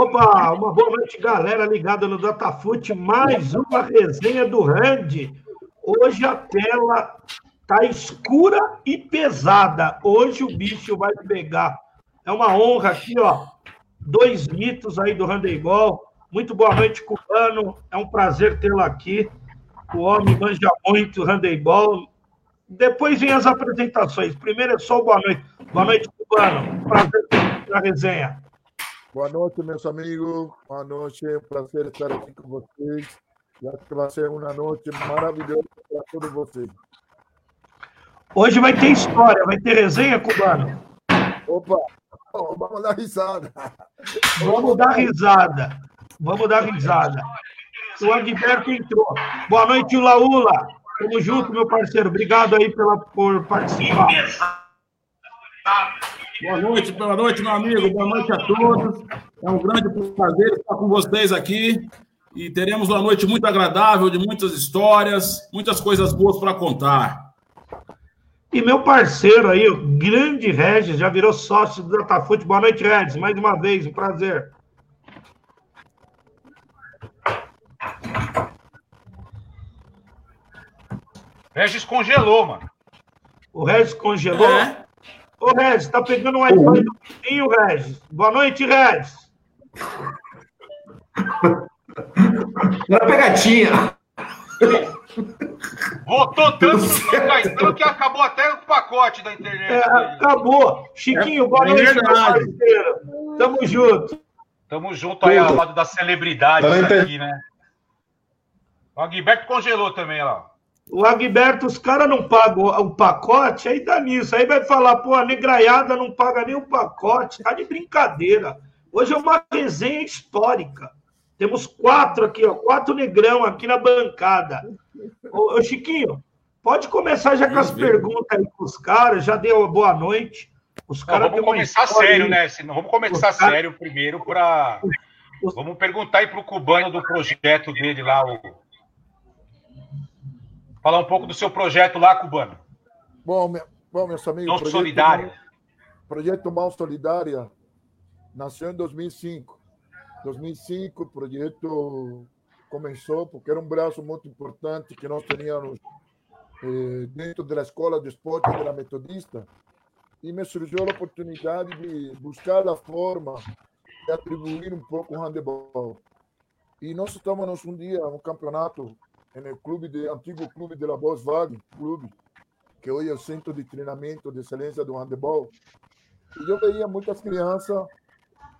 Opa, uma boa noite, galera ligada no Datafute. Mais uma resenha do Randy. Hoje a tela tá escura e pesada. Hoje o bicho vai pegar. É uma honra aqui, ó. Dois mitos aí do handebol. Muito boa noite, Cubano. É um prazer tê-lo aqui. O homem manja muito handebol. Depois vem as apresentações. Primeiro é só boa noite. Boa noite, Cubano. Prazer na resenha. Boa noite, meus amigos. Boa noite. É um prazer estar aqui com vocês. E acho que vai ser uma noite maravilhosa para todos vocês. Hoje vai ter história, vai ter resenha, Cubano. Opa, vamos dar risada. Vamos dar risada. Vamos dar risada. O Agberto entrou. Boa noite, Laula. Tamo junto, meu parceiro. Obrigado aí pela, por participar. Boa noite, boa noite, meu amigo. Boa noite a todos. É um grande prazer estar com vocês aqui. E teremos uma noite muito agradável, de muitas histórias, muitas coisas boas para contar. E meu parceiro aí, o grande Regis, já virou sócio do Datafute. Boa noite, Regis. Mais uma vez, um prazer. Regis congelou, mano. O Regis congelou? É. Ô, Regis, tá pegando um iPhone do vizinho, Regis. Boa noite, Regis. Era pegadinha. Votou tanto no Caetano que acabou até o pacote da internet. É, acabou. Chiquinho, boa é noite, meu parceiro. Tamo junto. Tamo junto aí ao lado das celebridades aqui, né? O Agberto congelou também, ó. O Agberto, os caras não pagam o pacote, aí dá nisso. Aí vai falar, pô, a negraiada não paga nem o pacote. Tá de brincadeira. Hoje é uma resenha histórica. Temos quatro aqui, ó, quatro negrão aqui na bancada. Ô, ô Chiquinho, pode começar já com as perguntas aí com os caras. Já deu boa noite. Os caras vamos começar sério, aí. né? Vamos começar sério primeiro para. Vamos perguntar aí para o cubano do projeto dele lá, o Falar um pouco do seu projeto lá, Cubano. Bom, meu, bom meus amigos. Mão Solidária. Projeto Mão Solidária nasceu em 2005. 2005 o projeto começou porque era um braço muito importante que nós tínhamos eh, dentro da escola de esporte da Metodista e me surgiu a oportunidade de buscar a forma de atribuir um pouco o handebol. E nós estávamos um dia no campeonato no clube de antigo clube de la Volkswagen, clube que hoje é o centro de treinamento de excelência do handebol. E eu veia muitas crianças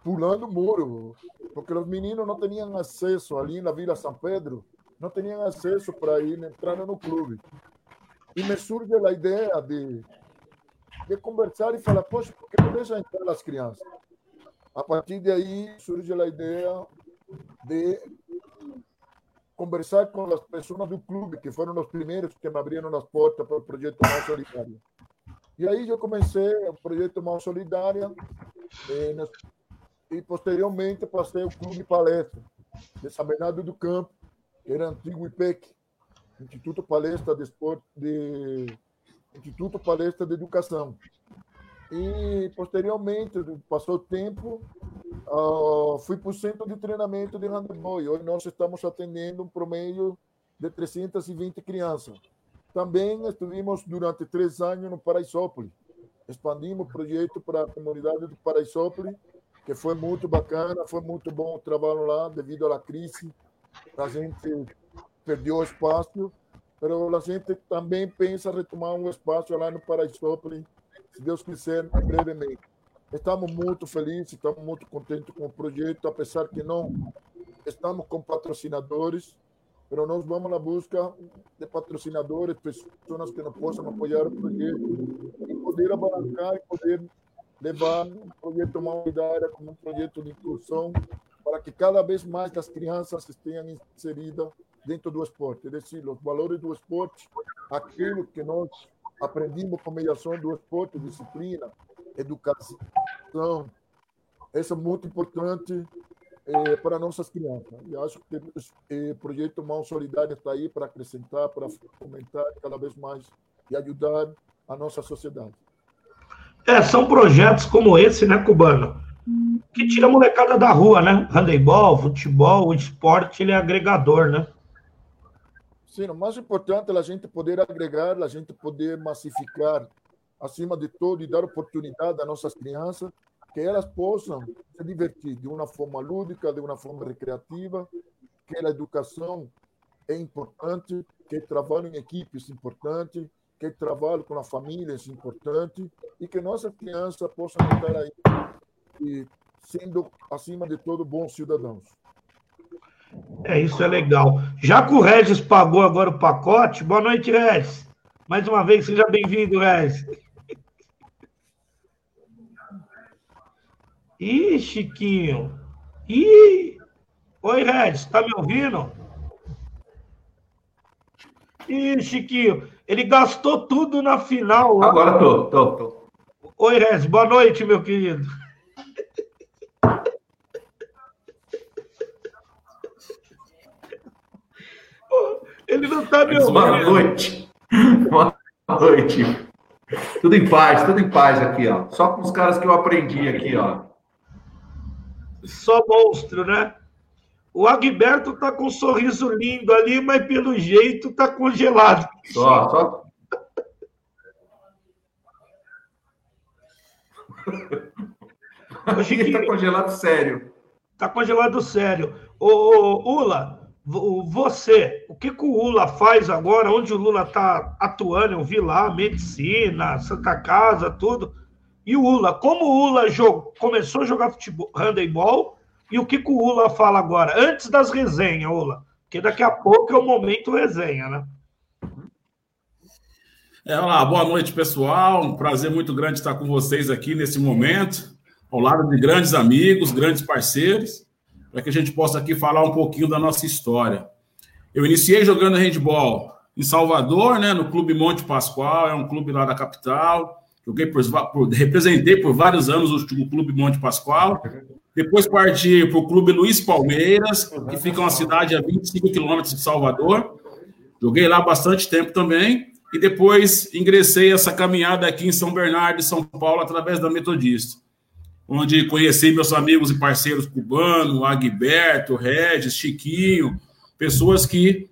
pulando muro, porque os meninos não tinham acesso ali na Vila São Pedro, não tinham acesso para ir entrar no clube. E me surge a ideia de, de conversar e falar, poxa, por que não deixa entrar as crianças? A partir daí surge a ideia de conversar com as pessoas do clube, que foram os primeiros que me abriram as portas para o projeto Mão Solidária. E aí eu comecei o projeto Mão Solidária e, e posteriormente passei o Clube Palestra, de São Bernardo do Campo, que era antigo IPEC, Instituto Palestra de Esporte, de Instituto Palestra de Educação. E posteriormente, passou o tempo, uh, fui para o centro de treinamento de handebol. E hoje nós estamos atendendo um promedio de 320 crianças. Também estivemos durante três anos no Paraisópolis. Expandimos o projeto para a comunidade do Paraisópolis, que foi muito bacana, foi muito bom o trabalho lá, devido à crise. A gente perdeu espaço, mas a gente também pensa retomar um espaço lá no Paraisópolis se Deus quiser, brevemente. Estamos muito felizes, estamos muito contentes com o projeto, apesar que não estamos com patrocinadores, mas nós vamos na busca de patrocinadores, pessoas que nos possam apoiar o projeto e poder abalancar e poder levar o projeto Humanidade como um projeto de inclusão para que cada vez mais as crianças estejam inseridas dentro do esporte. É decir, os valores do esporte, aquilo que nós aprendimos com mediação do esporte, disciplina, educação. Isso é muito importante é, para nossas crianças. E acho que o é, projeto Mão Solidária está aí para acrescentar, para fomentar cada vez mais e ajudar a nossa sociedade. É, são projetos como esse, né, Cubano? que tira a molecada da rua, né? Handebol, futebol, o esporte, ele é agregador, né? Sim, o mais importante é a gente poder agregar, a gente poder massificar, acima de tudo, e dar oportunidade às nossas crianças que elas possam se divertir de uma forma lúdica, de uma forma recreativa, que a educação é importante, que o trabalho em equipes é importante, que o trabalho com a família é importante e que nossas crianças possam estar aí e sendo, acima de tudo, bons cidadãos. É, isso é legal. Já que o Regis pagou agora o pacote, boa noite, Regis. Mais uma vez, seja bem-vindo, Regis. Ih, Chiquinho. Ih! Oi, Regis, tá me ouvindo? Ih, Chiquinho, ele gastou tudo na final. Agora tô, tô, tô. Oi, Regis, boa noite, meu querido. Ele não tá me ouvindo. Boa noite. Boa noite. Tudo em paz, tudo em paz aqui, ó. Só com os caras que eu aprendi aqui, ó. Só monstro, né? O Agberto tá com um sorriso lindo ali, mas pelo jeito tá congelado. Só, só. Hoje que tá congelado sério. Tá congelado sério. Ô, ô, Ula, você, o que, que o Lula faz agora? Onde o Lula está atuando? Eu vi lá, medicina, Santa Casa, tudo. E o Lula, como o Lula jogou, começou a jogar futebol, handebol, e o que, que o Lula fala agora? Antes das resenhas, Lula, porque daqui a pouco é o momento resenha, né? É, olá, boa noite, pessoal. Um prazer muito grande estar com vocês aqui nesse momento, ao lado de grandes amigos, grandes parceiros para que a gente possa aqui falar um pouquinho da nossa história. Eu iniciei jogando handball em Salvador, né, no Clube Monte Pascoal, é um clube lá da capital. Joguei por, por representei por vários anos o, o Clube Monte Pascoal. Depois parti para o Clube Luiz Palmeiras, que fica uma cidade a 25 quilômetros de Salvador. Joguei lá bastante tempo também. E depois ingressei essa caminhada aqui em São Bernardo, São Paulo, através da Metodista onde conheci meus amigos e parceiros cubanos, Agberto, Regis, Chiquinho, pessoas que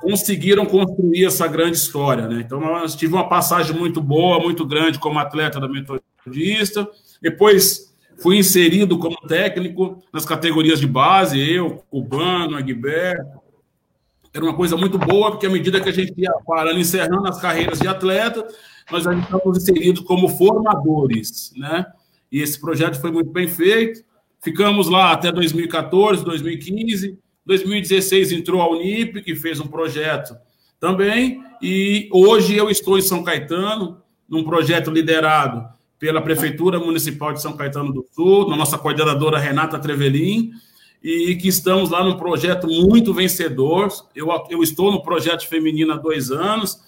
conseguiram construir essa grande história. Né? Então, nós tive uma passagem muito boa, muito grande como atleta da Metodista. Depois, fui inserido como técnico nas categorias de base, eu, Cubano, Agberto. Era uma coisa muito boa, porque à medida que a gente ia parando, encerrando as carreiras de atleta, nós já estávamos inseridos como formadores, né? E esse projeto foi muito bem feito. Ficamos lá até 2014, 2015. 2016 entrou a Unip, que fez um projeto também. E hoje eu estou em São Caetano, num projeto liderado pela Prefeitura Municipal de São Caetano do Sul, na nossa coordenadora Renata Trevelin, e que estamos lá num projeto muito vencedor. Eu, eu estou no projeto feminino há dois anos,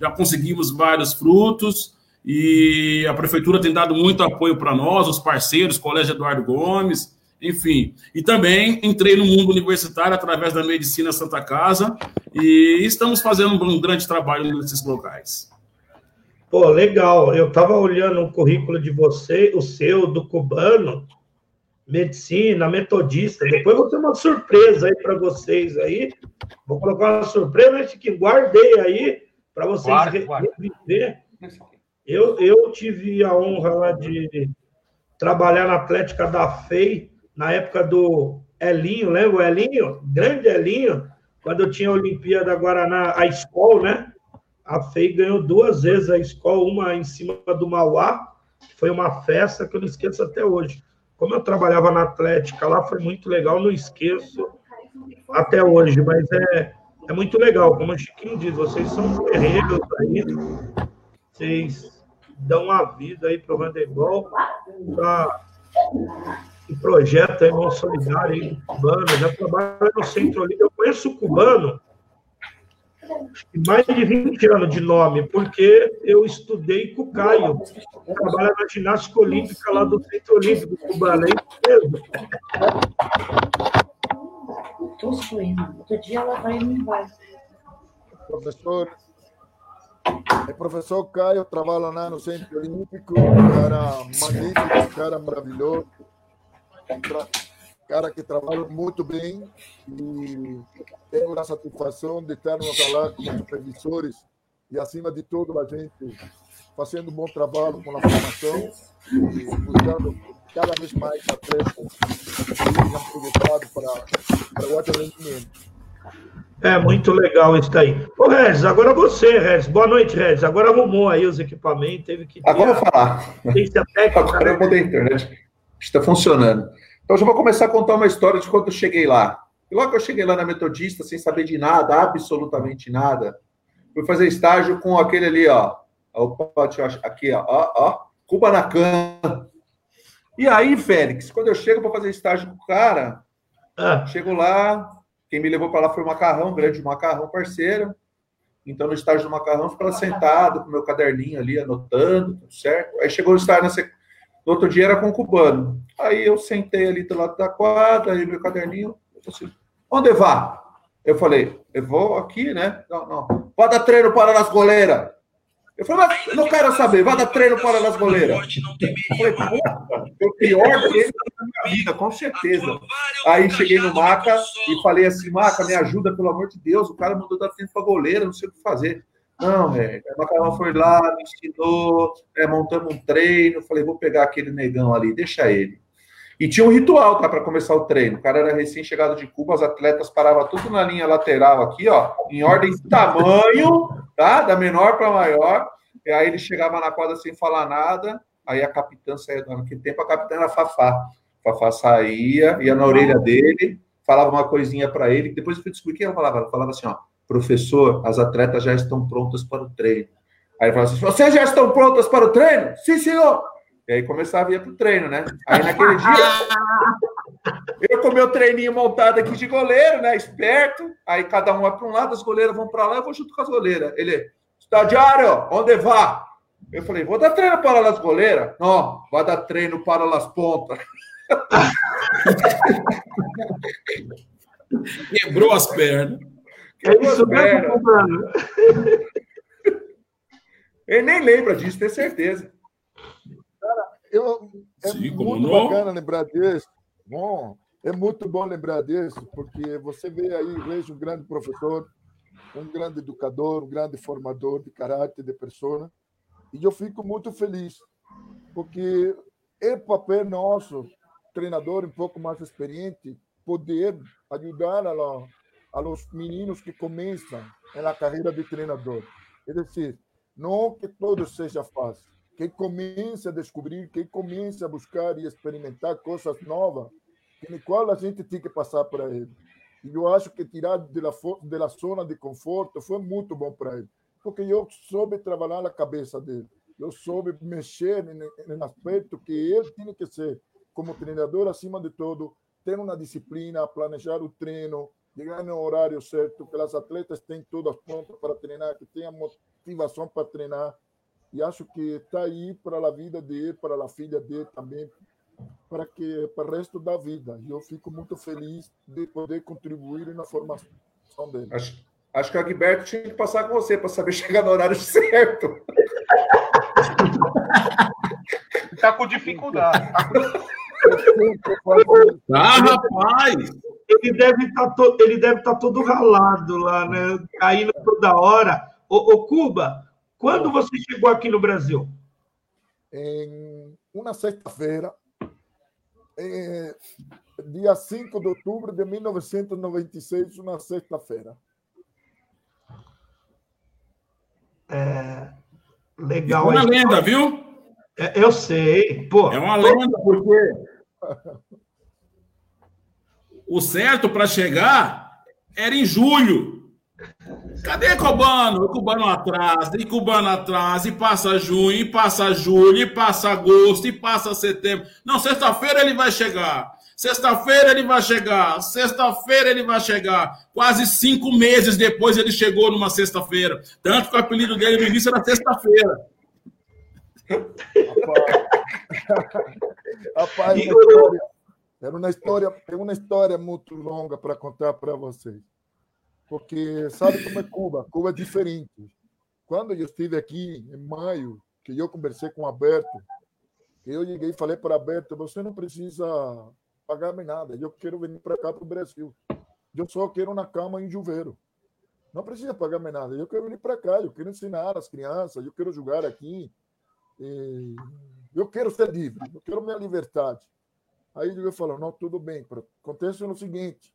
já conseguimos vários frutos, e a prefeitura tem dado muito apoio para nós, os parceiros, Colégio Eduardo Gomes, enfim. E também entrei no mundo universitário através da Medicina Santa Casa e estamos fazendo um grande trabalho nesses locais. Pô, legal. Eu estava olhando o currículo de você, o seu, do cubano, medicina, metodista. Depois vou ter uma surpresa aí para vocês aí. Vou colocar uma surpresa que guardei aí para vocês guarda, guarda. Eu, eu tive a honra lá de trabalhar na Atlética da FEI, na época do Elinho, lembra o Elinho? Grande Elinho, quando eu tinha a Olimpíada Guaraná, a escola, né? A FEI ganhou duas vezes a escola, uma em cima do Mauá, foi uma festa que eu não esqueço até hoje. Como eu trabalhava na Atlética lá, foi muito legal, não esqueçço até hoje, mas é, é muito legal. Como o Chiquinho diz, vocês são guerreiros aí, vocês dão a vida aí para o handebol, para o projeto aí, Mão Solidária aí do Cubano, já trabalho no Centro Olímpico. Eu conheço o Cubano mais de 20 anos de nome, porque eu estudei com o Caio, trabalha na ginástica olímpica lá do Centro Olímpico Cubano, é isso mesmo? Estou excluindo. Outro dia ela vai e não vai. Professor, o professor Caio trabalha lá no Centro Olímpico, cara magnífico, cara maravilhoso. cara que trabalha muito bem e tenho a satisfação de estar no falar com os supervisores e, acima de tudo, a gente fazendo um bom trabalho com a formação e buscando cada vez mais atletas aproveitados para, para o alto rendimento. É muito legal isso daí. Ô, Regis, agora você, Regis. Boa noite, Regis. Agora arrumou aí os equipamentos, teve que. Agora eu vou falar. Agora eu mudei a internet. Está funcionando. Então, já vou começar a contar uma história de quando eu cheguei lá. E logo que eu cheguei lá na Metodista, sem saber de nada, absolutamente nada, fui fazer estágio com aquele ali, ó. Opa, aqui, ó, ó, ó Kubanacan. E aí, Félix, quando eu chego para fazer estágio com o cara, ah. chego lá, quem me levou para lá foi o Macarrão, grande Macarrão, parceiro. Então, no estágio do Macarrão, ficava sentado com meu caderninho ali, anotando, tudo certo. Aí chegou o estágio sequência no outro dia era com o cubano. Aí eu sentei ali do lado da quadra, aí meu caderninho, assim, onde vá? Eu falei, eu vou aqui, né? Não, não. Vá dar treino para as goleiras. Eu falei, mas não quero saber, vá dar treino para as goleiras. Eu falei, puta, foi o pior treino da minha vida, com certeza. Aí cheguei no Maca e falei assim, Maca, me ajuda, pelo amor de Deus, o cara mandou dar treino para goleira, não sei o que fazer. Não, velho. O Macarrão foi lá, me ensinou, é, montamos um treino. Falei, vou pegar aquele negão ali, deixa ele. E tinha um ritual, tá, para começar o treino. O cara era recém-chegado de Cuba, os atletas paravam tudo na linha lateral aqui, ó, em ordem de tamanho, tá, da menor para maior. E aí ele chegava na quadra sem falar nada. Aí a capitã saía, naquele tempo a capitã era Fafá. Fafá saía, ia na orelha dele, falava uma coisinha para ele. Depois eu fui descobrir o que ela falava. Ela falava assim, ó professor, as atletas já estão prontas para o treino. Aí ele falou assim: vocês já estão prontas para o treino? Sim, senhor. E aí começava a ir para o treino, né? Aí naquele dia, eu com meu treininho montado aqui de goleiro, né? Esperto. Aí cada um vai para um lado, as goleiras vão para lá, eu vou junto com as goleiras. Ele, estagiário, onde vá? Eu falei, vou dar treino para as goleiras? Não, vai dar treino para as pontas. Quebrou as pernas. É isso mesmo, mano. Ele nem lembra disso, tenho certeza. Eu, é Sim, muito bacana lembrar disso. Bom, é muito bom lembrar disso, porque você vê aí, vejo um grande professor, um grande educador, um grande formador de caráter, de pessoa, e eu fico muito feliz, porque é papel nosso, treinador um pouco mais experiente, poder ajudar a a los meninos que começam na carreira de treinador. É decir, não que tudo seja fácil, que comece a descobrir, que comece a buscar e experimentar coisas novas, que qual a gente tem que passar para ele. E eu acho que tirar la zona de conforto foi muito bom para ele, porque eu soube trabalhar na cabeça dele, eu soube mexer no aspecto que ele tinha que ser, como treinador, acima de tudo, ter uma disciplina, planejar o treino, chegar no horário certo, que as atletas têm todas prontas para treinar, que tenham motivação para treinar. E acho que está aí para a vida dele, para a filha dele também, para que para o resto da vida. E eu fico muito feliz de poder contribuir na formação dele. Acho, acho que o Agberto tinha que passar com você para saber chegar no horário certo. Está com dificuldade. Ah, rapaz! ele deve estar tá to, ele deve estar tá todo ralado lá, né? Caindo toda hora. Ô, ô, Cuba, quando você chegou aqui no Brasil? Em uma sexta-feira, é, dia 5 de outubro de 1996, uma sexta-feira. É, legal. É uma lenda, viu? É, eu sei. Pô, é uma lenda, porque o certo para chegar era em julho. Cadê Cubano? Cubano atrás, e Cubano atrás, e passa junho, e passa julho, e passa agosto, e passa setembro. Não, sexta-feira ele vai chegar. Sexta-feira ele vai chegar. Sexta-feira ele vai chegar. Quase cinco meses depois ele chegou numa sexta-feira. Tanto que o apelido dele no início era sexta-feira. Rapaz, uma história, tem uma história muito longa para contar para vocês. Porque sabe como é Cuba? Cuba é diferente. Quando eu estive aqui em maio, que eu conversei com o Alberto, eu cheguei e falei para o Alberto, você não precisa pagar-me nada. Eu quero vir para cá, para o Brasil. Eu só quero uma cama em Juveiro. Não precisa pagar-me nada. Eu quero vir para cá, eu quero ensinar as crianças, eu quero jogar aqui. Eu quero ser livre, eu quero minha liberdade. Aí ele falou: não, tudo bem, acontece o seguinte: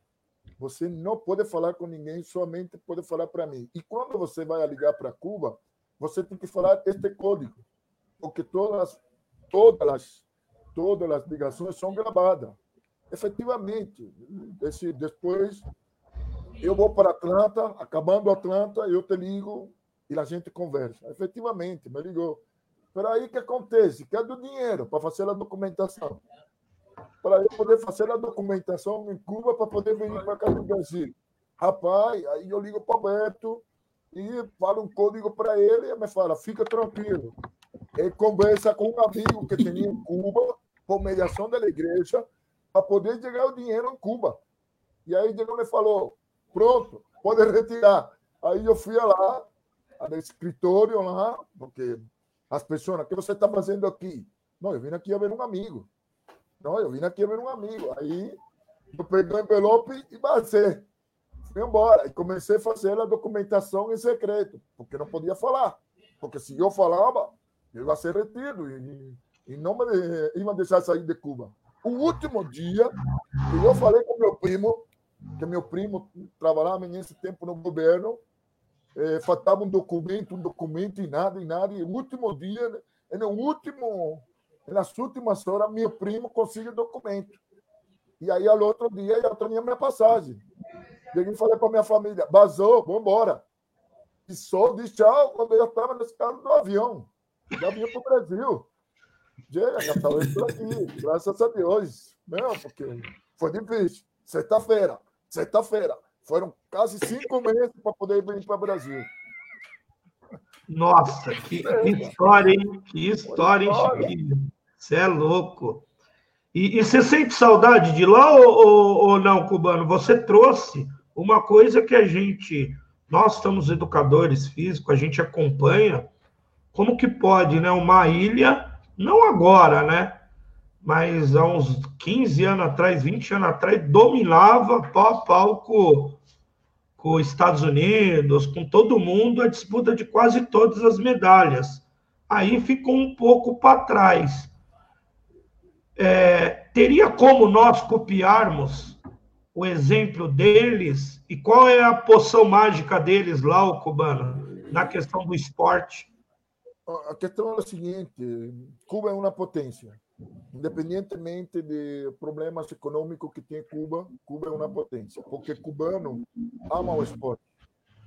você não pode falar com ninguém, somente pode falar para mim. E quando você vai ligar para Cuba, você tem que falar este código, porque todas, todas, todas as ligações são gravadas. Efetivamente, esse, depois eu vou para Atlanta, acabando Atlanta, eu te ligo e a gente conversa. Efetivamente, me ligou. Pero aí que acontece? Quero dinheiro para fazer a documentação para eu poder fazer a documentação em Cuba para poder vir para cá no Brasil. Rapaz, aí eu ligo para o Beto e falo um código para ele e ele me fala, fica tranquilo. Ele conversa com um amigo que tinha em Cuba, por mediação da igreja, para poder chegar o dinheiro em Cuba. E aí ele me falou, pronto, pode retirar. Aí eu fui lá, no escritório lá, porque as pessoas, o que você está fazendo aqui? Não, eu vim aqui a ver um amigo. Não, eu vim aqui ver um amigo. Aí eu peguei o envelope e passei. Fui embora. E comecei a fazer a documentação em secreto, porque não podia falar. Porque se eu falava, eu ia ser retido e, e não me iam deixar sair de Cuba. O último dia eu falei com meu primo, que meu primo trabalhava nesse tempo no governo, eh, faltava um documento, um documento e nada, e nada. E o último dia, no último nas últimas horas, meu primo conseguiu documento. E aí, ao outro dia, eu tinha minha passagem. Cheguei e falei para minha família: vazou, vamos embora. E só disse tchau quando eu estava nesse carro do avião. Já vinha para o Brasil. Já estava por aqui, graças a Deus. Não, porque foi difícil. Sexta-feira, sexta-feira. Foram quase cinco meses para poder vir para o Brasil. Nossa, que, que história, hein? Que história, hein, Chiquinho? Você é louco. E, e, você sente saudade de lá ou, ou, ou, não, Cubano? Você trouxe uma coisa que a gente, nós estamos educadores físicos, a gente acompanha. Como que pode, né? Uma ilha, não agora, né? Mas há uns 15 anos atrás, 20 anos atrás, dominava pau a pau com, com os Estados Unidos, com todo mundo, a disputa de quase todas as medalhas. Aí ficou um pouco para trás. É, teria como nós copiarmos o exemplo deles? E qual é a poção mágica deles lá, o cubano, na questão do esporte? A questão é a seguinte: Cuba é uma potência. Independentemente de problemas econômicos que tem Cuba, Cuba é uma potência. Porque cubano ama o esporte.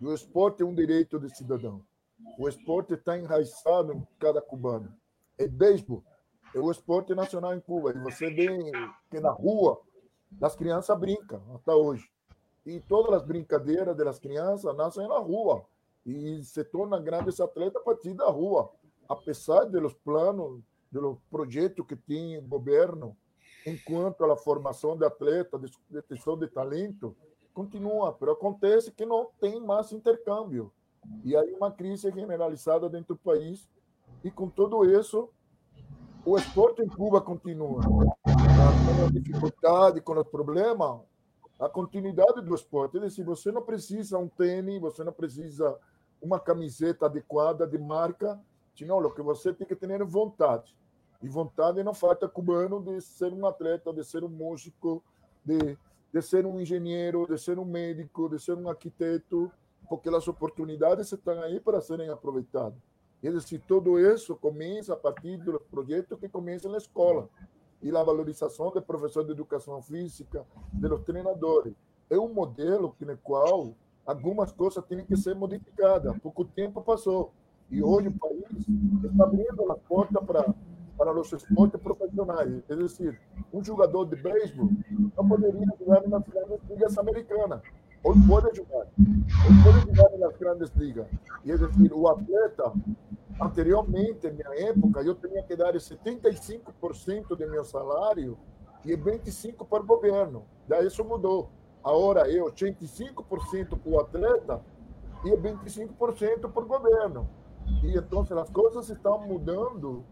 E o esporte é um direito de cidadão. O esporte está enraizado em cada cubano. É beisebol é o esporte nacional em Cuba. E você vê que na rua as crianças brincam até hoje. E todas as brincadeiras das crianças nascem na rua. E se tornam grandes atletas a partir da rua. Apesar dos planos, dos projetos que tem o governo, enquanto a formação de atleta, de detecção de talento, continua. Mas acontece que não tem mais intercâmbio. E aí uma crise generalizada dentro do país. E com tudo isso, o esporte em Cuba continua. Com a dificuldade, com os problemas, a continuidade do esporte. É dizer, você não precisa um tênis, você não precisa uma camiseta adequada de marca, senão o que você tem que ter é vontade. E vontade não falta cubano de ser um atleta, de ser um músico, de, de ser um engenheiro, de ser um médico, de ser um arquiteto, porque as oportunidades estão aí para serem aproveitadas. É decir, todo isso começa a partir dos projetos que começam na escola e a valorização do professor de educação física, dos treinadores. É um modelo no qual algumas coisas têm que ser modificadas. Pouco tempo passou e hoje o país está abrindo a porta para para os esportes profissionais. É decir, um jogador de beisebol não poderia jogar nas grandes ligas americanas. Hoje pode jogar. Hoje pode jogar nas grandes ligas. E é decir, o atleta Anteriormente, em minha época, eu tinha que dar 75% do meu salário e 25% para o governo. Daí isso mudou. Agora é 85% para o atleta e 25% para o governo. E então as coisas estão mudando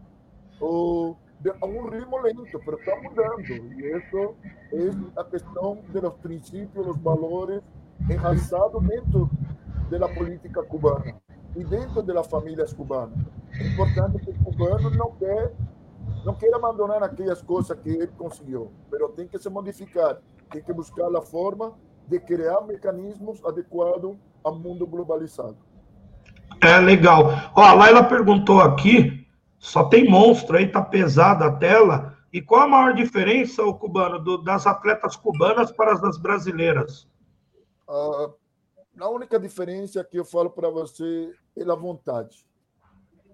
a um ritmo lento, mas está mudando. E isso é a questão dos princípios, os valores enraizados dentro da política cubana e dentro das famílias cubanas. É importante que o cubano não quer não quer abandonar aquelas coisas que ele conseguiu, mas tem que se modificar, tem que buscar a forma de criar mecanismos adequados ao mundo globalizado. É legal. Ó, a Laila perguntou aqui, só tem monstro aí, tá pesada a tela. E qual a maior diferença, o cubano, do, das atletas cubanas para as das brasileiras? Ah, a única diferença que eu falo para você é a vontade.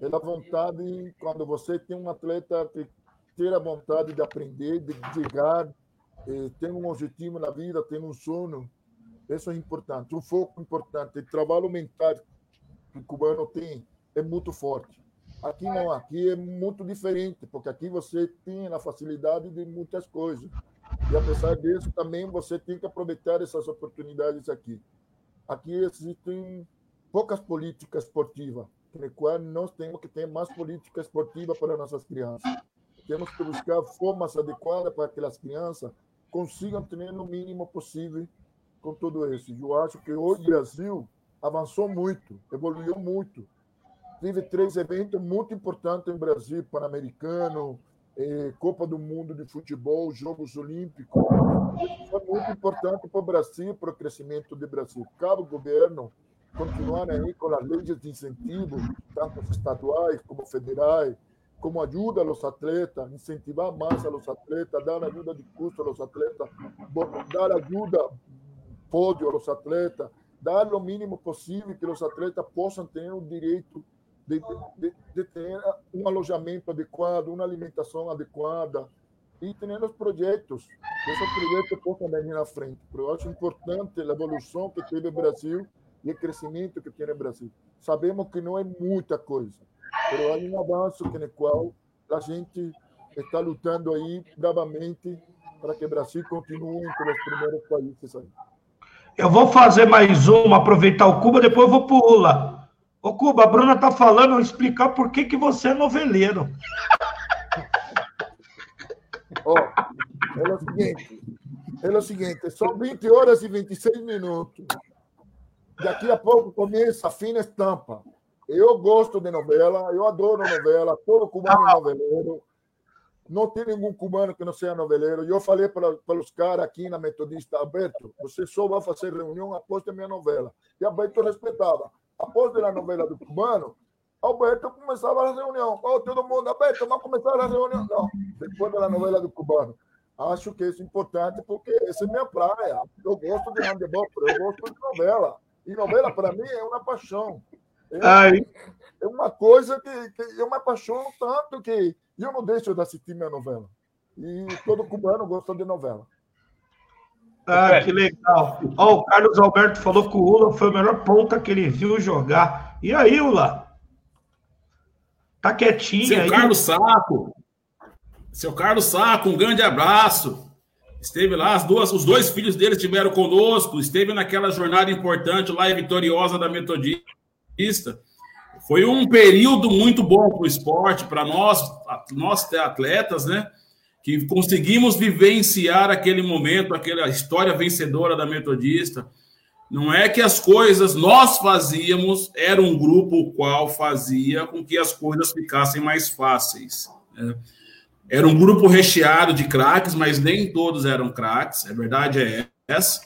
É a vontade quando você tem um atleta que ter a vontade de aprender, de chegar, eh, tem um objetivo na vida, tem um sono. Isso é importante. Um foco importante. O trabalho mental que o cubano tem é muito forte. Aqui não, aqui é muito diferente, porque aqui você tem a facilidade de muitas coisas. E apesar disso, também você tem que aproveitar essas oportunidades aqui. Aqui existem poucas políticas esportivas, no qual nós temos que ter mais política esportiva para nossas crianças. Temos que buscar formas adequadas para que as crianças consigam ter no mínimo possível com tudo isso. Eu acho que hoje o Brasil avançou muito, evoluiu muito. Tive três eventos muito importantes em Brasil, Pan-Americano, eh, Copa do Mundo de Futebol, Jogos Olímpicos. Foi muito importante para o Brasil, para o crescimento do Brasil. Cabe o governo continuar aí com as leis de incentivo, tanto estaduais como federais, como ajuda aos atletas, incentivar mais aos atletas, dar ajuda de custo aos atletas, dar ajuda pódio aos atletas, dar o mínimo possível que os atletas possam ter o direito de, de, de ter um alojamento adequado, uma alimentação adequada e ter os projetos, que esses projetos possam vir na frente. Eu acho importante a evolução que teve o Brasil e o crescimento que tem o Brasil. Sabemos que não é muita coisa, mas há um avanço no qual a gente está lutando aí bravamente para que o Brasil continue entre os primeiros países aí. Eu vou fazer mais uma, aproveitar o Cuba, depois eu vou para o Lula. Ô, Cuba, a Bruna tá falando, vou explicar por que, que você é noveleiro. Ó, oh, é o seguinte, é o seguinte, são 20 horas e 26 minutos. Daqui a pouco começa a fina estampa. Eu gosto de novela, eu adoro novela, todo cubano é noveleiro não tem nenhum cubano que não seja noveleiro. Eu falei para, para os caras aqui na Metodista, Alberto, você só vai fazer reunião após a minha novela. E Alberto respeitava. Após a novela do cubano, Alberto começava a reunião. Oh, todo mundo, Alberto, vamos começar a reunião. Não, depois da novela do cubano. Acho que isso é importante porque essa é minha praia. Eu gosto de handebol, eu gosto de novela. E novela, para mim, é uma paixão. É, é uma coisa que, que eu me apaixono tanto que eu não deixo de assistir minha novela. E todo cubano gosta de novela. Ah, que legal. Ó, o Carlos Alberto falou que o Ula foi a melhor ponta que ele viu jogar. E aí, Ula? Tá quietinho Seu aí? Carlos Saco. Seu Carlos Saco, um grande abraço. Esteve lá, as duas, os dois filhos dele estiveram conosco, esteve naquela jornada importante lá e vitoriosa da Metodista. Foi um período muito bom para o esporte, para nós, nós atletas, né? Que conseguimos vivenciar aquele momento, aquela história vencedora da Metodista. Não é que as coisas nós fazíamos, era um grupo o qual fazia com que as coisas ficassem mais fáceis. Né? Era um grupo recheado de craques, mas nem todos eram craques, a verdade é essa.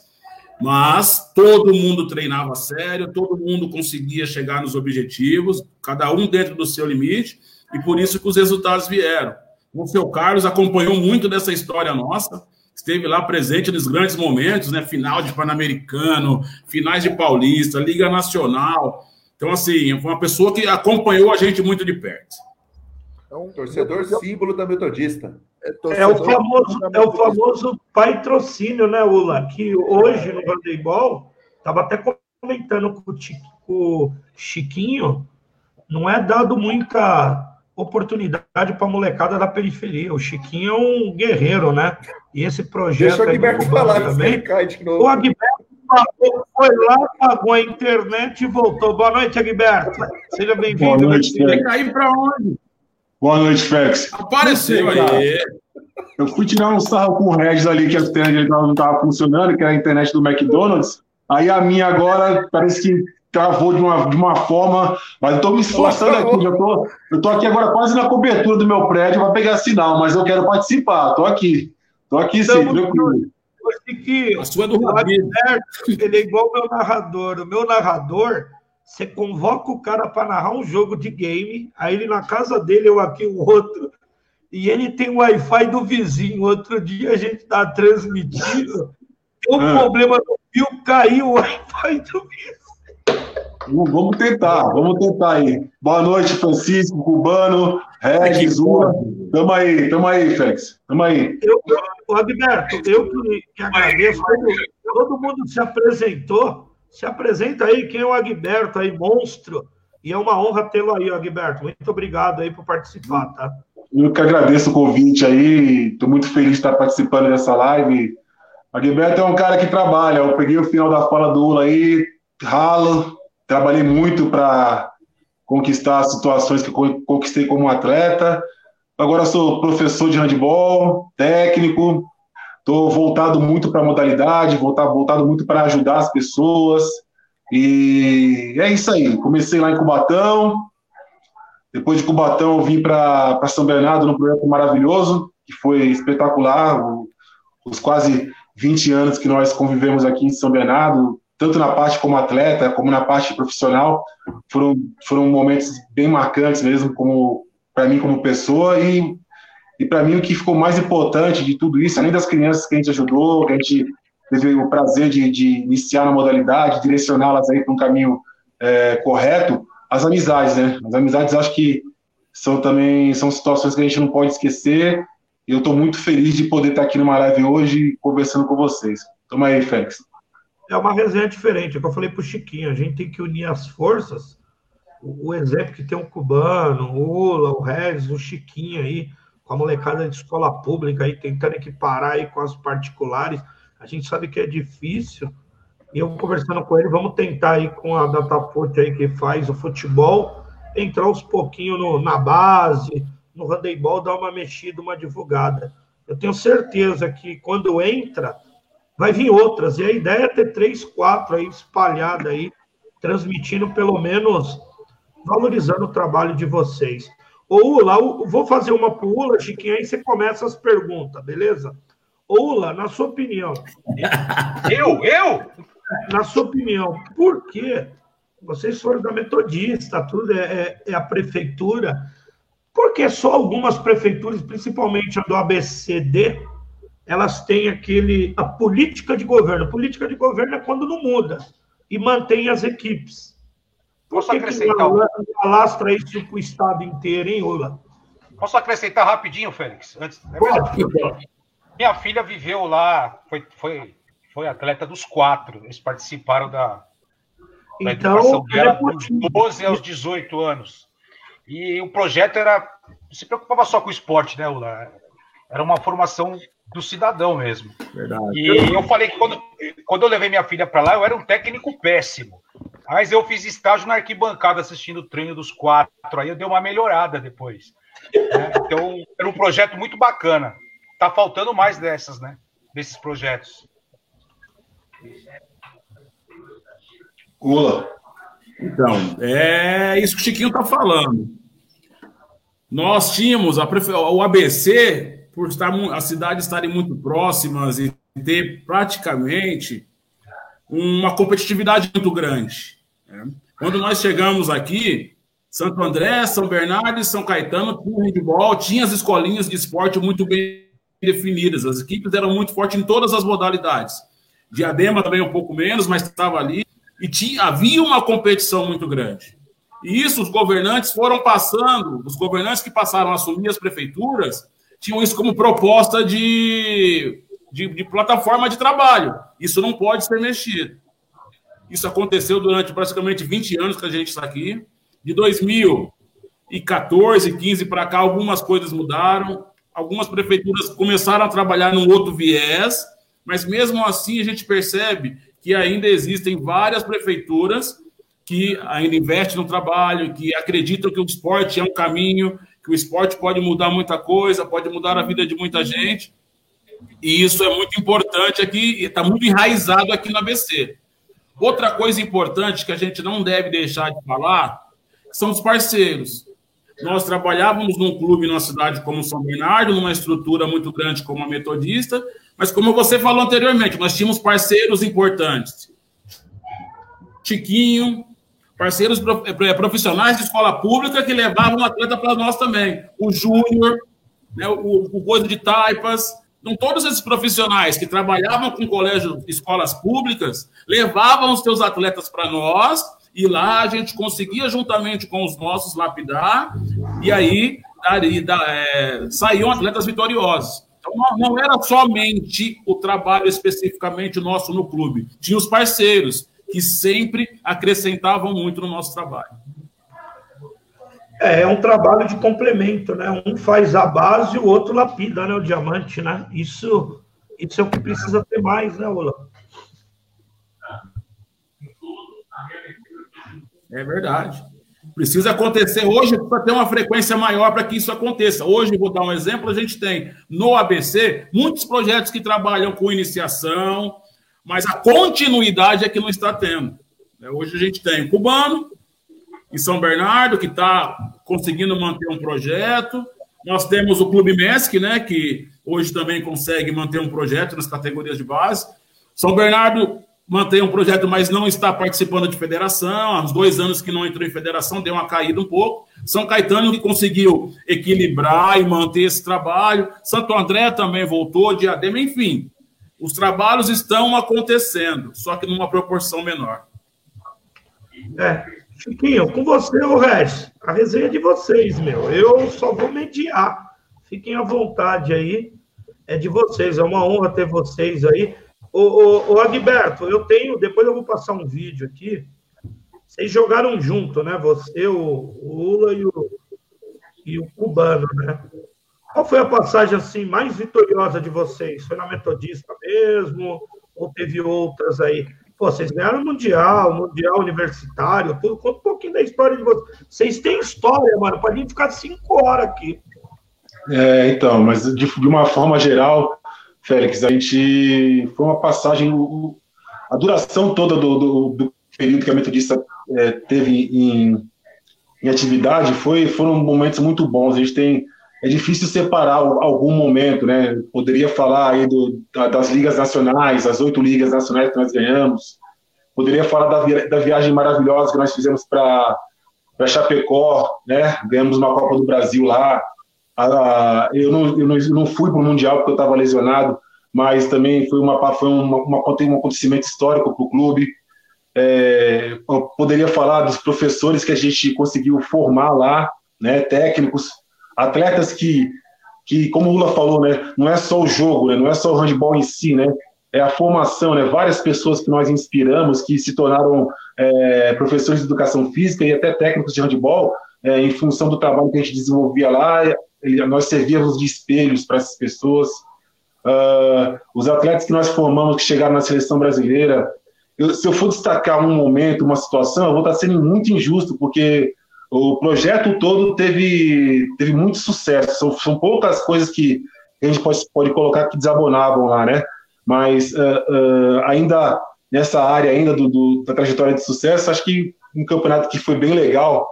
Mas todo mundo treinava sério, todo mundo conseguia chegar nos objetivos, cada um dentro do seu limite, e por isso que os resultados vieram. O seu Carlos acompanhou muito dessa história nossa, esteve lá presente nos grandes momentos, né? Final de Pan-Americano, finais de Paulista, Liga Nacional. Então, assim, foi uma pessoa que acompanhou a gente muito de perto. É um torcedor símbolo da Metodista. É, é, o famoso, é o famoso patrocínio, né, Ula? Que hoje no handebol, estava até comentando com o Chiquinho, não é dado muita oportunidade para a molecada da periferia. O Chiquinho é um guerreiro, né? E esse projeto. Deixa o Agberto falar também. Cai de novo. O Agberto foi lá, pagou a internet e voltou. Boa noite, Agberto. Seja bem-vindo. Boa noite, Vai cair para onde? Boa noite, Félix. Apareceu aí. Eu fui tirar um sarro com o Regis ali, que a internet não estava funcionando, que era a internet do McDonald's. Aí a minha agora parece que travou de uma, de uma forma, mas eu estou me esforçando aqui, já tô, eu estou aqui agora quase na cobertura do meu prédio para pegar sinal, mas eu quero participar, estou aqui. Estou aqui sim, então, tranquilo. Que a sua é do ele é igual o meu narrador. O meu narrador, você convoca o cara para narrar um jogo de game, aí ele na casa dele, eu aqui o outro, e ele tem o Wi-Fi do vizinho. Outro dia a gente está transmitindo, tem um ah. problema no fio, caiu o Wi-Fi do vizinho. Vamos tentar, vamos tentar aí. Boa noite, Francisco, Cubano, Regis, Uma. Tamo aí, tamo aí, Félix. Tamo aí. Eu, Adberto, eu que, que agradeço. Todo mundo se apresentou. Se apresenta aí, quem é o Agberto aí, monstro. E é uma honra tê-lo aí, Agberto. Muito obrigado aí por participar, tá? Eu que agradeço o convite aí. Estou muito feliz de estar participando dessa live. Agberto é um cara que trabalha. Eu peguei o final da fala do Ula aí, ralo, trabalhei muito para conquistar as situações que conquistei como atleta. Agora sou professor de handball, técnico, estou voltado muito para a modalidade, voltado, voltado muito para ajudar as pessoas. E é isso aí. Comecei lá em Cubatão, depois de Cubatão eu vim para São Bernardo num projeto maravilhoso, que foi espetacular, os quase 20 anos que nós convivemos aqui em São Bernardo, tanto na parte como atleta, como na parte profissional, foram, foram momentos bem marcantes mesmo, como para mim como pessoa e, e para mim o que ficou mais importante de tudo isso, além das crianças que a gente ajudou, que a gente teve o prazer de, de iniciar na modalidade, direcioná-las aí para um caminho é, correto, as amizades, né? As amizades acho que são também são situações que a gente não pode esquecer. E eu estou muito feliz de poder estar aqui numa live hoje conversando com vocês. Toma aí, Félix é uma resenha diferente. É que eu falei para o Chiquinho, a gente tem que unir as forças. O, o exemplo que tem o Cubano, o Ula, o Regis, o Chiquinho aí, com a molecada de escola pública aí, tentando equiparar aí com as particulares. A gente sabe que é difícil. E eu conversando com ele, vamos tentar aí com a Datafoot aí que faz o futebol, entrar uns pouquinho no, na base, no handebol, dar uma mexida, uma divulgada. Eu tenho certeza que quando entra, vai vir outras. E a ideia é ter três, quatro aí espalhada aí, transmitindo pelo menos, valorizando o trabalho de vocês. Ô, Ula, vou fazer uma pro Ula, Chiquinho, aí você começa as perguntas, beleza? Ô, Ula, na sua opinião. Eu? Eu? Na sua opinião, por que vocês foram da Metodista, tudo é, é, é a prefeitura, por que só algumas prefeituras, principalmente a do ABCD, elas têm aquele a política de governo. A política de governo é quando não muda e mantém as equipes. Posso Por que acrescentar? Que alastra isso para o estado inteiro, hein, Lula? Posso acrescentar rapidinho, Félix? Antes, é Pode, minha filha viveu lá, foi, foi, foi atleta dos quatro. Eles participaram da, da então, educação dela é dos 12 aos 18 anos. E o projeto era. Não se preocupava só com o esporte, né, Lula? Era uma formação do cidadão mesmo. Verdade. E eu falei que quando, quando eu levei minha filha para lá, eu era um técnico péssimo. Mas eu fiz estágio na arquibancada assistindo o treino dos quatro, aí eu dei uma melhorada depois. Né? Então, era um projeto muito bacana. Tá faltando mais dessas, né? Desses projetos. Ula. Então, é isso que o Chiquinho tá falando. Nós tínhamos a prefe... o ABC por estar, as cidades estarem muito próximas e ter praticamente uma competitividade muito grande. Né? Quando nós chegamos aqui, Santo André, São Bernardo e São Caetano tinha handball, tinha as escolinhas de esporte muito bem definidas, as equipes eram muito fortes em todas as modalidades. Diadema também um pouco menos, mas estava ali, e tinha, havia uma competição muito grande. E isso os governantes foram passando, os governantes que passaram a assumir as prefeituras, tinham isso como proposta de, de, de plataforma de trabalho. Isso não pode ser mexido. Isso aconteceu durante praticamente 20 anos que a gente está aqui. De 2014, 15 para cá, algumas coisas mudaram. Algumas prefeituras começaram a trabalhar num outro viés, mas mesmo assim a gente percebe que ainda existem várias prefeituras que ainda investem no trabalho, que acreditam que o esporte é um caminho, que o esporte pode mudar muita coisa, pode mudar a vida de muita gente. E isso é muito importante aqui, está muito enraizado aqui no ABC. Outra coisa importante que a gente não deve deixar de falar são os parceiros. Nós trabalhávamos num clube numa cidade como São Bernardo, numa estrutura muito grande como a Metodista, mas como você falou anteriormente, nós tínhamos parceiros importantes. Chiquinho, parceiros eh, profissionais de escola pública que levavam atleta para nós também. O Júnior, né, o, o Coisa de Taipas. Então, todos esses profissionais que trabalhavam com colégio, escolas públicas, levavam os seus atletas para nós e lá a gente conseguia, juntamente com os nossos, lapidar, e aí é, saíam atletas vitoriosos. Então, não, não era somente o trabalho especificamente nosso no clube, tinha os parceiros, que sempre acrescentavam muito no nosso trabalho. É, é um trabalho de complemento, né? Um faz a base e o outro lapida, né? O diamante, né? Isso, isso é o que precisa ter mais, né, Ola? É verdade. Precisa acontecer hoje para ter uma frequência maior para que isso aconteça. Hoje, vou dar um exemplo: a gente tem no ABC muitos projetos que trabalham com iniciação, mas a continuidade é que não está tendo. É, hoje a gente tem o Cubano, em São Bernardo, que está conseguindo manter um projeto. Nós temos o Clube MESC, né, que hoje também consegue manter um projeto nas categorias de base. São Bernardo mantém um projeto, mas não está participando de federação. Há uns dois anos que não entrou em federação, deu uma caída um pouco. São Caetano que conseguiu equilibrar e manter esse trabalho. Santo André também voltou, Diadema, enfim. Os trabalhos estão acontecendo, só que numa proporção menor. É, Chiquinho, com você, o resto. A resenha é de vocês, meu. Eu só vou mediar. Fiquem à vontade aí. É de vocês. É uma honra ter vocês aí. Ô, ô, Agberto, eu tenho. Depois eu vou passar um vídeo aqui. Vocês jogaram junto, né? Você, o, o Lula e o, e o Cubano, né? Qual foi a passagem assim mais vitoriosa de vocês? Foi na Metodista mesmo? Ou teve outras aí? Pô, vocês ganharam Mundial, Mundial Universitário, tudo. Conta um pouquinho da história de vocês. Vocês têm história, mano. Gente ficar cinco horas aqui. É, então, mas de, de uma forma geral, Félix, a gente foi uma passagem, a duração toda do, do, do período que a Metodista é, teve em, em atividade foi, foram momentos muito bons. A gente tem é difícil separar algum momento, né? Poderia falar aí do, das ligas nacionais, as oito ligas nacionais que nós ganhamos. Poderia falar da, via, da viagem maravilhosa que nós fizemos para Chapecó, né? Ganhamos uma Copa do Brasil lá. Ah, eu, não, eu, não, eu não fui para o Mundial porque eu estava lesionado, mas também foi, uma, foi uma, uma, um acontecimento histórico para o clube. É, poderia falar dos professores que a gente conseguiu formar lá, né? Técnicos atletas que, que como o Lula falou, né, não é só o jogo, né, não é só o handball em si, né, é a formação, né, várias pessoas que nós inspiramos, que se tornaram é, professores de educação física e até técnicos de handball, é, em função do trabalho que a gente desenvolvia lá, nós servíamos de espelhos para essas pessoas. Uh, os atletas que nós formamos, que chegaram na seleção brasileira, eu, se eu for destacar um momento, uma situação, eu vou estar sendo muito injusto, porque o projeto todo teve, teve muito sucesso. São, são poucas coisas que a gente pode, pode colocar que desabonavam lá, né? Mas uh, uh, ainda nessa área ainda do, do, da trajetória de sucesso, acho que um campeonato que foi bem legal,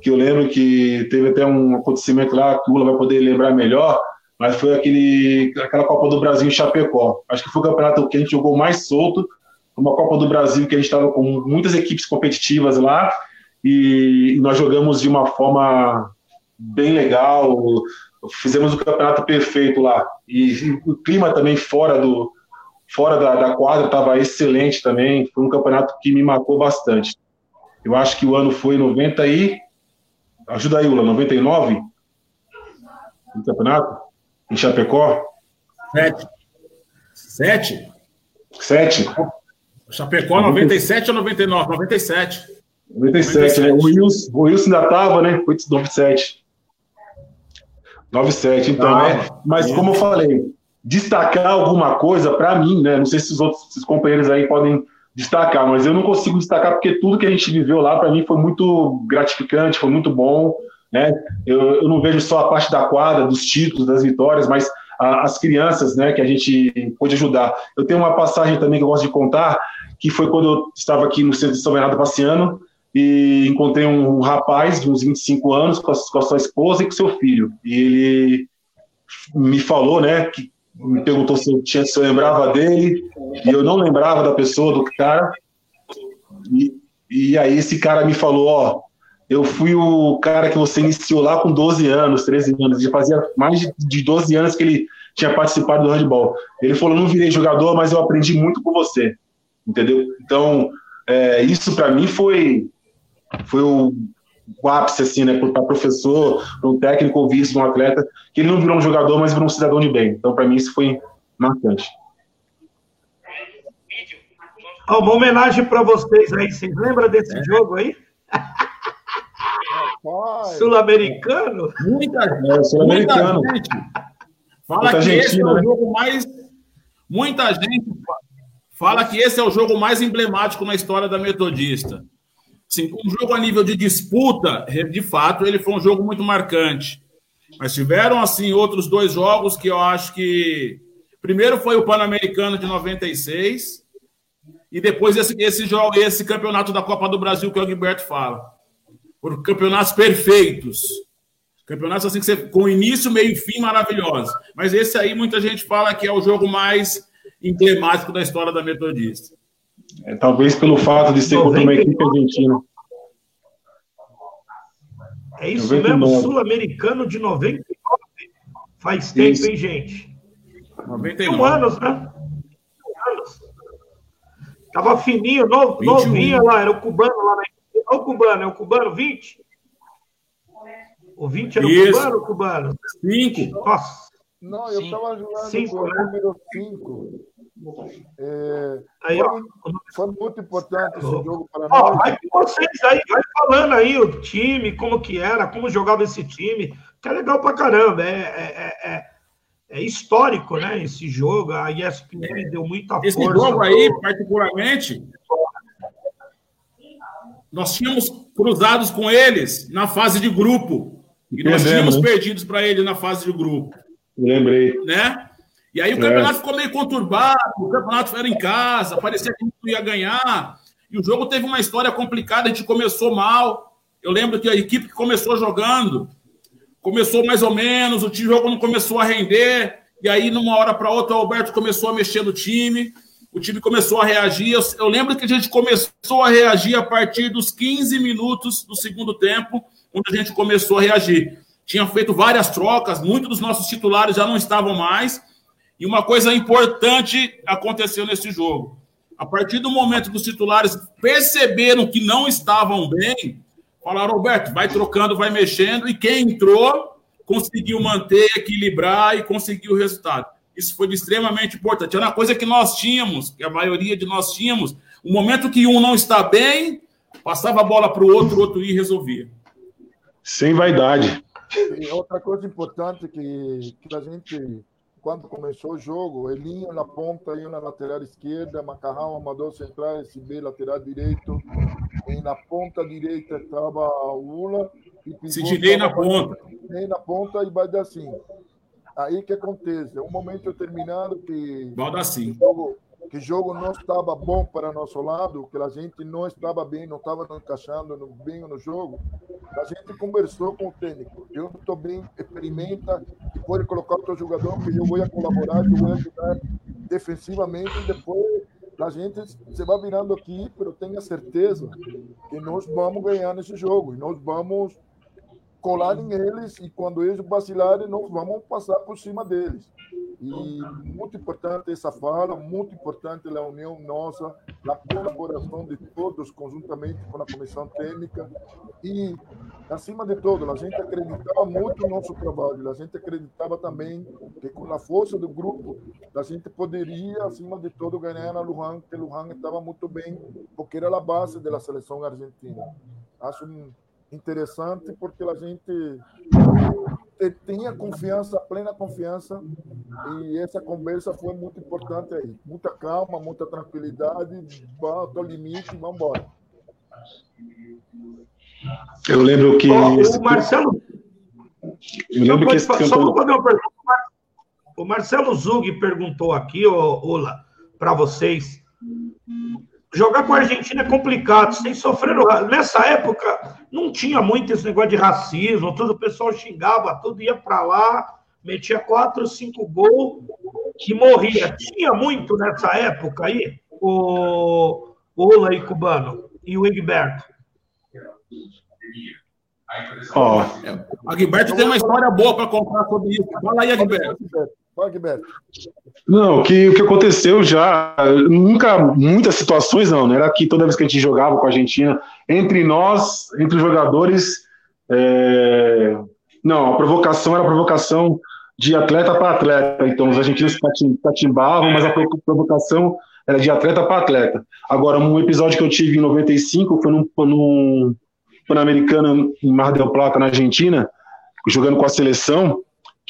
que eu lembro que teve até um acontecimento lá que o Lula vai poder lembrar melhor, mas foi aquele, aquela Copa do Brasil em Chapecó. Acho que foi o campeonato que a gente jogou mais solto, uma Copa do Brasil que a gente estava com muitas equipes competitivas lá, e nós jogamos de uma forma bem legal, fizemos o campeonato perfeito lá. E, o clima também fora do fora da, da quadra estava excelente também. Foi um campeonato que me marcou bastante. Eu acho que o ano foi 90 e ajuda aí, Ula, 99 no campeonato em Chapecó. Sete. Sete? Sete. Chapecó 97 ou 99? 97. 97, 97. né? O Wilson, o Wilson ainda estava, né? Foi 97. 97, então, ah, né? Mas é. como eu falei, destacar alguma coisa para mim, né? Não sei se os outros companheiros aí podem destacar, mas eu não consigo destacar porque tudo que a gente viveu lá para mim foi muito gratificante, foi muito bom. né? Eu, eu não vejo só a parte da quadra, dos títulos, das vitórias, mas a, as crianças, né, que a gente pôde ajudar. Eu tenho uma passagem também que eu gosto de contar, que foi quando eu estava aqui no centro de São Bernardo passeando e encontrei um rapaz de uns 25 anos com a, com a sua esposa e com seu filho. E ele me falou, né, que me perguntou se eu, tinha, se eu lembrava dele, e eu não lembrava da pessoa, do cara. E, e aí esse cara me falou, ó, eu fui o cara que você iniciou lá com 12 anos, 13 anos, já fazia mais de 12 anos que ele tinha participado do handball. Ele falou, não virei jogador, mas eu aprendi muito com você, entendeu? Então, é, isso para mim foi foi o, o ápice, assim, né, para professor, para um técnico ouvir isso de um atleta, que ele não virou um jogador, mas virou um cidadão de bem. Então, para mim, isso foi marcante. uma homenagem para vocês aí. Vocês lembram desse é. jogo aí? Sul-americano? Muita gente. Sul-americano. Fala muita que esse é o né? jogo mais. Muita gente fala que esse é o jogo mais emblemático na história da Metodista. Sim, um jogo a nível de disputa, de fato, ele foi um jogo muito marcante. Mas tiveram, assim, outros dois jogos que eu acho que. Primeiro foi o Pan-Americano de 96, e depois esse, esse, jogo, esse campeonato da Copa do Brasil que o Gilberto fala. Por campeonatos perfeitos. Campeonatos assim que você, com início, meio e fim maravilhosos. Mas esse aí muita gente fala que é o jogo mais emblemático da história da Metodista. É, talvez pelo fato de ser contra uma equipe argentina. É isso 99. mesmo, sul-americano de 99. Faz tempo, isso. hein, gente? 99. Um anos, né? anos. Tava fininho, novo, novinho lá, era o cubano lá na Olha o cubano, é o cubano 20? O 20 era isso. o cubano o cubano? 5. Nossa. Não, eu estava jogando cinco, com o né? número 5. É, aí, foi, ó, foi, muito importante esse jogo para ó, nós. Vai com vocês aí, vai falando aí o time, como que era, como jogava esse time, que é legal pra caramba. É, é, é, é histórico, né? Esse jogo. A ESPN deu muita esse força. Esse jogo aí, particularmente, nós tínhamos cruzados com eles na fase de grupo. E nós tínhamos né? perdidos para eles na fase de grupo. Lembrei. Né? E aí o campeonato é. ficou meio conturbado, o campeonato era em casa, parecia que não ia ganhar. E o jogo teve uma história complicada, a gente começou mal. Eu lembro que a equipe que começou jogando começou mais ou menos, o jogo não começou a render, e aí, numa hora para outra, o Alberto começou a mexer no time, o time começou a reagir. Eu, eu lembro que a gente começou a reagir a partir dos 15 minutos do segundo tempo, onde a gente começou a reagir. Tinha feito várias trocas, muitos dos nossos titulares já não estavam mais e uma coisa importante aconteceu nesse jogo. A partir do momento que os titulares perceberam que não estavam bem, falaram, Roberto, vai trocando, vai mexendo, e quem entrou conseguiu manter, equilibrar e conseguiu o resultado. Isso foi extremamente importante. Era uma coisa que nós tínhamos, que a maioria de nós tínhamos. O momento que um não está bem, passava a bola para o outro, o outro ia e resolvia. Sem vaidade. E outra coisa importante que, que a gente quando começou o jogo, Elinho na ponta, eu na lateral esquerda, Macarrão, Amador central, SB lateral direito, e na ponta direita estava o Ula. E Sidney na ponta. Sidney na ponta e vai dar assim. Aí que acontece? Um momento determinado que. Vai dar assim. O jogo, que o jogo não estava bom para nosso lado, que a gente não estava bem, não estava encaixando no, bem no jogo, a gente conversou com o técnico. Eu estou bem, experimenta e pode colocar outro jogador que eu vou colaborar, eu vou ajudar defensivamente e depois a gente se vai virando aqui, mas tenha certeza que nós vamos ganhar nesse jogo e nós vamos colar em eles e quando eles vacilarem, nós vamos passar por cima deles. E muito importante essa fala, muito importante a união nossa, a colaboração de todos conjuntamente com a comissão técnica e, acima de tudo, a gente acreditava muito no nosso trabalho, a gente acreditava também que com a força do grupo, a gente poderia, acima de tudo, ganhar na Lujan, que Lujan estava muito bem, porque era a base da seleção argentina. Acho interessante porque a gente tinha confiança, plena confiança, e essa conversa foi muito importante aí. Muita calma, muita tranquilidade, bota o limite e vamos embora. Eu lembro que. o Marcelo. Eu lembro que esse só campeão... vou fazer uma pergunta. O Marcelo Zug perguntou aqui, Ola, para vocês. Jogar com a Argentina é complicado, sem sofrer. Nessa época, não tinha muito esse negócio de racismo, todo o pessoal xingava, tudo ia para lá, metia quatro, cinco gols que morria. Tinha muito nessa época aí, o Ola e Cubano e o Egberto. Ó, oh. Agberto tem uma história boa para contar sobre isso. Fala aí, Agberto. Não, que, o que aconteceu já, nunca, muitas situações não, né? Era que toda vez que a gente jogava com a Argentina, entre nós, entre os jogadores, é... não, a provocação era a provocação de atleta para atleta. Então, os argentinos catimbavam, mas a provocação era de atleta para atleta. Agora, um episódio que eu tive em 95 foi num, num Pan-Americano em Mar del Plata, na Argentina, jogando com a seleção,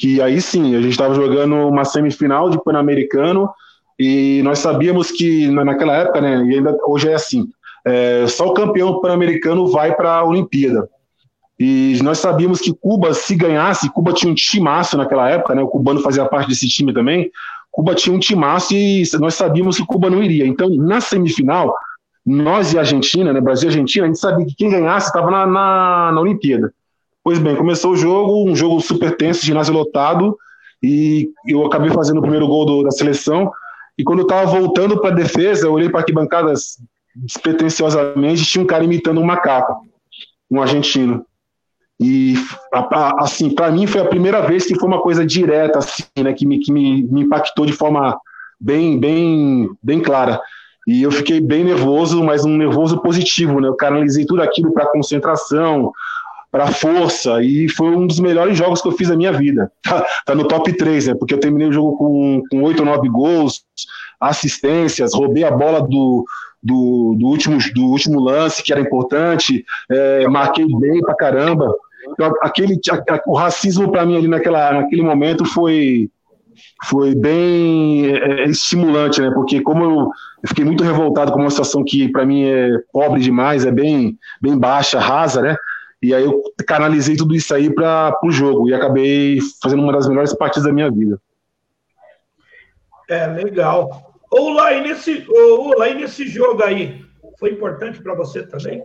que aí sim, a gente estava jogando uma semifinal de Pan-Americano e nós sabíamos que naquela época, né, e ainda hoje é assim, é, só o campeão pan-americano vai para a Olimpíada. E nós sabíamos que Cuba, se ganhasse, Cuba tinha um timaço naquela época, né, o cubano fazia parte desse time também, Cuba tinha um timaço e nós sabíamos que Cuba não iria. Então, na semifinal, nós e a Argentina, né, Brasil e Argentina, a gente sabia que quem ganhasse estava na, na, na, Olimpíada. Pois bem, começou o jogo, um jogo super tenso, ginásio lotado, e eu acabei fazendo o primeiro gol do, da seleção. E quando eu estava voltando para a defesa, eu olhei para arquibancadas despretensiosamente, tinha um cara imitando um macaco, um argentino. E, assim, para mim foi a primeira vez que foi uma coisa direta, assim, né, que me, que me, me impactou de forma bem, bem, bem clara. E eu fiquei bem nervoso, mas um nervoso positivo, né? Eu canalizei tudo aquilo para concentração, para força, e foi um dos melhores jogos que eu fiz na minha vida. Tá, tá no top 3, né? Porque eu terminei o jogo com, com 8 ou 9 gols, assistências, roubei a bola do, do, do, último, do último lance, que era importante, é, marquei bem pra caramba. Então, aquele, a, o racismo para mim ali naquela, naquele momento foi, foi bem é, é, estimulante, né? Porque como eu, eu, fiquei muito revoltado com uma situação que para mim é pobre demais, é bem, bem baixa, rasa, né? E aí eu canalizei tudo isso aí para o jogo e acabei fazendo uma das melhores partidas da minha vida. É, legal. Ô, lá, e nesse, ô, lá, e nesse jogo aí, foi importante para você também?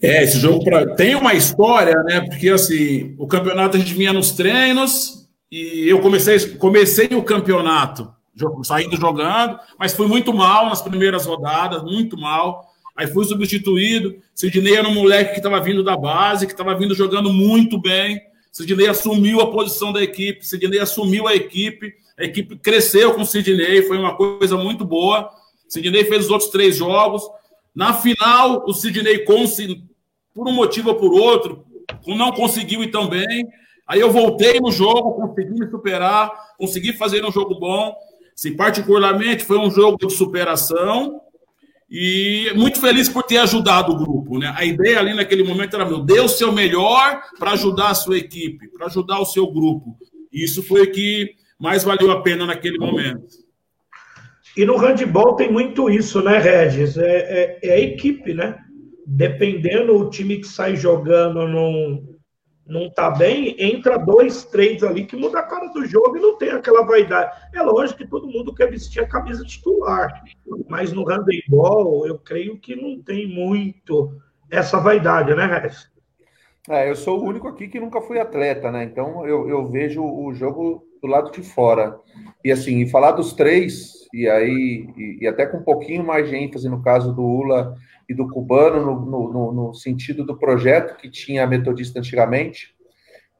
É, esse jogo pra... tem uma história, né? Porque assim, o campeonato a gente vinha nos treinos e eu comecei, comecei o campeonato saindo jogando, mas fui muito mal nas primeiras rodadas, muito mal. Aí fui substituído. Sidney era um moleque que estava vindo da base, que estava vindo jogando muito bem. Sidney assumiu a posição da equipe, Sidney assumiu a equipe, a equipe cresceu com o Sidney, foi uma coisa muito boa. Sidney fez os outros três jogos. Na final, o Sidney por um motivo ou por outro, não conseguiu ir tão bem. Aí eu voltei no jogo, consegui me superar, consegui fazer um jogo bom. Se particularmente foi um jogo de superação e muito feliz por ter ajudado o grupo, né? A ideia ali naquele momento era meu, dê o seu melhor para ajudar a sua equipe, para ajudar o seu grupo. E isso foi o que mais valeu a pena naquele momento. E no handball tem muito isso, né, Regis? É, é, é a equipe, né? dependendo o time que sai jogando não não tá bem, entra dois, três ali que muda a cara do jogo e não tem aquela vaidade. É lógico que todo mundo quer vestir a camisa titular, mas no handebol eu creio que não tem muito essa vaidade, né, Regis? É, eu sou o único aqui que nunca fui atleta, né? Então eu, eu vejo o jogo do lado de fora. E assim, falar dos três, e aí, e, e até com um pouquinho mais de ênfase no caso do Ula e do cubano no, no, no sentido do projeto que tinha a metodista antigamente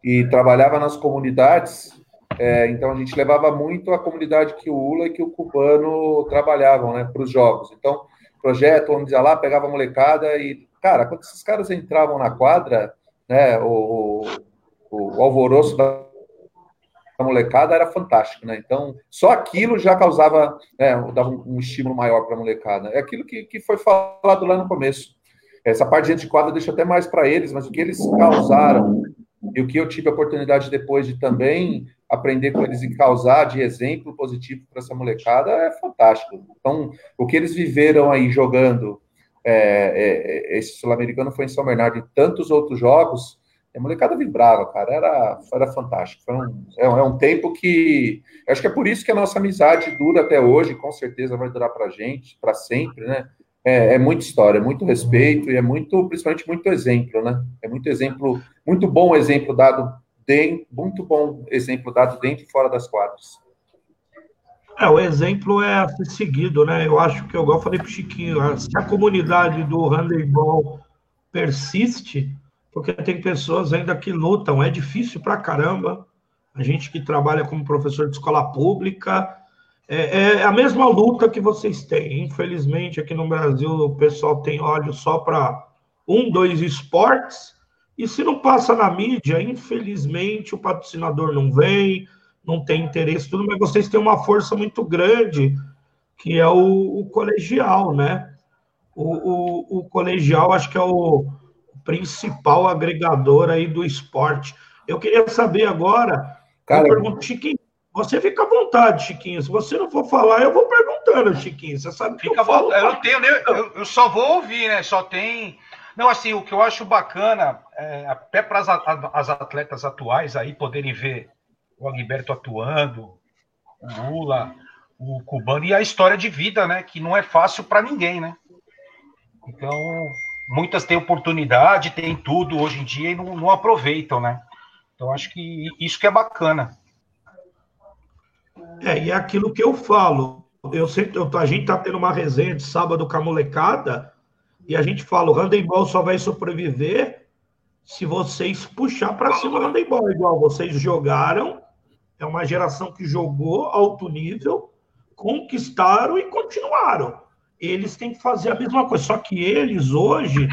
e trabalhava nas comunidades. É, então a gente levava muito a comunidade que o Ula e que o cubano trabalhavam, né, para os jogos. Então projeto, vamos dizer lá, pegava a molecada e cara, quando esses caras entravam na quadra, né, o, o, o alvoroço da molecada era fantástico, né? Então, só aquilo já causava, né, dava um, um estímulo maior para a molecada. É aquilo que, que foi falado lá no começo. Essa parte de quadra deixa até mais para eles, mas o que eles causaram e o que eu tive a oportunidade depois de também aprender com eles e causar de exemplo positivo para essa molecada é fantástico. Então, o que eles viveram aí jogando é, é, esse sul-americano foi em São Bernardo e tantos outros jogos, a molecada vibrava, cara, era, era fantástico. Foi um, é, é um tempo que. Acho que é por isso que a nossa amizade dura até hoje, com certeza vai durar pra gente, para sempre, né? É, é muita história, é muito respeito e é muito, principalmente, muito exemplo, né? É muito exemplo, muito bom exemplo dado, de, muito bom exemplo dado dentro e fora das quadras. É, o exemplo é a ser seguido, né? Eu acho que, eu falei para o Chiquinho, se a comunidade do handebol persiste, porque tem pessoas ainda que lutam, é difícil para caramba. A gente que trabalha como professor de escola pública, é, é a mesma luta que vocês têm. Infelizmente, aqui no Brasil, o pessoal tem olho só para um, dois esportes, e se não passa na mídia, infelizmente, o patrocinador não vem, não tem interesse, tudo, mas vocês têm uma força muito grande, que é o, o colegial, né? O, o, o, colegial, acho que é o principal agregador aí do esporte. Eu queria saber agora, Cara, eu pergunto, Chiquinho, você fica à vontade, Chiquinho. Se você não for falar, eu vou perguntando, Chiquinho. Você sabe que fica eu falo. Eu não tenho, eu, eu só vou ouvir, né? Só tem. Não, assim, o que eu acho bacana, é, até para as, as atletas atuais aí poderem ver o Agberto atuando, o Lula, o cubano e a história de vida, né? Que não é fácil para ninguém, né? Então, muitas têm oportunidade, têm tudo hoje em dia e não, não aproveitam, né? Então, acho que isso que é bacana. É, e é aquilo que eu falo. Eu sempre, eu, a gente tá tendo uma resenha de sábado com a molecada e a gente fala, o handebol só vai sobreviver se vocês puxar para cima o handebol, igual vocês jogaram é uma geração que jogou alto nível, conquistaram e continuaram. Eles têm que fazer a mesma coisa, só que eles hoje,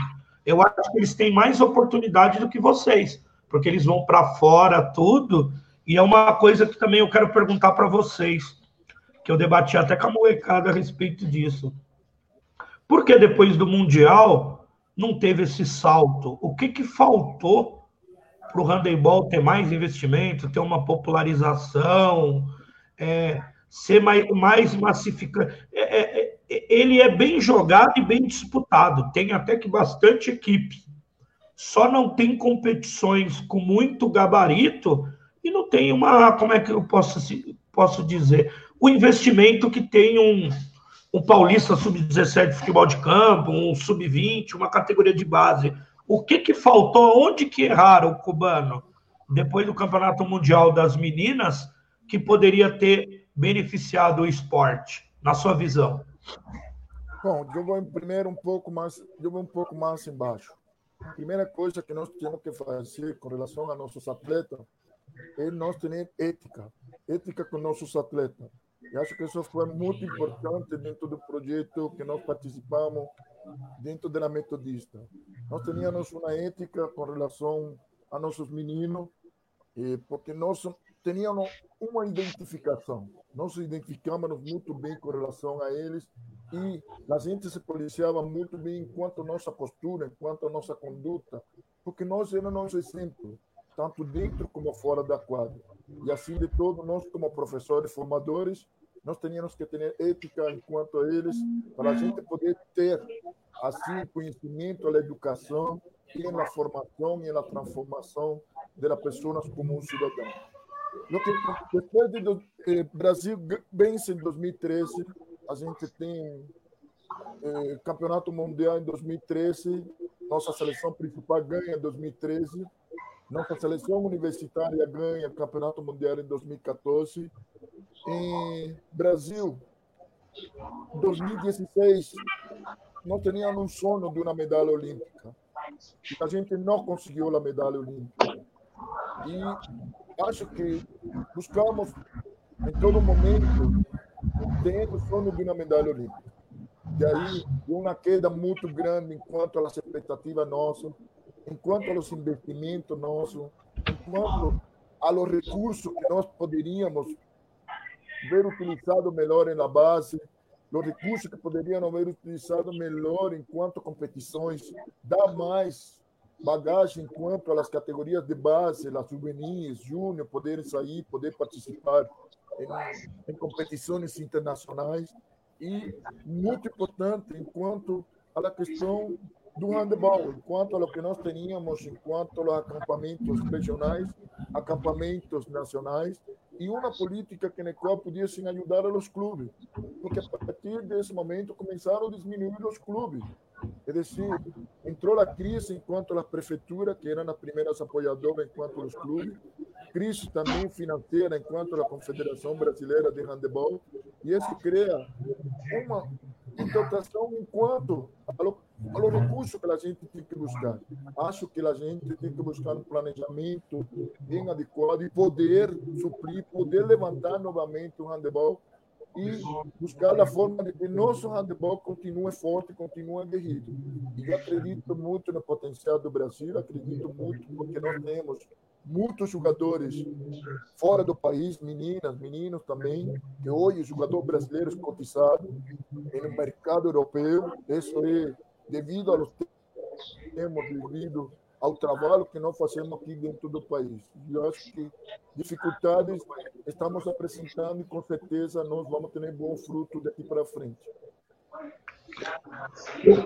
eu acho que eles têm mais oportunidade do que vocês, porque eles vão para fora tudo, e é uma coisa que também eu quero perguntar para vocês, que eu debati até com a molecada a respeito disso. Por que depois do Mundial não teve esse salto? O que, que faltou para o handebol ter mais investimento, ter uma popularização, é, ser mais, mais massificado. É, é, é, ele é bem jogado e bem disputado, tem até que bastante equipe. Só não tem competições com muito gabarito e não tem uma, como é que eu posso, posso dizer, o investimento que tem um, um paulista sub-17 de futebol de campo, um sub-20, uma categoria de base. O que, que faltou? Onde que erraram o cubano? Depois do Campeonato Mundial das Meninas, que poderia ter beneficiado o esporte, na sua visão? Bom, eu vou primeiro um pouco mais, eu vou um pouco mais embaixo. A primeira coisa que nós temos que fazer com relação a nossos atletas é nós ter ética, ética com nossos atletas. E acho que isso foi muito importante dentro do projeto que nós participamos dentro da metodista. Nós tínhamos uma ética com relação a nossos meninos, porque nós tínhamos uma identificação. Nós identificamos muito bem com relação a eles e a gente se policiava muito bem enquanto nossa postura, enquanto nossa conduta, porque nós éramos nosso exemplo, tanto dentro como fora da quadra. E assim de todo, nós como professores formadores, nós teríamos que ter ética enquanto eles, para a gente poder ter, assim, conhecimento da educação e na formação e na transformação das pessoas como um cidadão. Depois do eh, Brasil vence em 2013, a gente tem eh, Campeonato Mundial em 2013, nossa seleção principal ganha em 2013, nossa seleção universitária ganha Campeonato Mundial em 2014 em Brasil, 2016, nós tínhamos um sonho de uma medalha olímpica. A gente não conseguiu a medalha olímpica. E acho que buscamos, em todo momento, ter o sonho de uma medalha olímpica. E aí, uma queda muito grande enquanto as expectativas nossas, enquanto os investimentos nossos, enquanto a los recursos que nós poderíamos ver utilizado melhor na base, os recursos que poderiam haver utilizado melhor enquanto competições, dar mais bagagem enquanto as categorias de base, as juvenis, júnior, poderem sair, poder participar em, em competições internacionais. E muito importante, enquanto à questão do handebol, enquanto ao que nós tínhamos, enquanto aos acampamentos regionais, acampamentos nacionais, e uma política que na qual pudessem ajudar os clubes, porque a partir desse momento começaram a diminuir os clubes. É decir, entrou a crise enquanto a prefeitura, que eram as primeiras apoiadoras enquanto os clubes, crise também financeira enquanto a Confederação Brasileira de Handebol, e isso cria uma dotação enquanto ao recurso que a gente tem que buscar. Acho que a gente tem que buscar um planejamento bem adequado e poder suprir, poder levantar novamente o handebol e buscar a forma de que nosso handebol continue forte, continue aguerrido. E acredito muito no potencial do Brasil, acredito muito porque nós temos muitos jogadores fora do país, meninas, meninos também, que hoje jogador brasileiro cotizado no mercado europeu. Isso é devido aos temos devido ao trabalho que nós fazemos aqui dentro do país. Eu acho que dificuldades estamos apresentando e com certeza nós vamos ter bom fruto daqui para frente.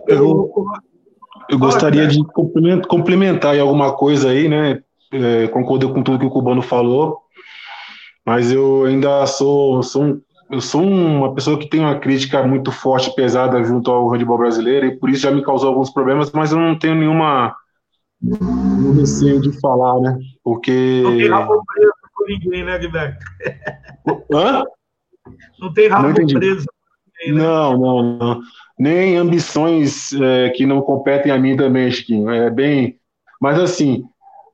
Eu, eu gostaria de complementar alguma coisa aí, né? É, concordo com tudo que o Cubano falou, mas eu ainda sou, sou um, eu sou uma pessoa que tem uma crítica muito forte e pesada junto ao handebol brasileiro, e por isso já me causou alguns problemas, mas eu não tenho nenhuma no receio de falar, né? Porque. Não tem rabo preso com ninguém, né, Guilherme? Hã? Não tem rabo não preso. Ninguém, né? Não, não, não. Nem ambições é, que não competem a mim também, Chiquinho. É bem. Mas assim,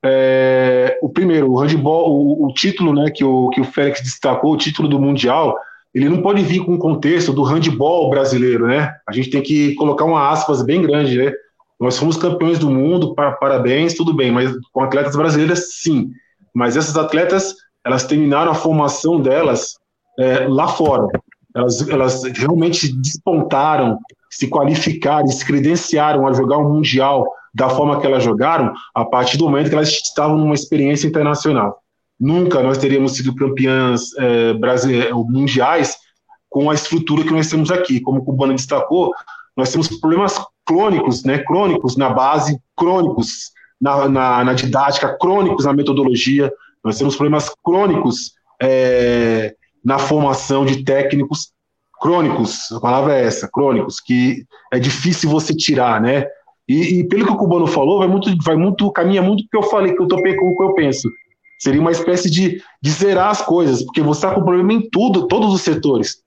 é, o primeiro, o handball, o, o, título né, que, o, que o Félix destacou, o título do Mundial, ele não pode vir com o contexto do handball brasileiro, né? A gente tem que colocar uma aspas bem grande, né? Nós fomos campeões do mundo, parabéns, tudo bem, mas com atletas brasileiras, sim. Mas essas atletas, elas terminaram a formação delas é, lá fora. Elas, elas realmente despontaram, se qualificaram, se credenciaram a jogar um mundial da forma que elas jogaram a partir do momento que elas estavam numa experiência internacional. Nunca nós teríamos sido campeãs é, mundiais com a estrutura que nós temos aqui. Como o Cubano destacou, nós temos problemas crônicos, né, crônicos na base, crônicos na, na, na didática, crônicos na metodologia, nós temos problemas crônicos é, na formação de técnicos, crônicos, a palavra é essa, crônicos, que é difícil você tirar, né? E, e pelo que o Cubano falou, vai muito, vai muito, caminha muito do que eu falei, que eu topei com o que eu penso. Seria uma espécie de, de zerar as coisas, porque você está com problema em tudo, todos os setores.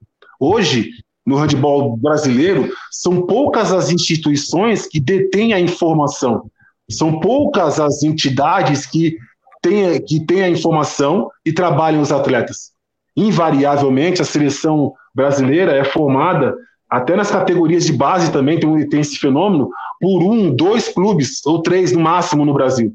Hoje, no handebol brasileiro, são poucas as instituições que detêm a informação. São poucas as entidades que têm, que têm a informação e trabalham os atletas. Invariavelmente, a seleção brasileira é formada, até nas categorias de base também tem, tem esse fenômeno, por um, dois clubes, ou três no máximo no Brasil.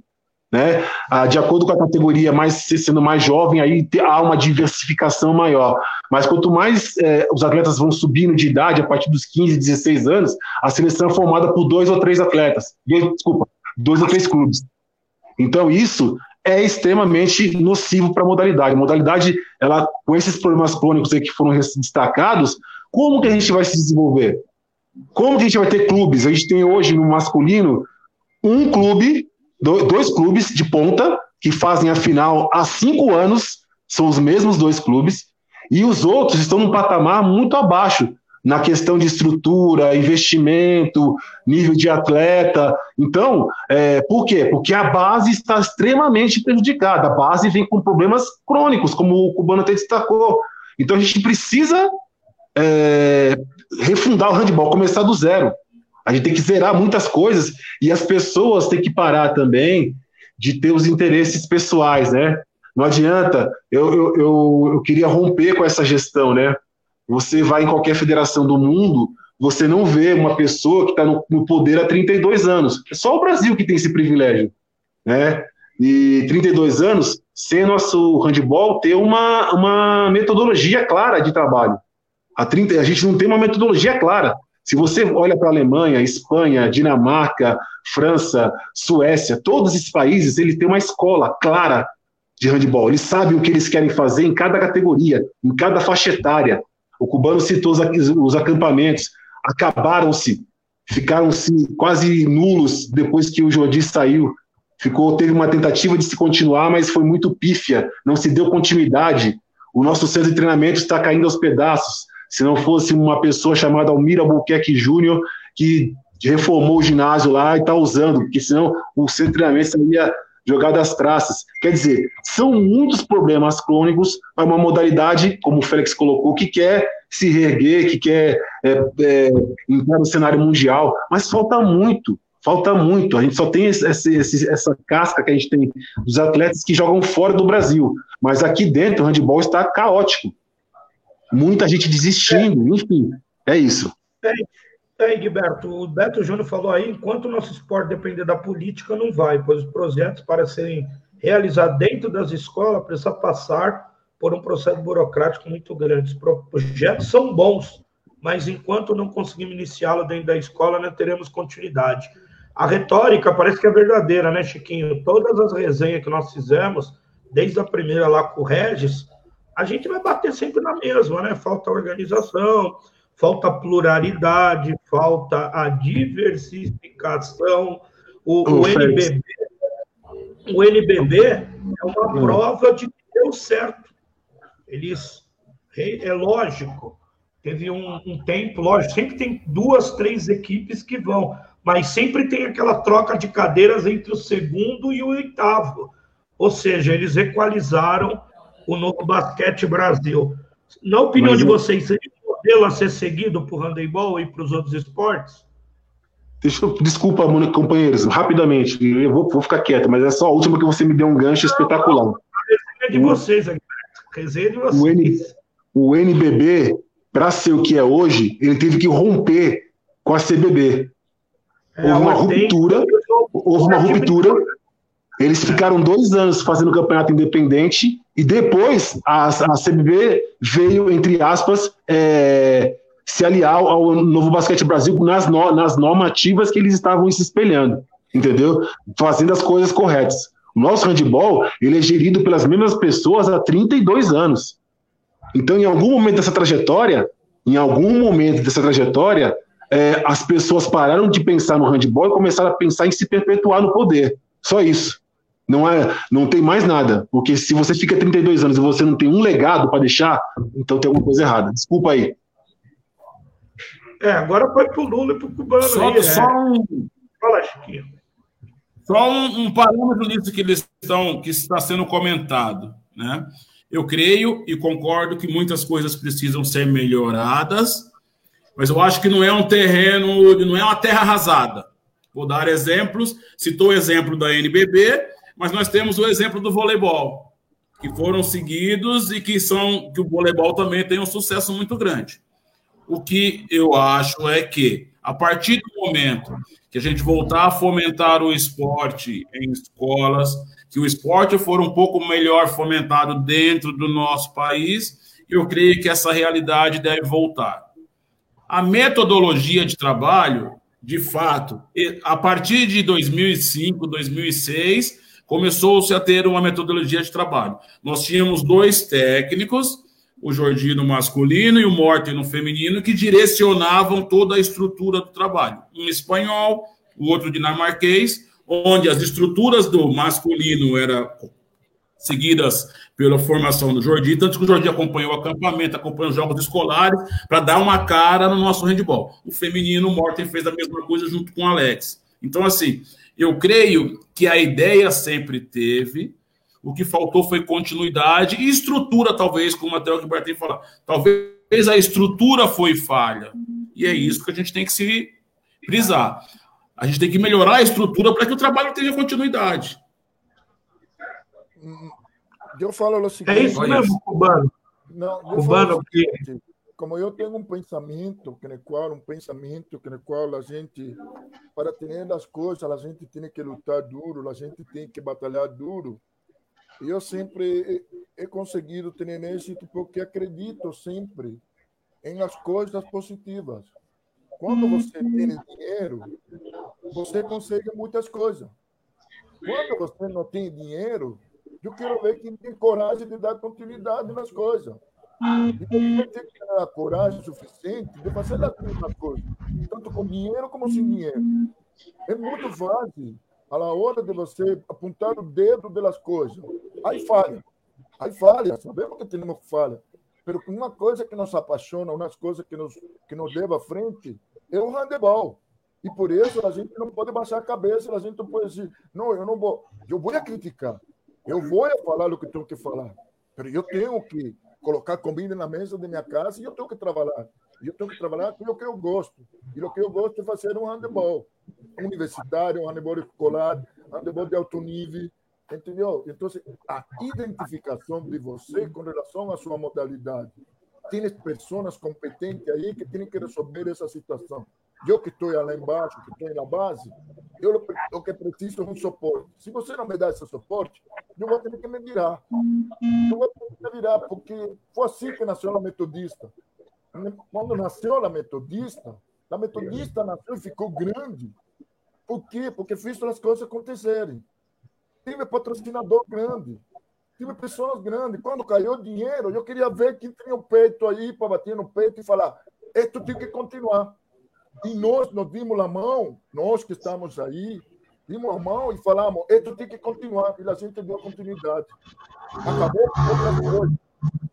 Né? Ah, de acordo com a categoria, mais sendo mais jovem, aí há uma diversificação maior. Mas quanto mais é, os atletas vão subindo de idade, a partir dos 15, 16 anos, a seleção é formada por dois ou três atletas. Desculpa, dois ou três clubes. Então, isso é extremamente nocivo para a modalidade. A modalidade, ela, com esses problemas crônicos que foram destacados, como que a gente vai se desenvolver? Como que a gente vai ter clubes? A gente tem hoje no masculino um clube dois clubes de ponta que fazem a final há cinco anos, são os mesmos dois clubes, e os outros estão num patamar muito abaixo na questão de estrutura, investimento, nível de atleta. Então, é, por quê? Porque a base está extremamente prejudicada. A base vem com problemas crônicos, como o Cubano até destacou. Então, a gente precisa é, refundar o handball, começar do zero. A gente tem que zerar muitas coisas e as pessoas têm que parar também de ter os interesses pessoais, né? Não adianta, eu, eu, eu, eu queria romper com essa gestão, né? Você vai em qualquer federação do mundo, você não vê uma pessoa que está no, no, poder há 32 anos. É só o Brasil que tem esse privilégio, né? E 32 anos, sem nosso handball ter uma, uma metodologia clara de trabalho. A, 30, a gente não tem uma metodologia clara. Se você olha para a Alemanha, Espanha, Dinamarca, França, Suécia, todos esses países, eles têm uma escola clara de handball. Eles sabem o que eles querem fazer em cada categoria, em cada faixa etária. O cubano citou os, os acampamentos. Acabaram-se ficaram-se quase nulos depois que o Jordi saiu. Ficou, teve uma tentativa de se continuar, mas foi muito pífia, não se deu continuidade. O nosso centro de treinamento está caindo aos pedaços. Se não fosse uma pessoa chamada Almira Albuquerque Júnior, que reformou o ginásio lá e está usando, porque senão o de treinamento seria jogado às traças. Quer dizer, são muitos problemas crônicos para uma modalidade, como o Félix colocou, que quer se reerguer, que quer é, é, entrar no cenário mundial, mas falta muito, falta muito. A gente só tem esse, esse, essa casca que a gente tem dos atletas que jogam fora do Brasil, mas aqui dentro o handebol está caótico. Muita gente desistindo, enfim, é isso. É, é Gilberto, o Beto Júnior falou aí, enquanto o nosso esporte depender da política, não vai, pois os projetos para serem realizados dentro das escolas precisam passar por um processo burocrático muito grande. Os projetos são bons, mas enquanto não conseguimos iniciá-lo dentro da escola, não teremos continuidade. A retórica parece que é verdadeira, né, Chiquinho? Todas as resenhas que nós fizemos, desde a primeira lá com o Regis, a gente vai bater sempre na mesma, né? Falta organização, falta pluralidade, falta a diversificação. O, o NBB, o NBB é uma hum. prova de que deu certo. Eles, é lógico, teve um, um tempo, lógico, sempre tem duas, três equipes que vão, mas sempre tem aquela troca de cadeiras entre o segundo e o oitavo. Ou seja, eles equalizaram o novo basquete Brasil. Na opinião mas, de vocês, seria um modelo a ser seguido para o handebol e para os outros esportes? Deixa eu, desculpa, companheiros, rapidamente, eu vou, vou, ficar quieto, mas é só a última que você me deu um gancho não, espetacular. Não, a resenha de vocês, resenha de vocês. O, N, o NBB, para ser o que é hoje, ele teve que romper com a CBB. É, houve uma ruptura, houve uma ruptura. Eles ficaram dois anos fazendo campeonato independente e depois a, a CBB veio, entre aspas, é, se aliar ao Novo Basquete Brasil nas, no, nas normativas que eles estavam se espelhando, entendeu? Fazendo as coisas corretas. O nosso handball, ele é gerido pelas mesmas pessoas há 32 anos. Então, em algum momento dessa trajetória, em algum momento dessa trajetória, é, as pessoas pararam de pensar no handball e começaram a pensar em se perpetuar no poder. Só isso. Não, é, não tem mais nada. Porque se você fica 32 anos e você não tem um legado para deixar, então tem alguma coisa errada. Desculpa aí. É, agora foi pro Lula e pro Cubano. Só, aí, só é. um. Fala, Chiquinho. Só um, um parâmetro nisso que eles estão, que está sendo comentado, né? Eu creio e concordo que muitas coisas precisam ser melhoradas, mas eu acho que não é um terreno, não é uma terra arrasada. Vou dar exemplos. Citou o exemplo da NBB, mas nós temos o exemplo do voleibol, que foram seguidos e que são que o voleibol também tem um sucesso muito grande. O que eu acho é que a partir do momento que a gente voltar a fomentar o esporte em escolas, que o esporte for um pouco melhor fomentado dentro do nosso país, eu creio que essa realidade deve voltar. A metodologia de trabalho, de fato, a partir de 2005, 2006, começou-se a ter uma metodologia de trabalho. Nós tínhamos dois técnicos, o Jordino masculino e o Morten no feminino, que direcionavam toda a estrutura do trabalho. Um espanhol, o outro dinamarquês, onde as estruturas do masculino eram seguidas pela formação do Jordi, tanto que o Jordi acompanhou o acampamento, acompanhou os jogos escolares, para dar uma cara no nosso handball. O feminino, o Morten fez a mesma coisa junto com o Alex. Então, assim, eu creio que a ideia sempre teve, o que faltou foi continuidade e estrutura, talvez, como até o Gilberto falar. Talvez a estrutura foi falha. E é isso que a gente tem que se frisar. A gente tem que melhorar a estrutura para que o trabalho tenha continuidade. Eu falo o seguinte. É isso mesmo, Cubano. Não, cubano, que como eu tenho um pensamento que no qual um pensamento que no qual a gente para ter as coisas a gente tem que lutar duro a gente tem que batalhar duro. Eu sempre he conseguido ter êxito porque acredito sempre em as coisas positivas. Quando você tem dinheiro você consegue muitas coisas. Quando você não tem dinheiro eu quero ver quem tem coragem de dar continuidade nas coisas. E tem que ter a coragem suficiente de fazer as mesmas coisas, tanto com dinheiro como sem dinheiro. É muito fácil, a hora de você apontar o dedo das coisas. Aí falha. Aí falha, sabemos que temos falha. Mas uma coisa que nos apaixona, uma coisa que nos, que nos leva à frente, é o handebol. E por isso a gente não pode baixar a cabeça, a gente não pode dizer, não, eu não vou, eu vou criticar, eu vou falar o que tenho que falar, mas eu tenho que colocar comida na mesa da minha casa e eu tenho que trabalhar. Eu tenho que trabalhar com o que eu gosto. E o que eu gosto é fazer um handebol universitário, um handebol escolar, handebol de alto nível, entendeu? Então, a identificação de você com relação à sua modalidade. Tem pessoas competentes aí que têm que resolver essa situação. Eu que estou lá embaixo, que estou na base, eu o que preciso é um suporte. Se você não me dá esse suporte, eu vou ter que me virar. Eu vou ter que me virar, porque foi assim que nasceu a metodista. Quando nasceu a metodista, a metodista nasceu e ficou grande. Por quê? Porque fez as coisas acontecerem. Tive patrocinador grande. Tive pessoas grandes. Quando caiu o dinheiro, eu queria ver quem tinha o peito aí para bater no peito e falar: Esto tem que continuar. E nós nos dimos a mão, nós que estamos aí, dimos a mão e falamos, isso tem que continuar. E a gente deu continuidade. Acabou outras coisas.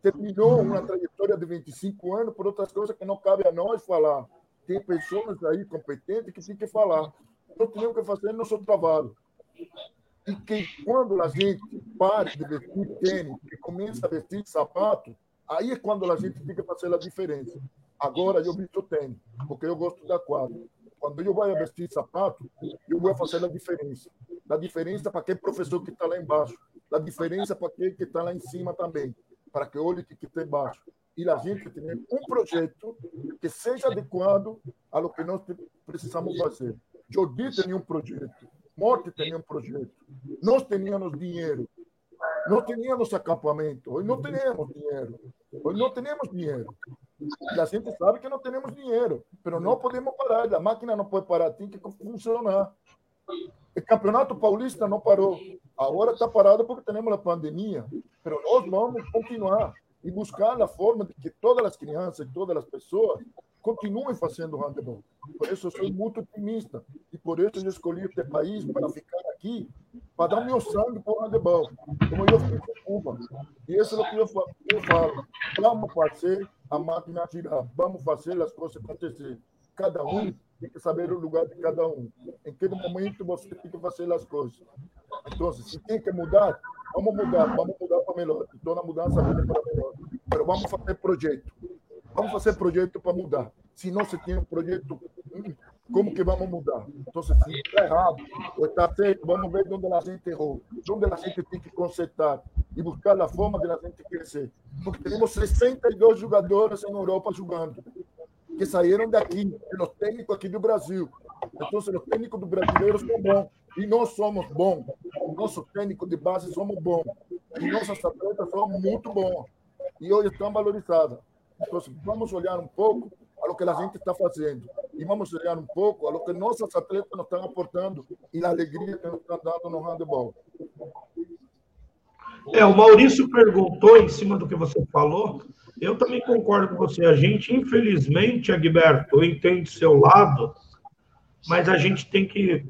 Terminou uma trajetória de 25 anos por outras coisas que não cabe a nós falar. Tem pessoas aí competentes que têm que falar. Nós temos que fazer nosso trabalho. E que quando a gente para de vestir tênis e começa a vestir sapato, aí é quando a gente tem que fazer a diferença. Agora eu visto tênis, porque eu gosto da quadra. Quando eu vou vestir sapato, eu vou fazer a diferença. A diferença para aquele professor que está lá embaixo. A diferença para aquele que está lá em cima também. Para que olhe que está embaixo. E a gente tem um projeto que seja adequado ao que nós precisamos fazer. Jordi tem um projeto. Morte tem um projeto. Nós tínhamos dinheiro. Nós tínhamos acampamento. Hoje não temos dinheiro. Hoje não temos dinheiro. E a gente sabe que não temos dinheiro, mas não podemos parar. A máquina não pode parar, tem que funcionar. O Campeonato Paulista não parou. Agora está parado porque temos a pandemia, mas nós vamos continuar e buscar a forma de que todas as crianças e todas as pessoas continuem fazendo handebol. Por isso eu sou muito otimista e por isso eu escolhi este país para ficar aqui, para dar meu sangue para o handebol, como eu fiz em Cuba. E isso é o que eu falo. Vamos fazer a máquina girar, vamos fazer as coisas acontecer. Cada um tem que saber o lugar de cada um. Em que momento você tem que fazer as coisas. Então, se tem que mudar, vamos mudar, vamos mudar para melhor. Então, a mudança vai para melhor. Mas vamos fazer projeto. Vamos fazer projeto para mudar. Se não se tem um projeto, como que vamos mudar? Então, se está errado ou está certo, vamos ver onde a gente errou, onde a gente tem que consertar e buscar a forma de a gente crescer. Porque temos 62 jogadores em Europa jogando, que saíram daqui, os técnicos aqui do Brasil. Então, os técnicos do brasileiro são bons. E nós somos bons. Nossos técnicos de base somos bons. E nossos atletas são muito bons. E hoje estão valorizados. Então, vamos olhar um pouco a lo que a gente está fazendo. E vamos olhar um pouco a lo que nossos atletas nos estão aportando e a alegria que nos estão dando no handebol. É, o Maurício perguntou em cima do que você falou. Eu também concordo com você. A gente, infelizmente, Agberto, eu entendo seu lado, mas a gente tem que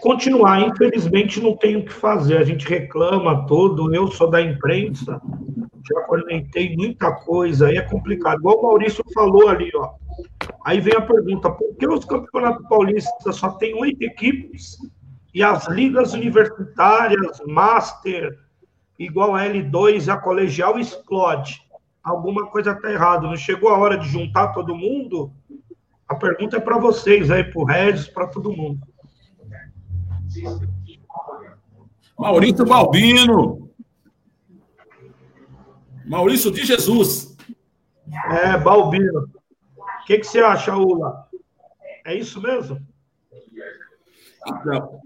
continuar. Infelizmente, não tem o que fazer. A gente reclama tudo. Eu sou da imprensa, já comentei muita coisa, aí é complicado. Igual o Maurício falou ali, ó. Aí vem a pergunta: por que os campeonatos paulistas só tem oito equipes e as ligas universitárias, Master, igual a L2 e a colegial explode? Alguma coisa está errada. Não chegou a hora de juntar todo mundo? A pergunta é para vocês aí, para o Regis, para todo mundo. Maurício Balbino. Maurício de Jesus. É, Balbino. O que, que você acha, Ula? É isso mesmo? Então,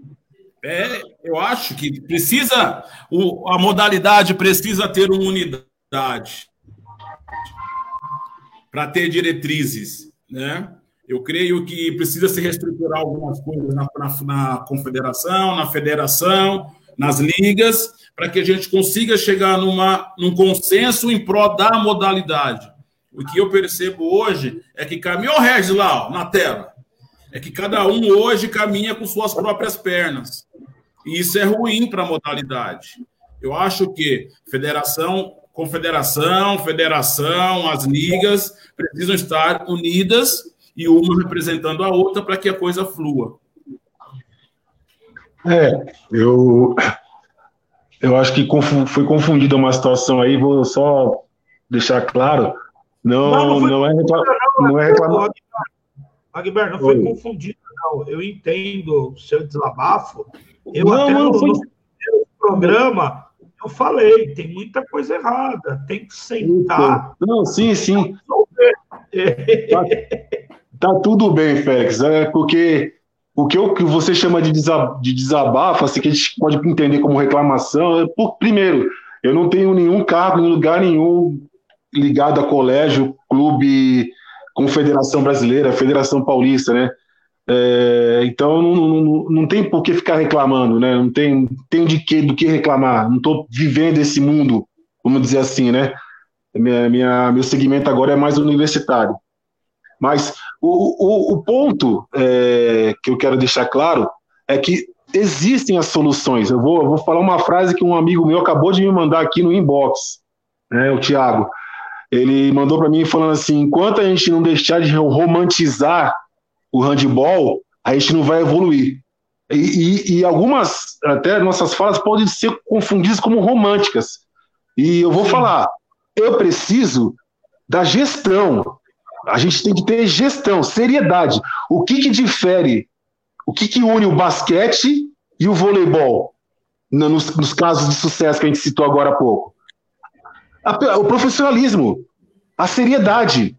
é, eu acho que precisa, o, a modalidade precisa ter uma unidade para ter diretrizes, né? Eu creio que precisa se reestruturar algumas coisas na, na, na confederação, na federação, nas ligas, para que a gente consiga chegar numa, num consenso em prol da modalidade. O que eu percebo hoje é que caminhou o Regis lá, ó, na tela. É que cada um hoje caminha com suas próprias pernas. E isso é ruim para a modalidade. Eu acho que federação, confederação, federação, as ligas precisam estar unidas e uma representando a outra para que a coisa flua. É, eu eu acho que foi confundida uma situação aí, vou só deixar claro, não, não, não, não é reclamar. Não, é reclamar. Agber, não foi Oi. confundido, não. Eu entendo o seu desabafo. Eu não, até não, no, foi... no programa eu falei, tem muita coisa errada, tem que sentar. Não, sim, sim. Tá, tá, tudo bem, Félix. É porque o que, eu, que você chama de, de desabafo, assim, que a gente pode entender como reclamação, é, por, primeiro, eu não tenho nenhum cargo em lugar nenhum ligado a colégio, clube, confederação brasileira, federação paulista, né? É, então não, não, não, tem por que ficar reclamando, né? Não tem, tem de que, do que reclamar. Não estou vivendo esse mundo, vamos dizer assim, né? Minha, minha, meu segmento agora é mais universitário. Mas o, o, o ponto é, que eu quero deixar claro é que existem as soluções. Eu vou, eu vou falar uma frase que um amigo meu acabou de me mandar aqui no inbox, né, o Tiago. Ele mandou para mim falando assim: enquanto a gente não deixar de romantizar o handball, a gente não vai evoluir. E, e, e, algumas, até nossas falas, podem ser confundidas como românticas. E eu vou falar, eu preciso da gestão. A gente tem que ter gestão, seriedade. O que, que difere, o que, que une o basquete e o voleibol, nos, nos casos de sucesso que a gente citou agora há pouco? o profissionalismo, a seriedade.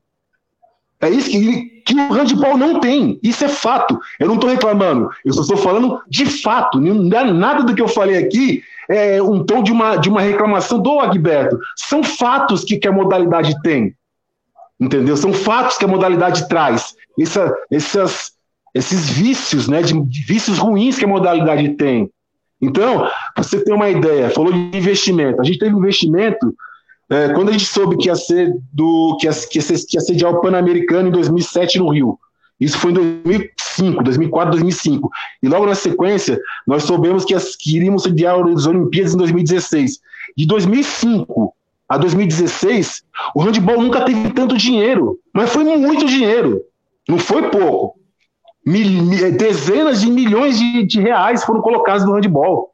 É isso que, que o handball não tem. Isso é fato. Eu não estou reclamando. Eu só estou falando de fato. É nada do que eu falei aqui é um tom de uma, de uma reclamação do Agberto. São fatos que, que a modalidade tem. Entendeu? São fatos que a modalidade traz. Essa, essas, esses vícios, né, de, de vícios ruins que a modalidade tem. Então, você tem uma ideia, falou de investimento. A gente teve investimento é, quando a gente soube que ia ser do que ia, que ia, ser, que ia sediar o Pan-Americano em 2007 no Rio. Isso foi em 2005, 2004, 2005. E logo na sequência, nós soubemos que, as, que iríamos sediar as Olimpíadas em 2016. De 2005 a 2016, o handball nunca teve tanto dinheiro, mas foi muito dinheiro. Não foi pouco. Mil, dezenas de milhões de, de reais foram colocados no handball.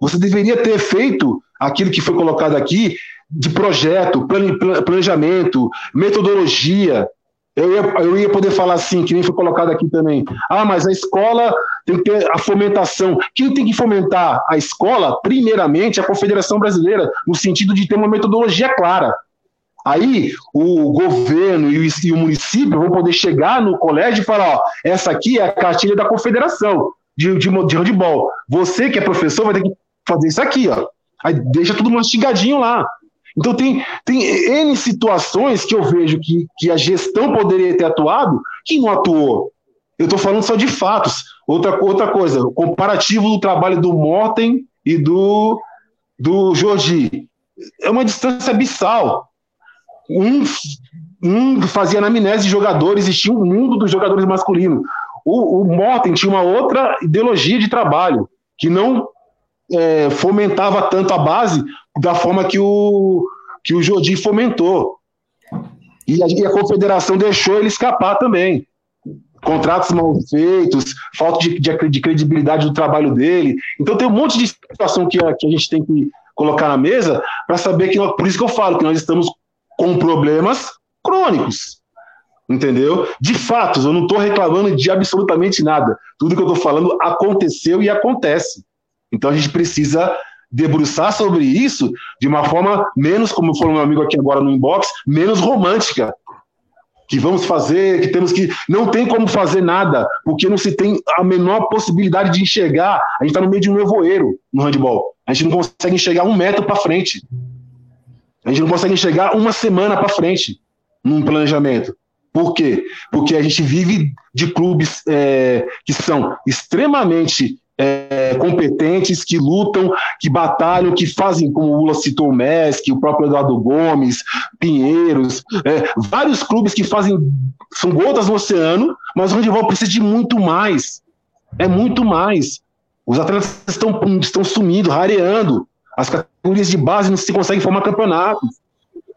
Você deveria ter feito aquilo que foi colocado aqui de projeto, planejamento, metodologia. Eu ia, eu ia poder falar assim, que nem foi colocado aqui também. Ah, mas a escola tem que ter a fomentação. Quem tem que fomentar a escola, primeiramente, é a Confederação Brasileira, no sentido de ter uma metodologia clara. Aí o governo e o, e o município vão poder chegar no colégio e falar: ó, essa aqui é a cartilha da confederação de, de, de handball. Você que é professor vai ter que fazer isso aqui, ó. Aí deixa tudo mastigadinho lá. Então, tem, tem N situações que eu vejo que, que a gestão poderia ter atuado que não atuou. Eu estou falando só de fatos. Outra, outra coisa, o comparativo do trabalho do Morten e do, do Jordi. É uma distância abissal. Um, um fazia anamnese de jogadores, existia um mundo dos jogadores masculinos. O, o Morten tinha uma outra ideologia de trabalho, que não é, fomentava tanto a base da forma que o, que o Jordi fomentou. E a, e a confederação deixou ele escapar também. Contratos mal feitos, falta de, de, de, credibilidade do trabalho dele. Então tem um monte de situação que a, que a gente tem que colocar na mesa para saber que, por isso que eu falo que nós estamos com problemas crônicos. Entendeu? De fatos, eu não estou reclamando de absolutamente nada. Tudo que eu estou falando aconteceu e acontece. Então a gente precisa debruçar sobre isso de uma forma menos, como falou meu amigo aqui agora no inbox, menos romântica. Que vamos fazer, que temos que. Não tem como fazer nada, porque não se tem a menor possibilidade de enxergar. A gente está no meio de um nevoeiro no handball. A gente não consegue enxergar um metro para frente. A gente não consegue enxergar uma semana para frente num planejamento. Por quê? Porque a gente vive de clubes é, que são extremamente é, competentes, que lutam, que batalham, que fazem, como o Lula citou o MESC, o próprio Eduardo Gomes, Pinheiros, é, vários clubes que fazem, são gotas no oceano, mas o handebol precisa de muito mais. É muito mais. Os atletas estão, estão sumindo, rareando. As categorias de base não se conseguem formar campeonatos.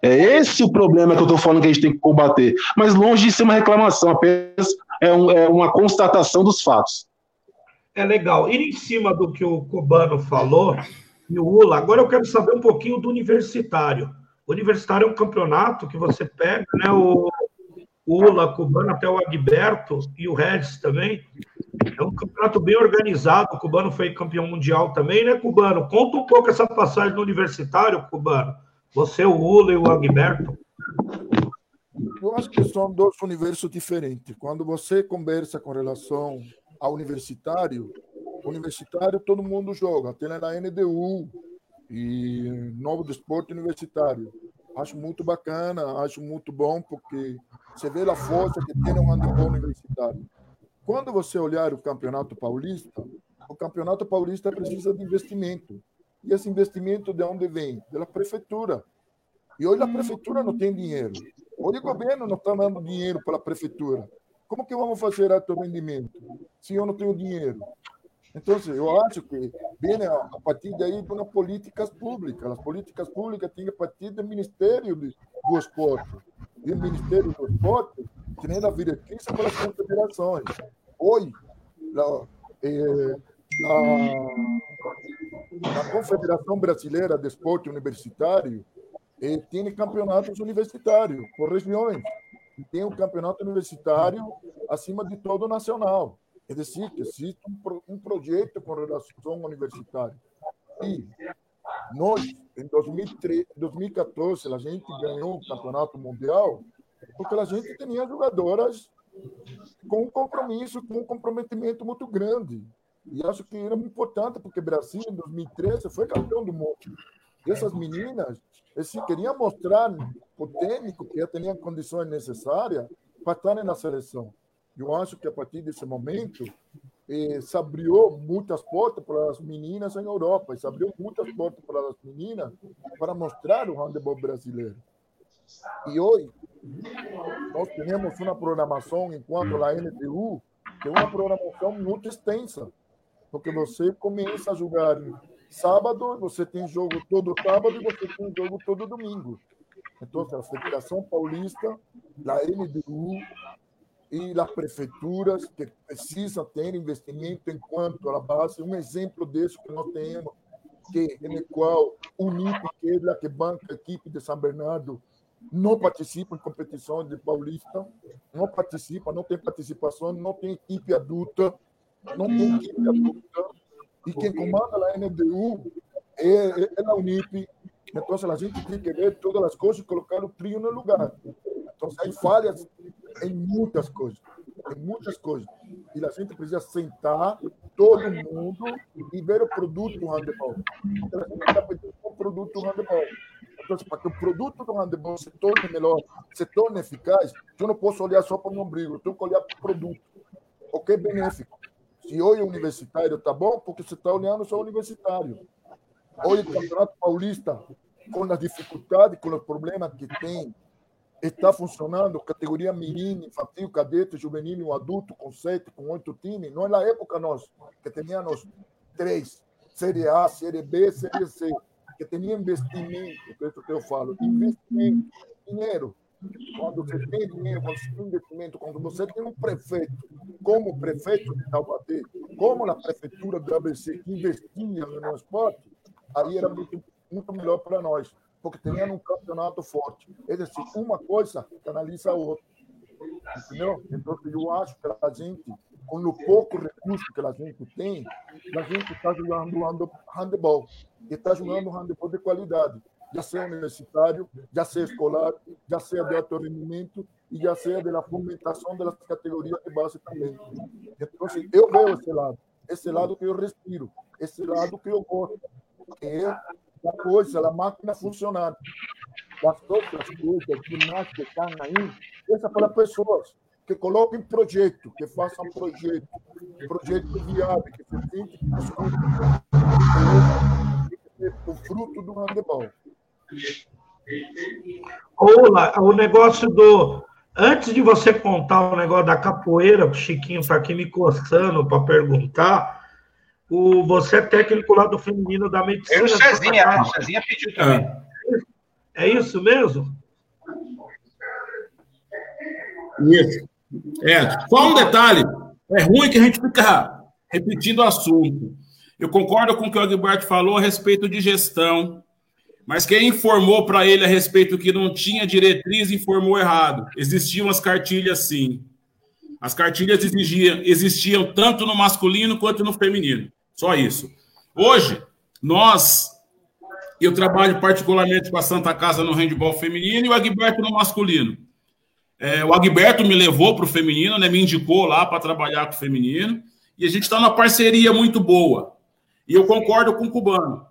É esse o problema que eu estou falando que a gente tem que combater. Mas longe de ser uma reclamação, apenas é, um, é uma constatação dos fatos. É legal. E em cima do que o Cubano falou, e o Ula, agora eu quero saber um pouquinho do universitário. O universitário é um campeonato que você pega, né? O, Ula, Cubano, até o Agberto e o Regis também. É um campeonato bem organizado. O Cubano foi campeão mundial também, né, Cubano? Conta um pouco essa passagem no universitário, Cubano. Você, o Ula e o Agberto. Eu acho que são dois universos diferentes. Quando você conversa com relação ao universitário, universitário todo mundo joga, tem na NDU e Novo Desporto Universitário. Acho muito bacana, acho muito bom, porque você vê a força que tem no handebol universitário. Quando você olhar o Campeonato Paulista, o Campeonato Paulista precisa de investimento. E esse investimento de onde vem? Da prefeitura. E hoje a prefeitura não tem dinheiro. Hoje o governo não está dando dinheiro para a prefeitura. Como que vamos fazer alto rendimento se eu não tenho dinheiro? Então, eu acho que vem a partir daí uma políticas públicas. As políticas públicas têm que partir do Ministério do Esporte. E o Ministério do Esporte tem a diretriz para as confederações. Hoje, eh, na, na Confederação Brasileira de Esporte Universitário, eh, tem campeonatos universitários por regiões. Tem um campeonato universitário acima de todo o nacional. É decir, que existe um, um projeto com relação universitária. E nós, em 2013, 2014, a gente ganhou o campeonato mundial porque a gente tinha jogadoras com um compromisso, com um comprometimento muito grande. E acho que era muito importante, porque o Brasil, em 2013, foi campeão do mundo. Essas meninas eles queriam mostrar o técnico que tinha condições necessárias para estar na seleção. Eu acho que a partir desse momento eh, se abriu muitas portas para as meninas em Europa, se abriu muitas portas para as meninas para mostrar o handebol brasileiro. E hoje nós temos uma programação enquanto a NTU, que é uma programação muito extensa, porque você começa a jogar sábado, você tem jogo todo sábado e você tem jogo todo domingo. Então, a Federação Paulista, a NDU e as prefeituras que precisam ter investimento enquanto a base. Um exemplo desse que nós temos, que, no qual o NIP, que é que banca a equipe de São Bernardo, não participa em competições de Paulista, não participa, não tem participação, não tem equipe adulta, não tem equipe adulta e quem comanda a NDU é, é, é a Unip. Então, a gente tem que ver todas as coisas e colocar o trio no lugar. Então, hay falhas em muitas coisas, em muitas coisas. E a gente precisa sentar, todo mundo, e ver o produto do handebol. Então, a gente está pedindo o produto do handebol. Então, para que o produto do handebol se torne melhor, se torne eficaz, eu não posso olhar só para o ombrigo, eu tenho que olhar para o produto. O que é benéfico. Se hoje o universitário está bom, porque você está olhando só universitário. Hoje o Campeonato Paulista, com as dificuldades, com os problemas que tem, está funcionando, categoria menino, infantil, cadete, juvenil adulto, com sete, com oito times. Não é na época nós, que tínhamos três, Série A, Série B, Série C, que tinha investimento, é isso que eu falo, investimento, dinheiro. Quando você tem dinheiro, quando você tem investimento, quando você tem um prefeito, como prefeito de Taubaté, como na prefeitura do ABC, que investia no esporte, aí era muito, muito melhor para nós, porque tinha um campeonato forte. É decir, uma coisa canaliza a outra. Entendeu? Então, eu acho que a gente, com o pouco recurso que a gente tem, a gente está jogando handebol. E está jogando handebol de qualidade já seja universitário, já seja escolar, já seja de alto e já seja da fomentação das categorias de base também. Então, assim, eu vejo esse lado, esse lado que eu respiro, esse lado que eu gosto, que é a coisa, a máquina funcionar. As outras coisas que mais que estão aí, essa para pessoas que coloquem projeto, que façam projeto, projeto viável, que se sente o fruto do handebol. Olá, o negócio do. Antes de você contar o negócio da capoeira, o Chiquinho está aqui me coçando para perguntar. O, você é técnico lá do feminino da medicina. Eu, o Cezinha? O Cezinha pediu também. É, é isso mesmo? Isso. É. Só um detalhe: é ruim que a gente fica repetindo o assunto. Eu concordo com o que o Agilberto falou a respeito de gestão, mas quem informou para ele a respeito que não tinha diretriz informou errado. Existiam as cartilhas, sim. As cartilhas exigiam, existiam tanto no masculino quanto no feminino. Só isso. Hoje, nós, eu trabalho particularmente com a Santa Casa no handball feminino e o Agberto no masculino. É, o Agberto me levou para o feminino, né, me indicou lá para trabalhar com o feminino, e a gente está numa parceria muito boa. E eu concordo com o Cubano.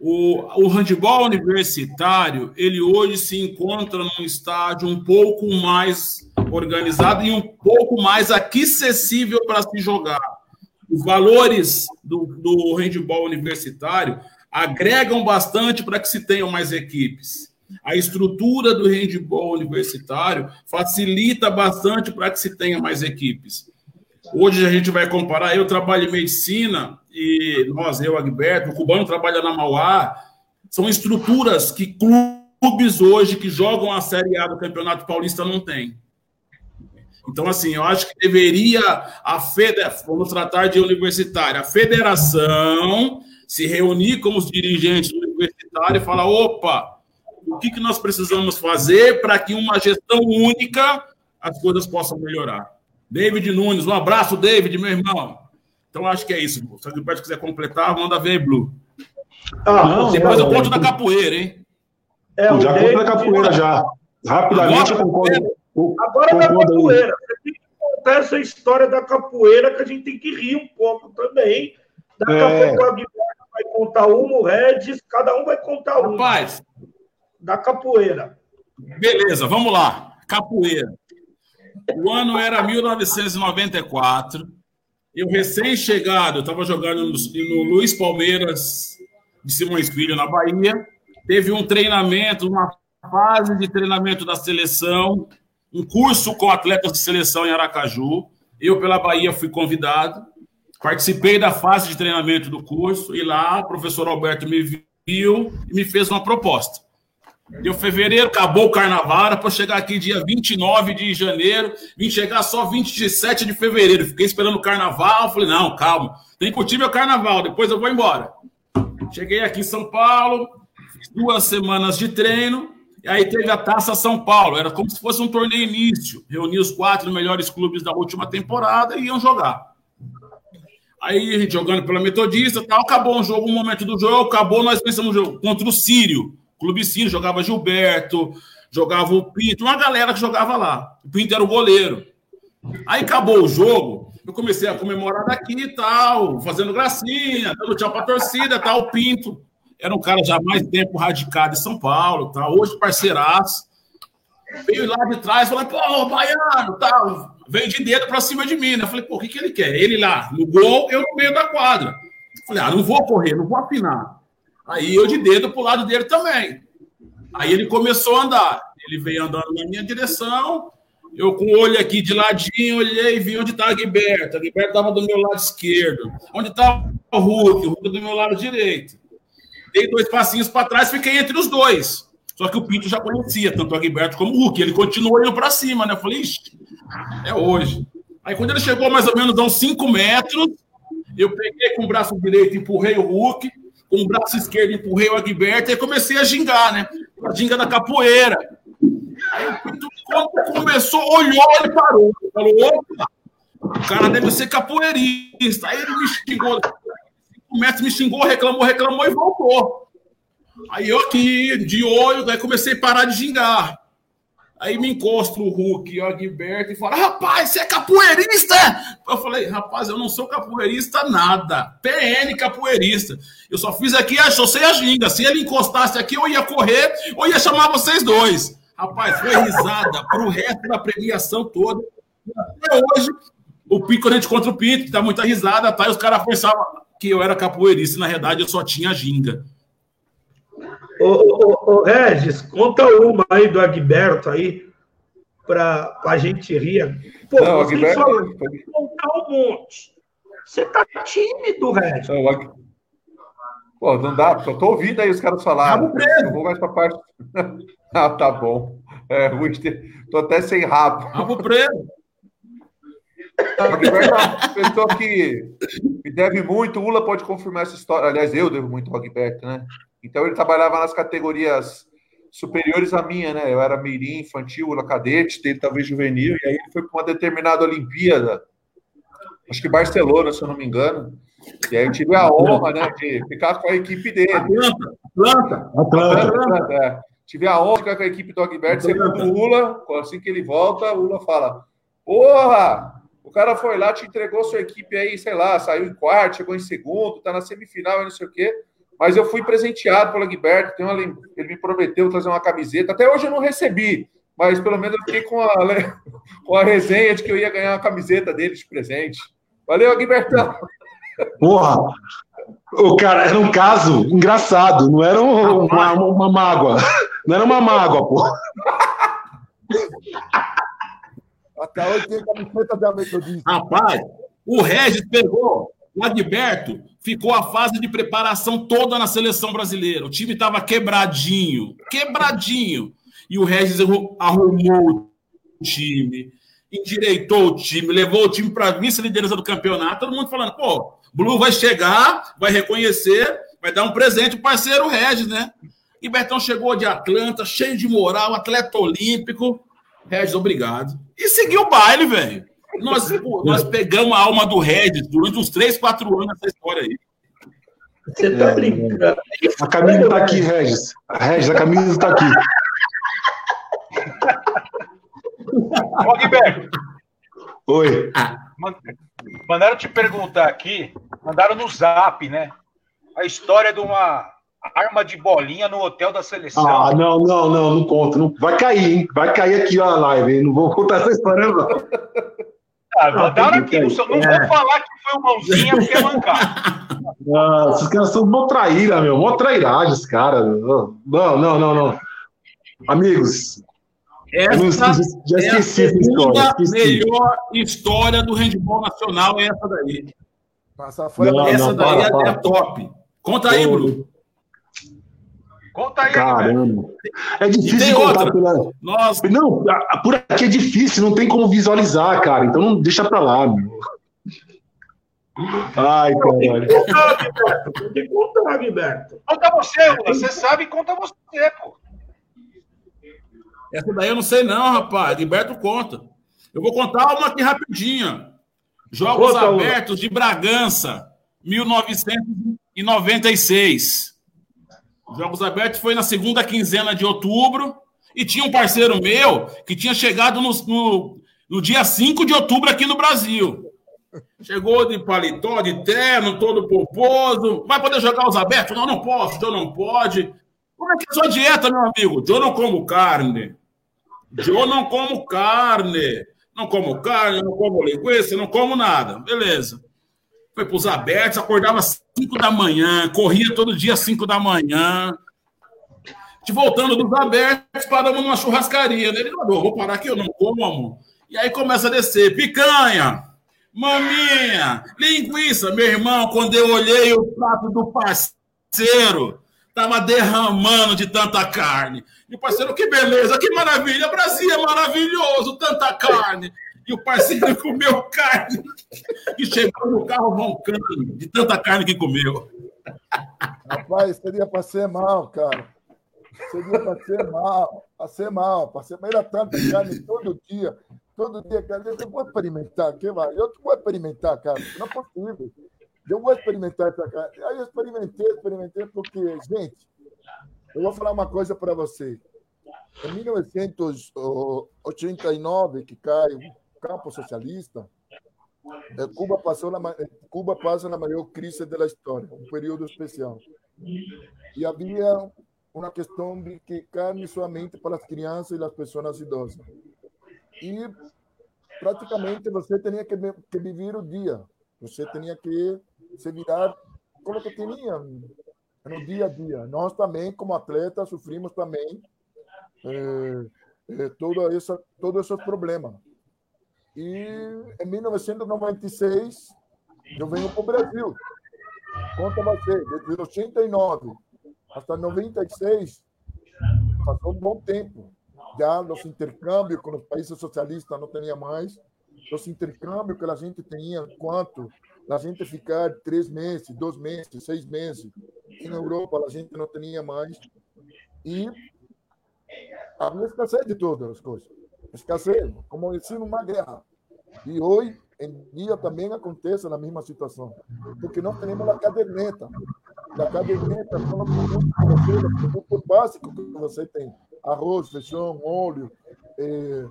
O, o handball universitário, ele hoje se encontra num estágio um pouco mais organizado e um pouco mais acessível para se jogar. Os valores do, do handball universitário agregam bastante para que se tenham mais equipes. A estrutura do handball universitário facilita bastante para que se tenha mais equipes. Hoje a gente vai comparar, eu trabalho em medicina e nós, eu, Agberto, o Cubano trabalha na Mauá, são estruturas que clubes hoje que jogam a Série A do Campeonato Paulista não têm. Então, assim, eu acho que deveria a federação, vamos tratar de universitária, a federação se reunir com os dirigentes do universitário e falar: opa, o que, que nós precisamos fazer para que uma gestão única as coisas possam melhorar. David Nunes, um abraço, David, meu irmão. Então, acho que é isso. Se o Gilberto quiser completar, manda ver, Blue. Ah, não, Depois eu conto da capoeira, hein? É, já David... conta da capoeira, já. Rapidamente, agora, eu concordo. Agora da capoeira. Você tem que contar essa história da capoeira, que a gente tem que rir um pouco também. Daqui é... a pouco a Guilherme vai contar um, o Regis, cada um vai contar um. Rapaz, da capoeira. Beleza, vamos lá. Capoeira. O ano era 1994. Eu recém-chegado, eu estava jogando no, no Luiz Palmeiras de Simões Filho, na Bahia. Teve um treinamento, uma fase de treinamento da seleção, um curso com atletas de seleção em Aracaju. Eu, pela Bahia, fui convidado. Participei da fase de treinamento do curso e lá o professor Alberto me viu e me fez uma proposta. Deu fevereiro, acabou o carnaval, para chegar aqui dia 29 de janeiro, vim chegar só 27 de fevereiro. Fiquei esperando o carnaval, falei, não, calma, tem que curtir meu carnaval, depois eu vou embora. Cheguei aqui em São Paulo, duas semanas de treino, e aí teve a Taça São Paulo, era como se fosse um torneio início. Reuni os quatro melhores clubes da última temporada e iam jogar. Aí a gente jogando pela Metodista, tal, acabou um jogo, um momento do jogo, acabou, nós pensamos no jogo contra o Sírio. Clube Ciro, jogava Gilberto, jogava o Pinto, uma galera que jogava lá. O Pinto era o goleiro. Aí acabou o jogo, eu comecei a comemorar daqui e tal, fazendo gracinha, dando tchau pra torcida, tal. O Pinto era um cara já mais tempo radicado em São Paulo, tal. Hoje parceiraço. Veio lá de trás, falando, pô, baiano, tal. Veio de dedo pra cima de mim, né? Eu falei, pô, o que, que ele quer? Ele lá no gol, eu no meio da quadra. Eu falei, ah, não vou correr, não vou afinar. Aí eu de dedo pro lado dele também. Aí ele começou a andar. Ele veio andando na minha direção. Eu com o olho aqui de ladinho, olhei e vi onde estava a Guiberto. A Guiberto estava do meu lado esquerdo. Onde estava o Hulk? O Hulk do meu lado direito. Dei dois passinhos para trás, fiquei entre os dois. Só que o Pinto já conhecia, tanto o Guiberto como o Hulk. Ele continuou indo para cima, né? Eu falei, é hoje. Aí quando ele chegou mais ou menos a uns 5 metros, eu peguei com o braço direito, empurrei o Hulk, com o braço esquerdo empurrei o Agberto e comecei a gingar, né? A ginga da capoeira. Aí quando começou, olhou e parou. Falou, opa, o cara deve ser capoeirista. Aí ele me xingou. O mestre me xingou, reclamou, reclamou e voltou. Aí eu aqui, de olho, aí comecei a parar de gingar. Aí me encosta o Hulk, o Agberto, e fala: Rapaz, você é capoeirista? Eu falei: Rapaz, eu não sou capoeirista nada. PN capoeirista. Eu só fiz aqui, achou sem a ginga. Se ele encostasse aqui, eu ia correr ou ia chamar vocês dois. Rapaz, foi risada pro resto da premiação toda. Até hoje, o Pico, a gente contra o que tá muita risada, tá? E os caras pensavam que eu era capoeirista, na realidade eu só tinha ginga. Ô, ô, ô, Regis, conta uma aí do Agberto aí, para a gente rir. Pô, não, você Agberto... só contar um monte. Você tá tímido, Regis. Não, Ag... Pô, não dá, só tô ouvindo aí os caras falarem. Não vou mais pra parte. ah, tá bom. É, tô até sem rabo. Rabo preso. É uma pessoa que me deve muito. O Ula pode confirmar essa história. Aliás, eu devo muito ao Agberto, né? Então ele trabalhava nas categorias superiores à minha, né? Eu era mirim, infantil, cadete, dele talvez juvenil, e aí ele foi para uma determinada Olimpíada, acho que Barcelona, se eu não me engano. E aí eu tive a honra, né, de ficar com a equipe dele. Atlanta, Atlanta, Atlanta. Atlanta é. Tive a honra de ficar com a equipe do Agberto, segundo o Ula, assim que ele volta, o Ula fala: Porra! O cara foi lá, te entregou sua equipe aí, sei lá, saiu em quarto, chegou em segundo, tá na semifinal, não sei o quê. Mas eu fui presenteado pelo Agberto, tem uma, ele me prometeu trazer uma camiseta. Até hoje eu não recebi, mas pelo menos eu fiquei com a, com a resenha de que eu ia ganhar uma camiseta dele de presente. Valeu, Agbertão! Porra! O cara, era um caso engraçado, não era um, uma, uma, mágoa. Não era uma mágoa, pô. Até hoje tem camiseta da metodista. Rapaz, o Regis pegou o Adberto ficou a fase de preparação toda na seleção brasileira. O time estava quebradinho, quebradinho. E o Regis arrumou o time, endireitou o time, levou o time para a vice-liderança do campeonato. Todo mundo falando, pô, Blue vai chegar, vai reconhecer, vai dar um presente o parceiro Regis, né? E Bertão chegou de Atlanta, cheio de moral, atleta olímpico. Regis, obrigado. E seguiu o baile, velho. Nós, pô, nós pegamos a alma do Regis durante uns 3, 4 anos nessa história aí. Você tá é, brincando. A camisa tá aqui, Regis. Regis, a camisa tá aqui. Ô, Guilherme. Oi. Mandaram te perguntar aqui, mandaram no zap, né? A história de uma arma de bolinha no hotel da seleção. Ah, não, não, não, não conta. Não... Vai cair, hein? Vai cair aqui ó, a live, hein? Não vou contar essa história, não. Ah, mandaram aqui, não, não é. vou falar que foi o mãozinha porque é mancar. Ah, esses caras são mó traíra, meu, mó trairagem, esses caras. Não, não, não, não. Amigos, essa já esqueci é a segunda melhor história do handball nacional é essa daí. Essa, não, essa não, daí para, é, para. top. Conta aí, Bruno. Conta aí, Caramba. É difícil contar outra. pela. Nossa. Não, por aqui é difícil, não tem como visualizar, cara. Então não deixa pra lá, meu. Ai, caralho. Tem que contar, Gilberto. Conta você, Você sabe, conta você, pô. Essa daí eu não sei, não, rapaz. Gilberto conta. Eu vou contar uma aqui rapidinha. Jogos conta, Abertos de Bragança, 1996. Jogos Abertos foi na segunda quinzena de outubro. E tinha um parceiro meu que tinha chegado no, no, no dia 5 de outubro aqui no Brasil. Chegou de paletó, de terno, todo pomposo. Vai poder jogar os abertos? Não, não posso. Joe não pode. Como é que é a sua dieta, meu amigo? Joe não como carne. Joe não como carne. Não como carne, não como linguiça, não como nada. Beleza. Foi para os abertos, acordava às 5 da manhã, corria todo dia às 5 da manhã. De voltando dos abertos, paramos numa churrascaria. Ele falou: vou parar aqui, eu não como. E aí começa a descer: picanha, maminha, linguiça. Meu irmão, quando eu olhei o prato do parceiro, tava derramando de tanta carne. E o parceiro, que beleza, que maravilha, Brasil é maravilhoso, tanta carne. E o parceiro comeu carne e chegou no carro roncando de tanta carne que comeu. Rapaz, seria para ser mal, cara. Seria para ser mal, para ser mal, para ser mal. Era tanta carne todo dia, todo dia, cara. Eu vou experimentar, que vai? Eu vou experimentar, cara. Não é possível. Eu vou experimentar essa carne. Aí eu experimentei, experimentei, porque, gente, eu vou falar uma coisa para você. Em 1989, que cai campo socialista, eh, Cuba passou na, eh, Cuba passa na maior crise da história, um período especial. E havia uma questão de que carne somente para as crianças e as pessoas idosas. E praticamente você tinha que, que viver o dia. Você tinha que se virar com o que tinha no dia a dia. Nós também, como atletas, sofrimos também é, é, toda essa, problemas. E em 1996, eu venho para o Brasil. Conta você, desde 89 até 96, passou um bom tempo. Já os intercâmbios com os países socialistas não tinha mais. Os intercâmbios que a gente tinha, quanto a gente ficar três meses, dois meses, seis meses. Em Europa, a gente não tinha mais. E havia escassez de todas as coisas. Escassez, como ensino uma guerra. E hoje em dia também acontece a mesma situação, porque não temos a caderneta. A caderneta são os produtos básicos que você tem: arroz, feijão, óleo, eh,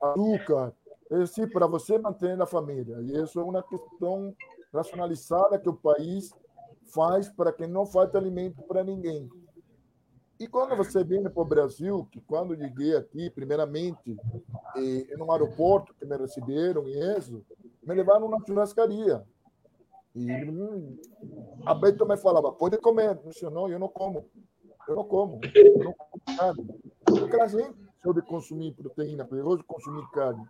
açúcar, esse para você manter a família. E isso é uma questão racionalizada que o país faz para que não falte alimento para ninguém. E quando você vem para o Brasil, que quando cheguei aqui, primeiramente, eh, no aeroporto que me receberam em isso, me levaram na churrascaria. E a Beto me falava, pode comer. Eu disse, não, eu não como. Eu não como. Eu não como carne. Porque a gente soube consumir proteína, porque hoje consumir carne.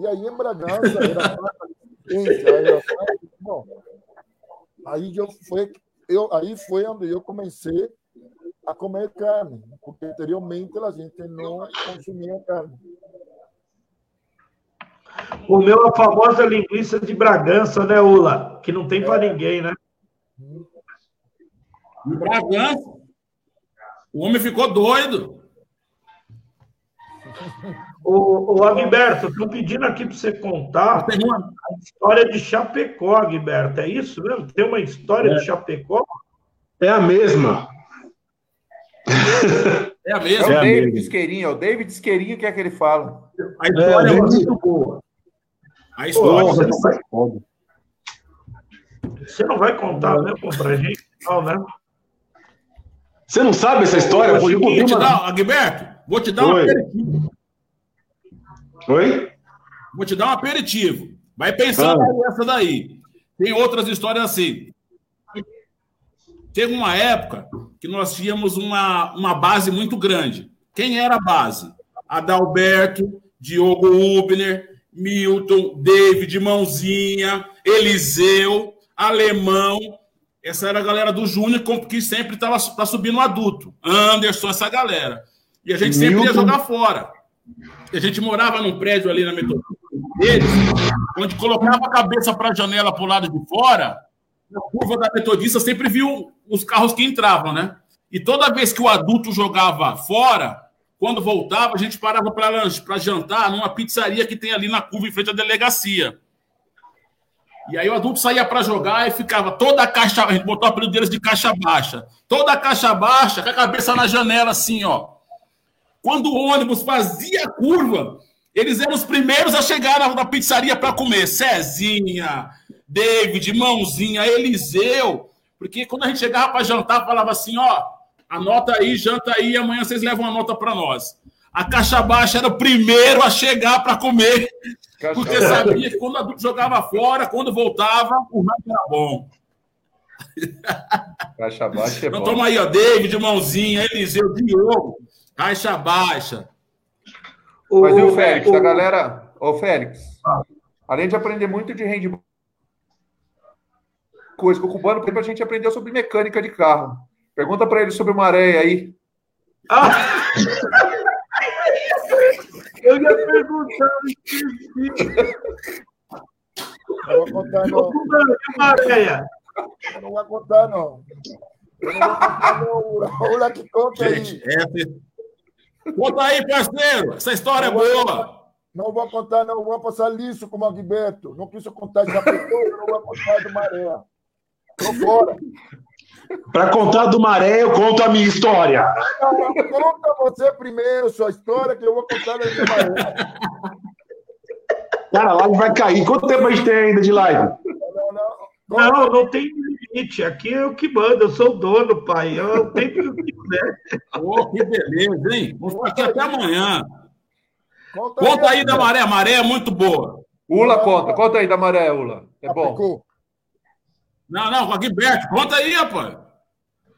E aí em Bragança era era. Aí eu foi, eu, aí foi onde eu comecei a comer carne, porque anteriormente a gente não consumia carne. O meu a famosa linguiça de Bragança, né, Ula? Que não tem para ninguém, né? Em Bragança, o homem ficou doido. O, o Agberto, estou pedindo aqui para você contar a história de Chapecó, Agberto. É isso mesmo? Tem uma história é. de Chapecó? É a mesma. É a mesma. É o é David Isqueirinho, é o David Isqueirinho que é que ele fala. A história é, é muito boa. A história Pô, você, não vai... você não vai contar mesmo pra gente, não, né? Você não sabe essa história? Vou, vou te dar, Agberto, vou te dar Oi. um aperitivo. Oi? Vou te dar um aperitivo. Vai pensando ah. nessa daí. Tem outras histórias assim. Teve uma época que nós tínhamos uma, uma base muito grande. Quem era a base? Adalberto, Diogo Ubner, Milton, David, Mãozinha, Eliseu, Alemão. Essa era a galera do Júnior, que sempre estava tá subindo adulto. Anderson, essa galera. E a gente sempre Milton. ia jogar fora. E a gente morava num prédio ali na metodologia deles, onde colocava a cabeça para a janela para o lado de fora, na curva da metodista sempre viu os carros que entravam, né? E toda vez que o adulto jogava fora, quando voltava, a gente parava para jantar numa pizzaria que tem ali na curva em frente à delegacia. E aí o adulto saía para jogar e ficava toda a caixa, a gente botou apelido deles de caixa baixa. Toda a caixa baixa, com a cabeça na janela assim, ó. Quando o ônibus fazia a curva, eles eram os primeiros a chegar na, na pizzaria para comer. Cezinha, David, Mãozinha, Eliseu. Porque quando a gente chegava para jantar, falava assim, ó, Anota aí, janta aí, amanhã vocês levam uma nota para nós. A caixa baixa era o primeiro a chegar para comer, caixa porque sabia que quando o adulto jogava fora, quando voltava, o rango era bom. Caixa baixa é então, bom. Toma aí, ó, David, mãozinha, Eliseu, Diogo, caixa baixa. Mas e o Félix, o... a galera... Ô, Félix, além de aprender muito de handball, coisa que o cubano, a gente aprendeu sobre mecânica de carro. Pergunta para ele sobre uma areia aí. Ah! Eu ia perguntar, Não vou contar, não. Eu não vou contar, não. Eu não vou contar, não. Olha que conta Gente, aí. É... Conta aí, parceiro. Essa história não é boa. Não vou contar, não. Vou passar liso com o Magbeto. Não preciso contar de Japetão, não vou contar do Maré. Tô fora. Para contar do maré, eu conto a minha história. conta você primeiro sua história, que eu vou contar da minha maré. Cara, a live vai cair. Quanto tempo a gente tem ainda de live? Não, não. Não, não tem limite. Aqui é o que manda. Eu sou o dono, pai. Eu tenho que quiser. Oh, que beleza, hein? Vamos ficar aqui até amanhã. Conta, conta aí, aí da maré, a maré é muito boa. Ula conta, conta aí da maré, Ula. É bom. Não, não, com a Guiberto, conta aí, rapaz.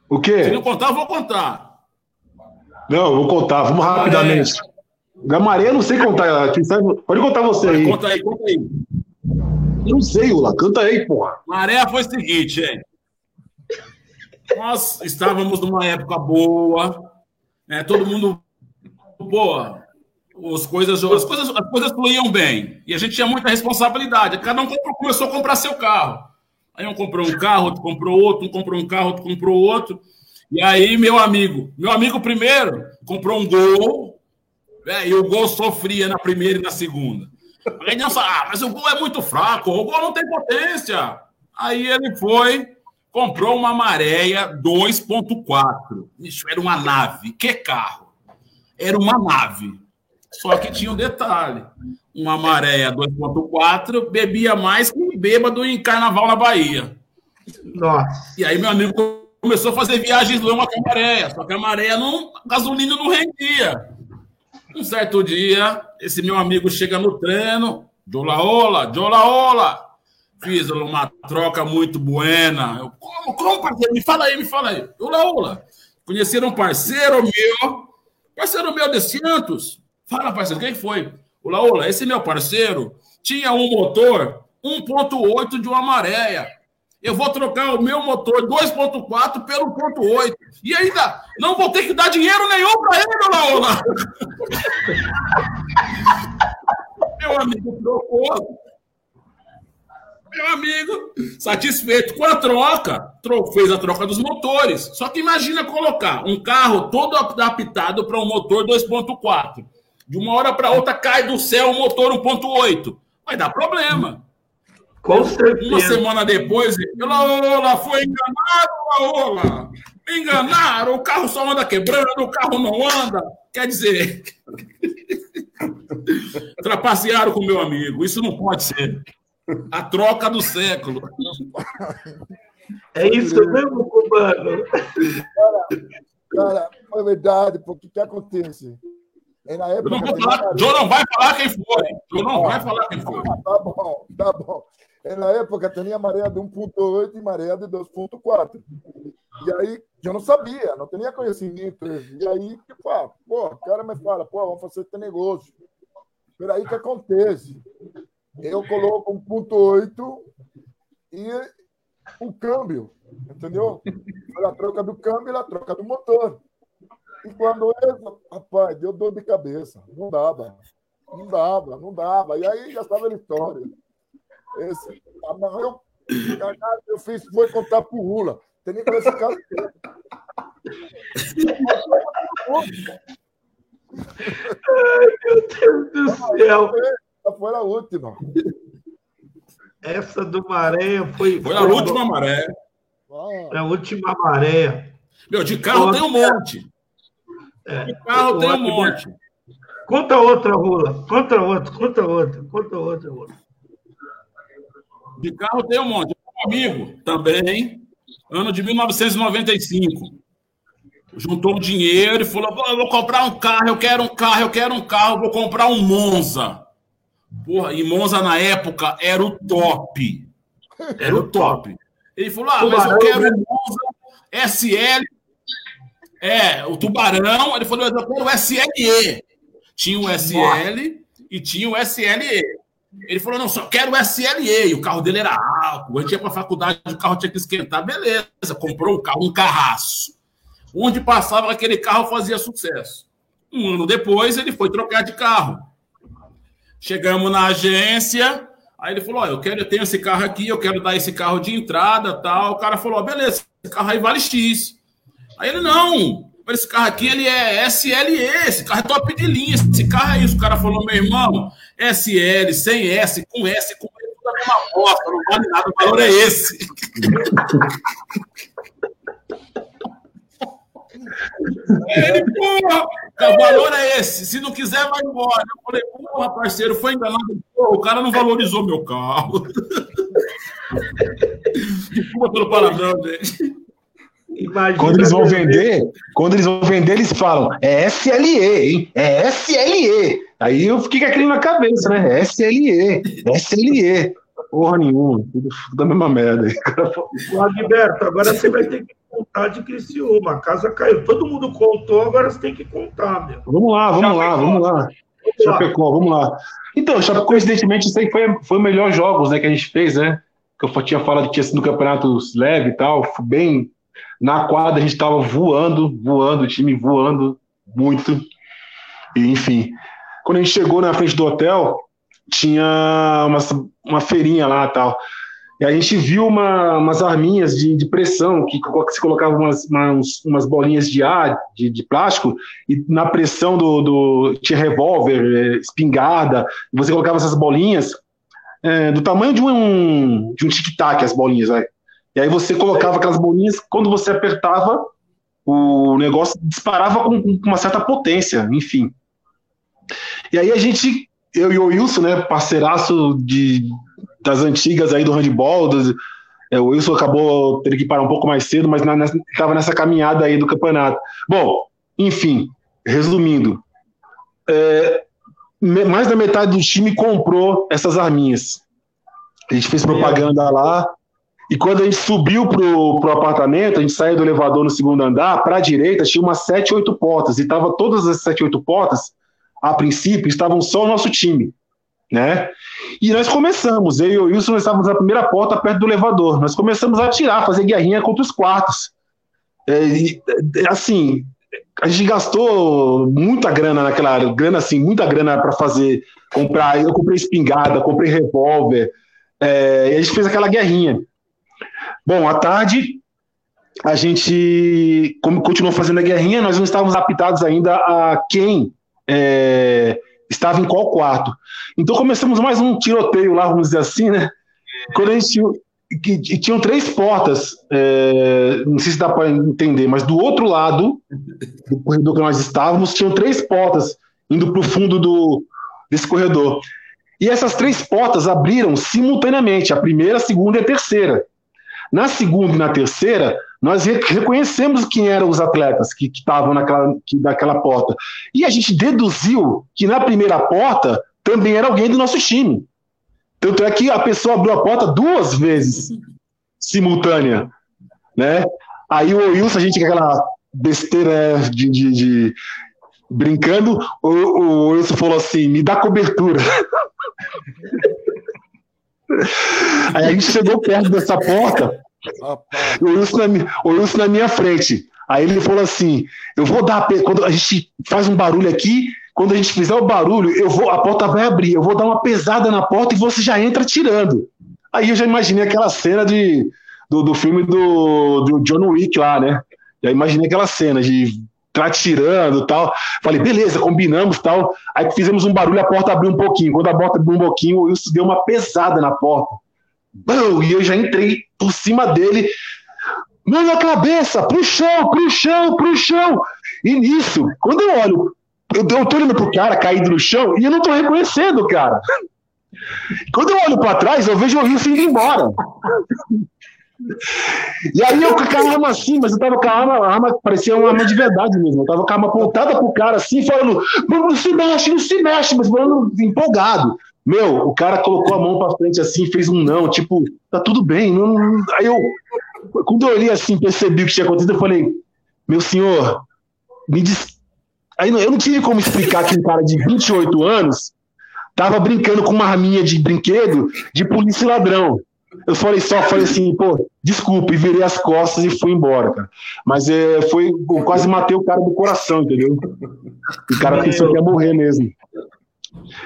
O quê? Se não contar, eu vou contar. Não, eu vou contar, vamos rapidamente. Da maré, eu não sei contar. Pode contar você aí. Conta aí, conta aí. Eu não sei, Ula, canta aí, porra. Maré foi o seguinte, hein? Nós estávamos numa época boa, né? Todo mundo, pô, as coisas, as coisas, as coisas fluíam bem e a gente tinha muita responsabilidade. Cada um começou a comprar seu carro. Aí um comprou um carro, outro comprou outro, um comprou um carro, outro comprou outro. E aí meu amigo, meu amigo primeiro comprou um Gol, né? e o Gol sofria na primeira e na segunda. Aí não ah, mas o Gol é muito fraco, o Gol não tem potência. Aí ele foi, comprou uma Maréia 2.4. Isso era uma nave. Que carro? Era uma nave. Só que tinha um detalhe. Uma Maréia 2.4 bebia mais que um bêbado em carnaval na Bahia. Nossa. E aí meu amigo começou a fazer viagens longas com a Maréia. Só que a Maréia não... A gasolina não rendia. Um certo dia, esse meu amigo chega no treino. Jolaola, Jolaola. Fiz uma troca muito buena. Eu, como, como, parceiro? Me fala aí, me fala aí. Ula. Conheceram um parceiro meu, parceiro meu de Santos. Fala, parceiro, quem foi? Ula, ula, esse meu parceiro tinha um motor 1.8 de uma maréia. Eu vou trocar o meu motor 2.4 pelo 1.8. E ainda não vou ter que dar dinheiro nenhum para ele, Ula, ula. meu amigo trocou meu amigo, satisfeito com a troca, fez a troca dos motores. Só que imagina colocar um carro todo adaptado para um motor 2.4. De uma hora para outra cai do céu o motor 1.8. Vai dar problema. Com certeza. Uma semana depois, Ola, foi enganado, Ola. Me enganaram, o carro só anda quebrando, o carro não anda. Quer dizer, trapacearam com meu amigo. Isso não pode ser. A troca do século. É isso mesmo, cubano? Cara, cara, é verdade, porque o que acontece? Na época. Eu não vou falar, não vai falar quem foi. João não vai falar quem foi. Tá bom, tá bom. Na época tinha maré de 1.8 e maré de 2.4. E aí eu não sabia, não tinha conhecimento. E aí, tipo, ah, pô, o cara me fala, pô, vamos fazer esse negócio. Peraí, o que acontece? eu coloco um ponto oito e o câmbio, entendeu? A troca do câmbio e a troca do motor. E quando eu, rapaz, deu dor de cabeça, não dava, não dava, não dava. E aí já estava a história. Esse, eu, eu fiz, foi contar pro Lula. Tem que ver esse caso. Ai, meu Deus do céu. Essa foi a última. Essa do Maré foi. Foi a última maré. É a última maré. Meu, de carro tem um monte. É, de carro tem um monte. Conta outra, Rula. Conta outra, conta outra, conta outra, outra. De carro tem um monte. Um amigo também, ano de 1995. Juntou o dinheiro e falou: vou comprar um carro, eu quero um carro, eu quero um carro, vou comprar um Monza. Porra, e Monza na época era o top. Era o top. Ele falou: ah, mas eu quero o Monza SL. É, o Tubarão. Ele falou: eu quero o SLE. Tinha o SL e tinha o SLE. Ele falou: não, só quero o SLE. E o carro dele era alto. A gente ia para a faculdade, o carro tinha que esquentar. Beleza, comprou um carro, um carraço. Onde passava aquele carro fazia sucesso. Um ano depois, ele foi trocar de carro. Chegamos na agência, aí ele falou: oh, eu quero, eu tenho esse carro aqui, eu quero dar esse carro de entrada, tal. O cara falou: oh, beleza, esse carro aí vale X. Aí ele não, esse carro aqui ele é SLE, esse carro é top de linha, esse carro é isso. O cara falou: meu irmão, SL, sem S, com S, com S, tudo é uma bosta, não vale nada, o valor é esse. Ele, porra, o valor é esse. Se não quiser, vai embora. Eu falei, porra, parceiro, foi enganado. Porra, o cara não valorizou meu carro. Desculpa pelo palavrão, gente. Imagina quando eles vão vender, quando eles vão vender, eles falam, é SLE, hein? É SLE. Aí eu fiquei com aquilo na cabeça, né? SLE, SLE. Porra nenhuma, tudo, tudo a mesma merda. O Agberto, agora você vai ter que contar de Criciúma. A casa caiu. Todo mundo contou, agora você tem que contar, meu. Vamos lá, vamos Chapecó. lá, vamos lá. Chapecó, vamos lá. Então, coincidentemente, isso aí foi, foi o melhor jogos né, que a gente fez, né? Que eu tinha falado que tinha sido no campeonato leve e tal. Bem. Na quadra a gente estava voando, voando, o time voando muito. E, enfim. Quando a gente chegou na frente do hotel, tinha uma, uma feirinha lá tal. E a gente viu uma, umas arminhas de, de pressão, que, se colocava umas, umas, umas, bolinhas de ar, de, de plástico, e na pressão do, do tinha revólver, é, espingarda, você colocava essas bolinhas é, do tamanho de um, de um tic-tac, as bolinhas, vai. E aí você colocava aquelas bolinhas, quando você apertava, o negócio disparava com, uma certa potência, enfim. E aí a gente eu e o Wilson, né, parceiraço de, das antigas aí do handball, dos, é, o Wilson acabou tendo que parar um pouco mais cedo, mas estava nessa caminhada aí do campeonato. Bom, enfim, resumindo, é, mais da metade do time comprou essas arminhas. A gente fez propaganda lá, e quando a gente subiu pro, pro apartamento, a gente saiu do elevador no segundo andar, para a direita tinha umas sete, oito portas, e tava todas as sete, oito portas a princípio, estavam só o nosso time, né? E nós começamos, eu e o Wilson, nós estávamos na primeira porta, perto do elevador. Nós começamos a atirar, fazer guerrinha contra os quartos. É, e, é, assim, a gente gastou muita grana naquela grana assim, muita grana para fazer comprar. Eu comprei espingarda, comprei revólver, é, e a gente fez aquela guerrinha. Bom, à tarde a gente continuou fazendo a guerrinha, nós não estávamos aptados ainda a quem é, estava em qual quarto. Então começamos mais um tiroteio lá, vamos dizer assim, né? Quando a gente que, que tinham três portas, é, não sei se dá para entender, mas do outro lado do corredor que nós estávamos, tinham três portas indo para o fundo do, desse corredor. E essas três portas abriram simultaneamente, a primeira, a segunda e a terceira. Na segunda e na terceira, nós reconhecemos quem eram os atletas que estavam naquela, que, naquela porta. E a gente deduziu que na primeira porta também era alguém do nosso time. Tanto é que a pessoa abriu a porta duas vezes, simultânea. Né? Aí o Wilson, a gente com aquela besteira de, de, de brincando, o, o Wilson falou assim: me dá cobertura. Aí a gente chegou perto dessa porta, o Wilson, na, o Wilson na minha frente. Aí ele falou assim: eu vou dar. Quando a gente faz um barulho aqui, quando a gente fizer o barulho, eu vou, a porta vai abrir, eu vou dar uma pesada na porta e você já entra tirando. Aí eu já imaginei aquela cena de, do, do filme do, do John Wick lá, né? Já imaginei aquela cena de tirando e tal. Falei, beleza, combinamos tal. Aí fizemos um barulho, a porta abriu um pouquinho. Quando a porta abriu um pouquinho, o Wilson deu uma pesada na porta. Bum, e eu já entrei por cima dele, mão na cabeça, pro chão, pro chão, pro chão. E nisso, quando eu olho, eu, eu tô olhando pro cara caído no chão e eu não tô reconhecendo o cara. Quando eu olho para trás, eu vejo o Rio indo embora. E aí eu com a arma assim, mas eu tava com a arma, a arma parecia uma arma de verdade mesmo. Eu tava com a arma apontada pro cara assim, falando, não se mexe, não se mexe, mas falando empolgado. Meu, o cara colocou a mão pra frente assim, fez um não, tipo, tá tudo bem. Não, não. Aí eu, quando eu olhei assim, percebi o que tinha acontecido, eu falei, meu senhor, me diz. Aí eu não tive como explicar que um cara de 28 anos tava brincando com uma arminha de brinquedo de polícia e ladrão. Eu falei só, falei assim, pô, desculpa, e virei as costas e fui embora, cara. Mas é, foi, quase matei o cara do coração, entendeu? O cara pensou que ia morrer mesmo.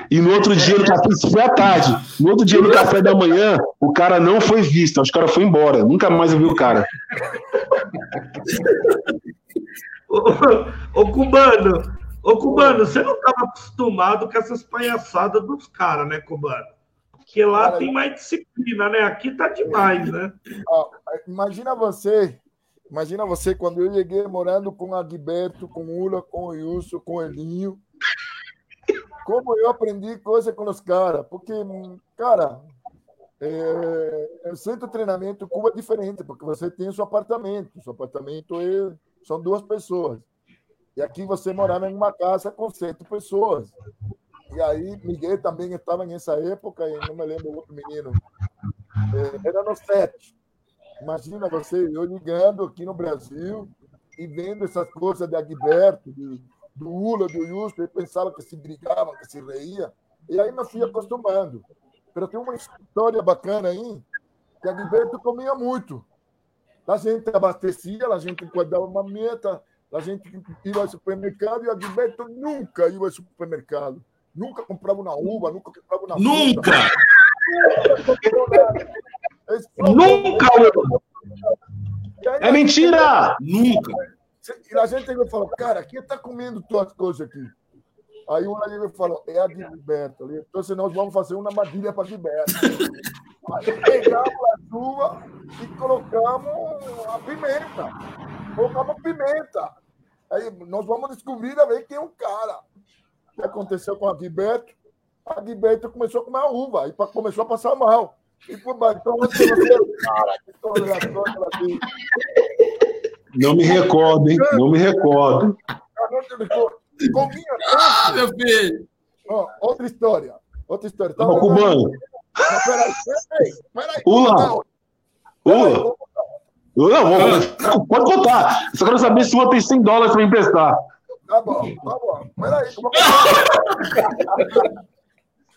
E no outro dia, no café, isso foi à tarde. No outro dia, no café da manhã, o cara não foi visto. Acho que o cara foi embora. Nunca mais eu vi o cara. ô, ô, Cubano, ô, Cubano, você não estava acostumado com essas palhaçadas dos caras, né, Cubano? Porque lá cara, tem mais disciplina, né? Aqui tá demais, né? Ó, imagina você, imagina você quando eu cheguei morando com a Guiberto, com o Ula, com o Wilson, com o Elinho como eu aprendi coisa com os caras. Porque, cara, É, o centro de treinamento Cuba é diferente, porque você tem o seu apartamento. O seu apartamento é, são duas pessoas. E aqui você morava em uma casa com sete pessoas. E aí, Miguel também estava nessa época, e não me lembro o outro menino. É, era no sete. Imagina você, eu ligando aqui no Brasil e vendo essas coisas de Agberto, do, do Ula, do Justo, eu pensava que se brigavam, que se reía. E aí me fui acostumando. Mas tem uma história bacana aí, que Agberto comia muito. A gente abastecia, a gente guardava uma meta, a gente ia ao supermercado e Agberto nunca ia ao supermercado. Nunca comprava uma uva, nunca comprava uma Nunca! Nunca! É mentira! Nunca! E a gente falou, cara, quem está comendo tuas coisas aqui? Aí o amigo falou, é a Gilberto. Então, nós vamos fazer uma armadilha para Gilberto. Aí pegamos a chuva e colocamos a pimenta. Colocamos pimenta. Aí nós vamos descobrir a ver quem é o cara que aconteceu com a Gilberto? A Gilberto começou a comer a uva e começou a passar mal. E por então você, cara, que Não me recordo, hein? Não me recordo. Ah, meu filho. Oh, outra história. Outra história. Tava cubano. Peraí, peraí, peraí. Ula. Ula. Não, pode contar. Só quero saber se o tem 100 dólares para emprestar. Tá bom, tá bom. Peraí, como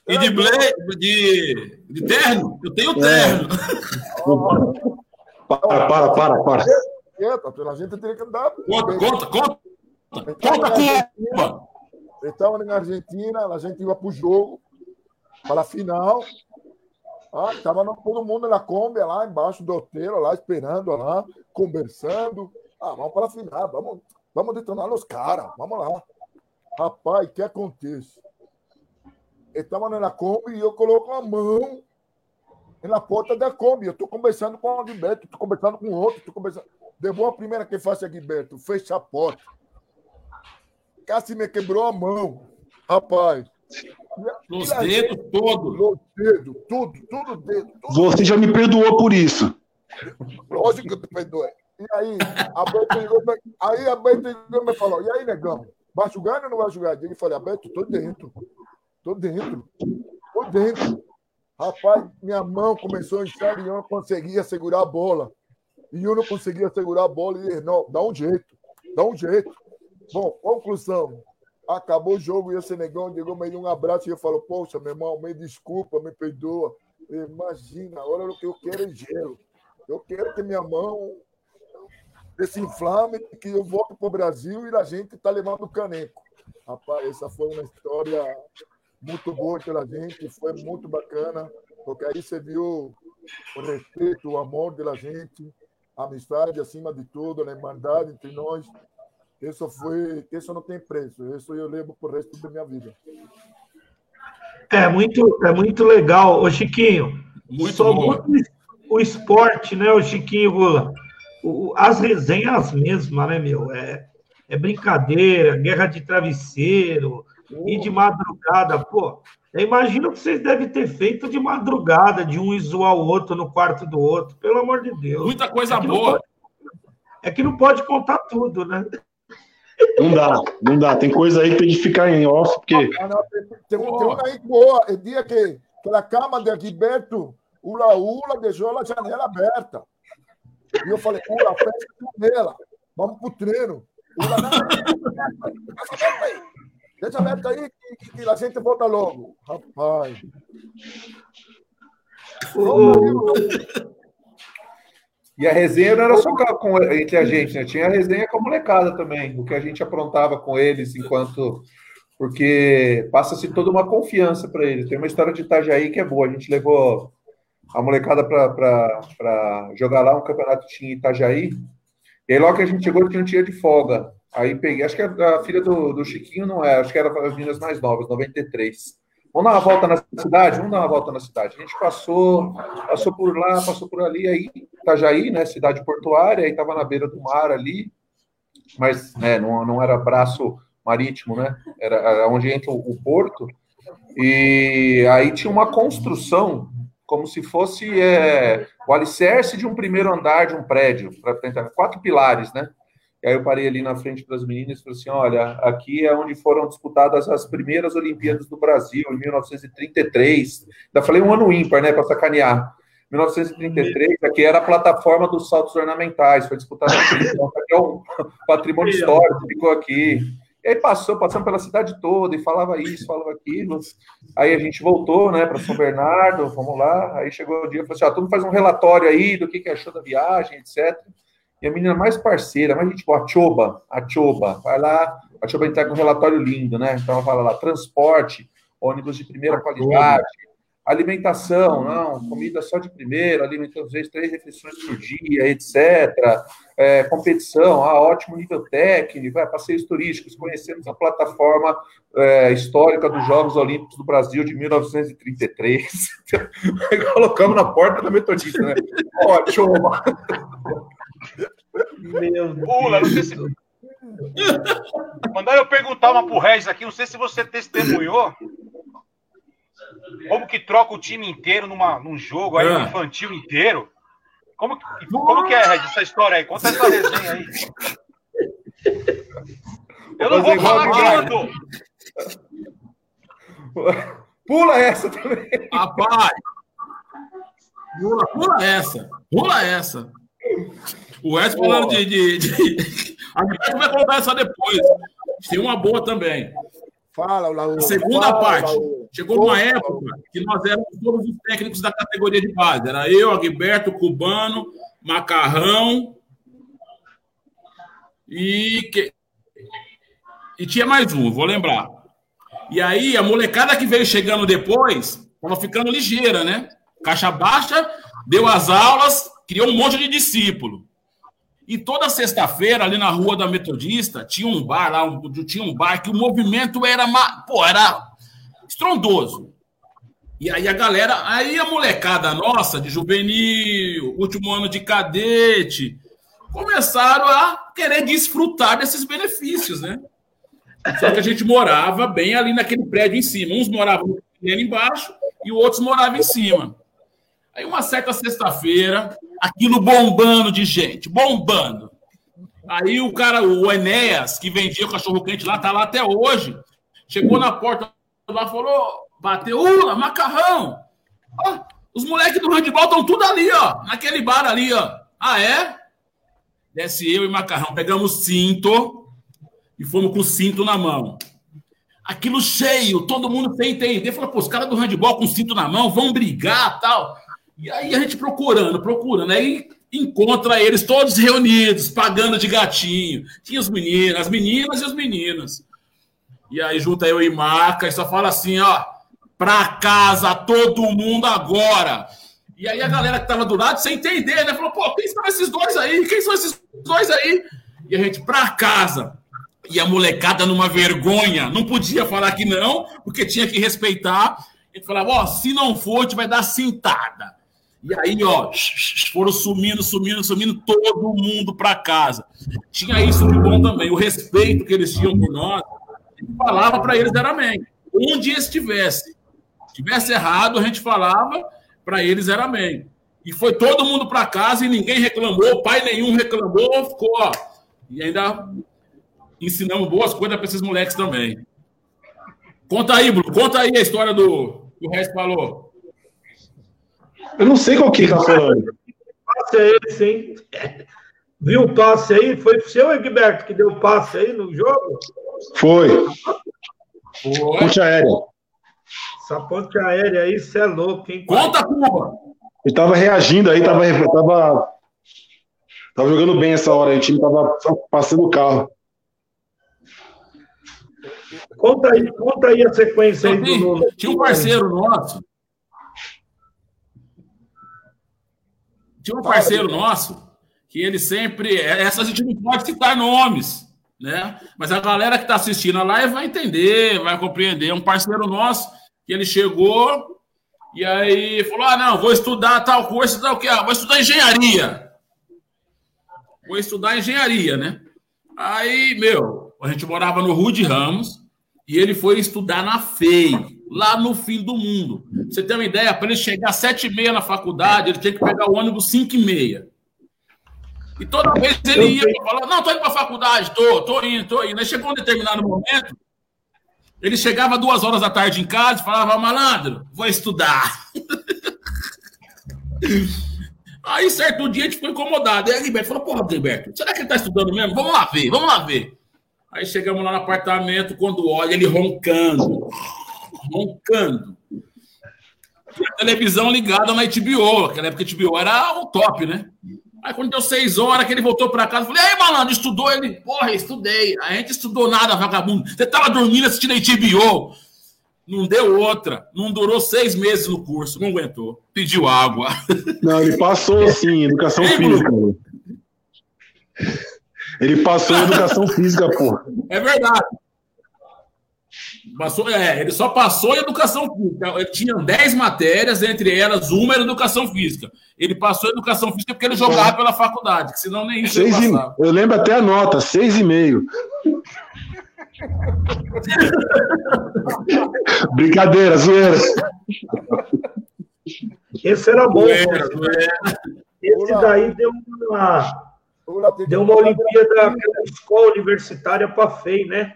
E de, ble... de... de terno? Eu tenho terno. É. Para, para, para, para. A gente teria que andar. Conta, conta, conta. Conta, conta. Estava na Argentina, a gente ia para o jogo, para a final. Ah, estava todo mundo na Kombi lá embaixo do hotel, lá esperando, lá, conversando. Ah, vamos para a final, vamos Vamos detonar os caras. Vamos lá. Rapaz, o que acontece? Estava na Kombi e eu coloco a mão na porta da Kombi. Eu estou conversando com o Agilberto, estou conversando com outro, estou conversando. Deu a primeira que faz Agilberto, fecha a porta. Casi me quebrou a mão. Rapaz. Os dedos gente, todos. Os dedos, tudo, tudo dedo. Tudo Você já me perdoou por isso. Lógico que eu te perdoei. E aí, a Beto aí a Beto me falou, e aí, negão, vai jogar ou não vai jogar? Eu falei, Beto, tô dentro. Tô dentro. Tô dentro. Rapaz, minha mão começou a inchar e eu não conseguia segurar a bola. E eu não conseguia segurar a bola. E não, dá um jeito. Dá um jeito. Bom, conclusão. Acabou o jogo e esse negão chegou, me deu um abraço e eu falo, poxa, meu irmão, me desculpa, me perdoa. Imagina, agora o que eu quero é gelo. Eu quero que minha mão desse inflame que eu volto para o Brasil e a gente está levando o caneco. Rapaz, essa foi uma história muito boa pela gente, foi muito bacana, porque aí você viu o respeito, o amor da gente, a amizade acima de tudo, a irmandade entre nós. Isso foi, isso não tem preço. Isso eu levo para o resto da minha vida. É muito, é muito legal, o Chiquinho. Muito bom. O esporte, né, o Chiquinho Vula? O, as resenhas mesmas, né, meu? É, é brincadeira, guerra de travesseiro, e de madrugada, pô. Eu imagino que vocês devem ter feito de madrugada, de um zoar o outro no quarto do outro, pelo amor de Deus. Muita coisa é boa. Pode, é que não pode contar tudo, né? Não dá, não dá. Tem coisa aí que tem que ficar em off, porque. Ah, não, tem, tem, tem uma aí boa. É dia que, que a cama de Agilberto, o Laula deixou a janela aberta. E eu falei, fecha a janela, vamos pro treino. Não, deixa aberto aí que, que, que, a gente volta logo. Rapaz. E a resenha não era só com, entre a gente, né? Tinha a resenha com a molecada também, o que a gente aprontava com eles enquanto. Porque passa-se toda uma confiança para eles. Tem uma história de Itajaí que é boa. A gente levou a molecada para jogar lá um campeonato tinha em Itajaí. E aí, logo que a gente chegou, tinha um dia de folga. Aí peguei, acho que a, filha do, do Chiquinho não é, acho que era as meninas mais novas, 93. Vamos dar uma volta na cidade? Vamos dar uma volta na cidade. A gente passou, passou por lá, passou por ali, aí Itajaí, né, cidade portuária, aí estava na beira do mar ali, mas né, não, não era braço marítimo, né, era, era onde entra o, o porto, e aí tinha uma construção como se fosse é, o alicerce de um primeiro andar de um prédio, para tentar quatro pilares, né? E aí eu parei ali na frente das meninas e falei assim: olha, aqui é onde foram disputadas as primeiras Olimpíadas do Brasil, em 1933. Ainda falei um ano ímpar, né, para sacanear. 1933, aqui era a plataforma dos saltos ornamentais, foi disputada aqui. Então, aqui é um patrimônio histórico, ficou aqui. E aí passou, passando pela cidade toda e falava isso, falava aquilo. Aí a gente voltou, né, para São Bernardo, vamos lá. Aí chegou o dia, falou assim: ah, todo mundo faz um relatório aí do que, que achou da viagem, etc. E a menina mais parceira, mais gente boa, a Choba, a Choba, vai lá, a Choba entrega um relatório lindo, né? Então ela fala lá: transporte, ônibus de primeira qualidade, alimentação, não, comida só de primeira, alimentação, às vezes, três refeições por dia, etc. É, competição, ah, ótimo nível técnico, é, passeios turísticos, conhecemos a plataforma é, histórica dos Jogos Olímpicos do Brasil de 1933. Colocamos na porta da metodista, né? Ótimo! Meu Pula, não sei se. Mandaram eu perguntar uma pro Regis aqui, não sei se você testemunhou como que troca o time inteiro numa, num jogo aí, é. infantil inteiro? Como, como que é, Red, essa história aí? Conta essa resenha aí. Eu não vou falar quando. Pula essa também. Rapaz! Pula, pula essa. Pula essa. O Wes falando de, de, de... A gente vai contar essa depois. Tem uma boa também. Fala, Laú. Segunda Fala, parte. Chegou uma época que nós éramos todos os técnicos da categoria de base. Era eu, Agberto, Cubano, Macarrão e que... e tinha mais um, vou lembrar. E aí a molecada que veio chegando depois estava ficando ligeira, né? Caixa baixa, deu as aulas, criou um monte de discípulo. E toda sexta-feira, ali na rua da Metodista, tinha um bar lá, um, tinha um bar que o movimento era, pô, era estrondoso. E aí a galera, aí a molecada nossa, de juvenil, último ano de cadete, começaram a querer desfrutar desses benefícios, né? Só que a gente morava bem ali naquele prédio em cima. Uns moravam embaixo e outros moravam em cima. Aí uma certa sexta-feira, aquilo bombando de gente, bombando. Aí o cara, o Enéas, que vendia o cachorro-quente lá, tá lá até hoje. Chegou na porta lá, falou, bateu, ula, macarrão. Ó, os moleques do handball estão tudo ali, ó, naquele bar ali, ó. Ah, é? Desce eu e macarrão, pegamos cinto e fomos com o cinto na mão. Aquilo cheio, todo mundo sem entender. Falou, pô, os caras do handball com cinto na mão vão brigar tal. E aí a gente procurando, procurando, aí encontra eles todos reunidos, pagando de gatinho. Tinha os meninos, as meninas e os meninos. E aí junta eu e Marca e só fala assim, ó, pra casa todo mundo agora. E aí a galera que tava do lado, sem entender, né? Falou, pô, quem são esses dois aí? Quem são esses dois aí? E a gente, pra casa. E a molecada numa vergonha, não podia falar que não, porque tinha que respeitar. Ele falava, ó, se não for, a gente vai dar cintada. E aí, ó, foram sumindo, sumindo, sumindo, todo mundo para casa. Tinha isso de bom também, o respeito que eles tinham por nós. falava para eles era amém. Onde estivesse. Tivesse errado, a gente falava, para eles era amém. E foi todo mundo para casa e ninguém reclamou, pai nenhum reclamou, ficou, ó. E ainda ensinamos boas coisas para esses moleques também. Conta aí, Bruno, conta aí a história do que o resto falou. Eu não sei qual que tá falando. Passe é esse, hein? Viu o passe aí? Foi o seu, Egberto, que deu o passe aí no jogo? Foi. Foi. Ponte aérea. Essa ponte aérea aí, você é louco, hein? Conta, Cuba! Ele tava reagindo aí, tava, tava, tava jogando bem essa hora aí, o time tava passando o carro. Conta aí, conta aí a sequência aí do Tinha um parceiro nosso Tinha um parceiro nosso que ele sempre. Essa a gente não pode citar nomes, né? Mas a galera que está assistindo a live vai entender, vai compreender. Um parceiro nosso que ele chegou e aí falou: Ah, não, vou estudar tal coisa, tal que? Ah, vou estudar engenharia. Vou estudar engenharia, né? Aí, meu, a gente morava no Rude Ramos e ele foi estudar na FEI, lá no fim do mundo. você tem uma ideia, para ele chegar às sete e meia na faculdade, ele tinha que pegar o ônibus cinco e meia. E toda vez ele ia para falar, não, tô indo para a faculdade, tô, tô indo, tô indo. Aí chegou um determinado momento, ele chegava duas horas da tarde em casa e falava, malandro, vou estudar. Aí, certo dia, a gente ficou incomodado. Aí, Gilberto falou, porra, Gilberto, será que ele tá estudando mesmo? Vamos lá ver, vamos lá ver. Aí chegamos lá no apartamento, quando olha, ele roncando. Roncando. a televisão ligada na HBO. Aquela época a HBO era o top, né? Aí quando deu seis horas que ele voltou para casa, eu falei, aí, malandro, estudou? Ele, porra, estudei. A gente estudou nada, vagabundo. Você tava dormindo assistindo HBO. Não deu outra. Não durou seis meses no curso, não aguentou. Pediu água. Não, ele passou sim, educação física. Ele passou educação física, porra. É verdade. Passou, é, ele só passou em educação física. Ele tinha 10 matérias, entre elas uma era educação física. Ele passou em educação física porque ele jogava é. pela faculdade, que senão nem isso seis ele passava. E, eu lembro até a nota, 6,5. Brincadeira, zoeira. Esse era bom. Zoeira, zoeira. Esse daí deu uma, deu uma Olimpíada, escola universitária para FEI, né?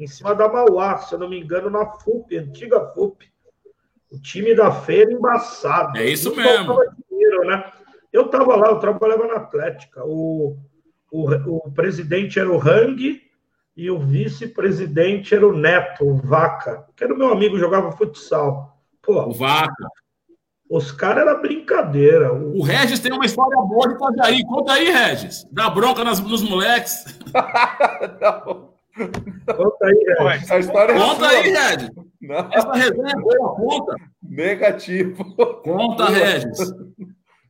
Em cima da Mauá, se eu não me engano, na FUP, antiga FUP. O time da feira embaçado. É isso mesmo. Dinheiro, né? Eu estava lá, eu trabalhava na Atlética. O, o, o presidente era o Hang e o vice-presidente era o Neto, o Vaca, que era o meu amigo, jogava futsal. Pô, o Vaca. Os caras eram brincadeira. O... o... Regis tem uma história boa de fazer aí. Conta aí, Regis. Dá bronca nas, nos moleques. não. Conta aí, Red. Essa história é Conta aí, Red. Essa resenha é boa, conta. Negativo. Conta, Regis.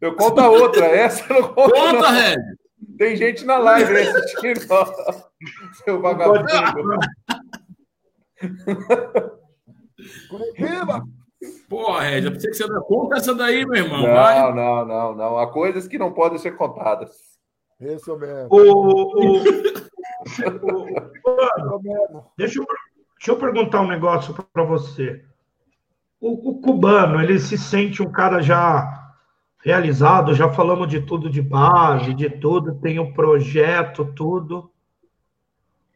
Eu conto a outra, essa eu não conto. Conta, não. Regis. Tem gente na live assistindo. Seu vagabundo. Curitiba! Porra, Regis, eu pensei que você não conta essa daí, meu irmão. Não, vai. não, não, não. Há coisas que não podem ser contadas. Isso mesmo. O, o, deixa, eu, deixa eu perguntar um negócio para você. O, o, cubano, ele se sente um cara já realizado, já falamos de tudo de base, de tudo, tem o um projeto, tudo.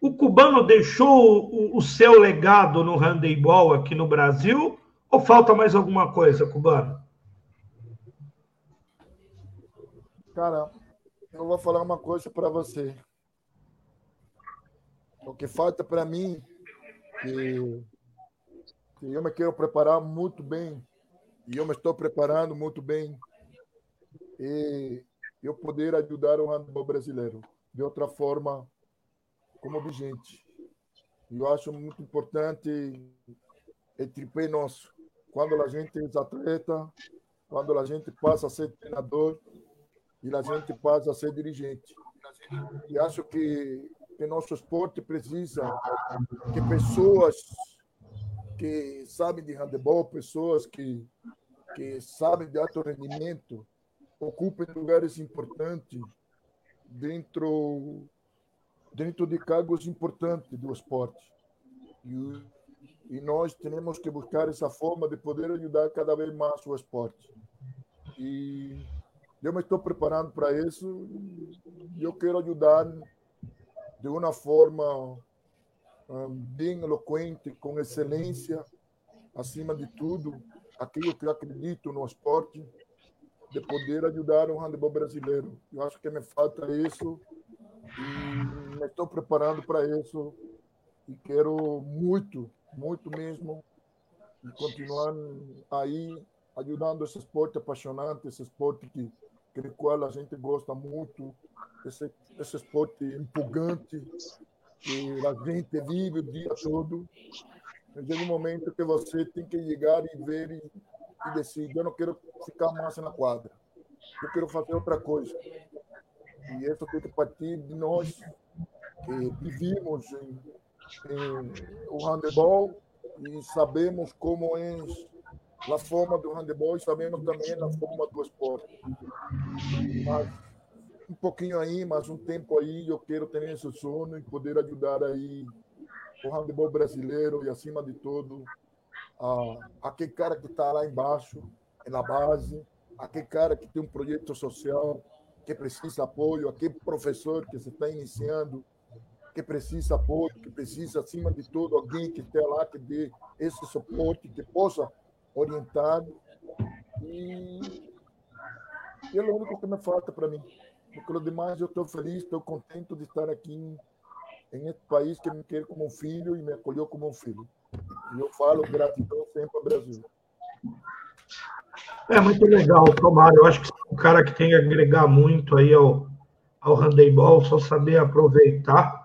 O cubano deixou o, o seu legado no handebol aqui no Brasil ou falta mais alguma coisa, cubano? Cara, eu vou falar uma coisa para você. O que falta para mim que, que eu me quero preparar muito bem e eu me estou preparando muito bem e eu poder ajudar o handball brasileiro de outra forma como vigente. Eu acho muito importante o tripé nosso. Quando a gente é atleta, quando a gente passa a ser treinador e a gente passa a ser dirigente. E acho que que nosso esporte precisa que pessoas que sabem de handebol, pessoas que, que sabem de alto rendimento, ocupem lugares importantes dentro, dentro de cargos importantes do esporte. E, e nós temos que buscar essa forma de poder ajudar cada vez mais o esporte. E eu me estou preparando para isso e eu quero ajudar de uma forma um, bem eloquente, com excelência, acima de tudo, aquilo que acredito no esporte, de poder ajudar o handebol brasileiro. Eu acho que me falta isso e me estou preparando para isso e quero muito, muito mesmo continuar aí ajudando esse esporte apaixonante, esse esporte que, do qual a gente gosta muito, esse, esse esporte empolgante que a gente vive o dia todo. Mas chega um momento que você tem que chegar e ver e, e decidir: eu não quero ficar mais na quadra, eu quero fazer outra coisa. E isso tem que partir de nós que vivimos em, em o handebol e sabemos como é a forma do handebol sabemos também a forma do esporte. Mas um pouquinho aí, mais um tempo aí, eu quero ter esse sonho e poder ajudar aí o handebol brasileiro e, acima de tudo, a, aquele cara que está lá embaixo, na base, aquele cara que tem um projeto social que precisa apoio, aquele professor que se está iniciando, que precisa apoio, que precisa, acima de tudo, alguém que esteja lá, que dê esse suporte, que possa orientar. E, e é o único que me falta para mim. Porque o demais eu estou feliz, estou contente de estar aqui em, em este país que me quer como um filho e me acolheu como um filho. E eu falo gratidão sempre ao Brasil. É muito legal, Tomário. Eu acho que é um cara que tem que agregar muito aí ao, ao handebol, só saber aproveitar.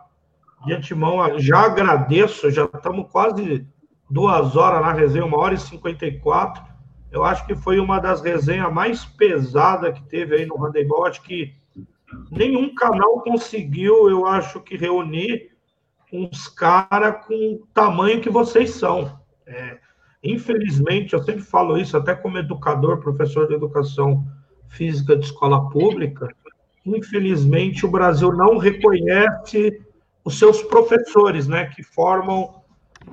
De antemão, já agradeço, já estamos quase duas horas na resenha, uma hora e cinquenta e quatro. Eu acho que foi uma das resenhas mais pesadas que teve aí no handebol. Acho que nenhum canal conseguiu, eu acho que, reunir uns caras com o tamanho que vocês são. É, Infelizmente, eu sempre falo isso, até como educador, professor de educação física de escola pública, infelizmente o Brasil não reconhece os seus professores, né, que formam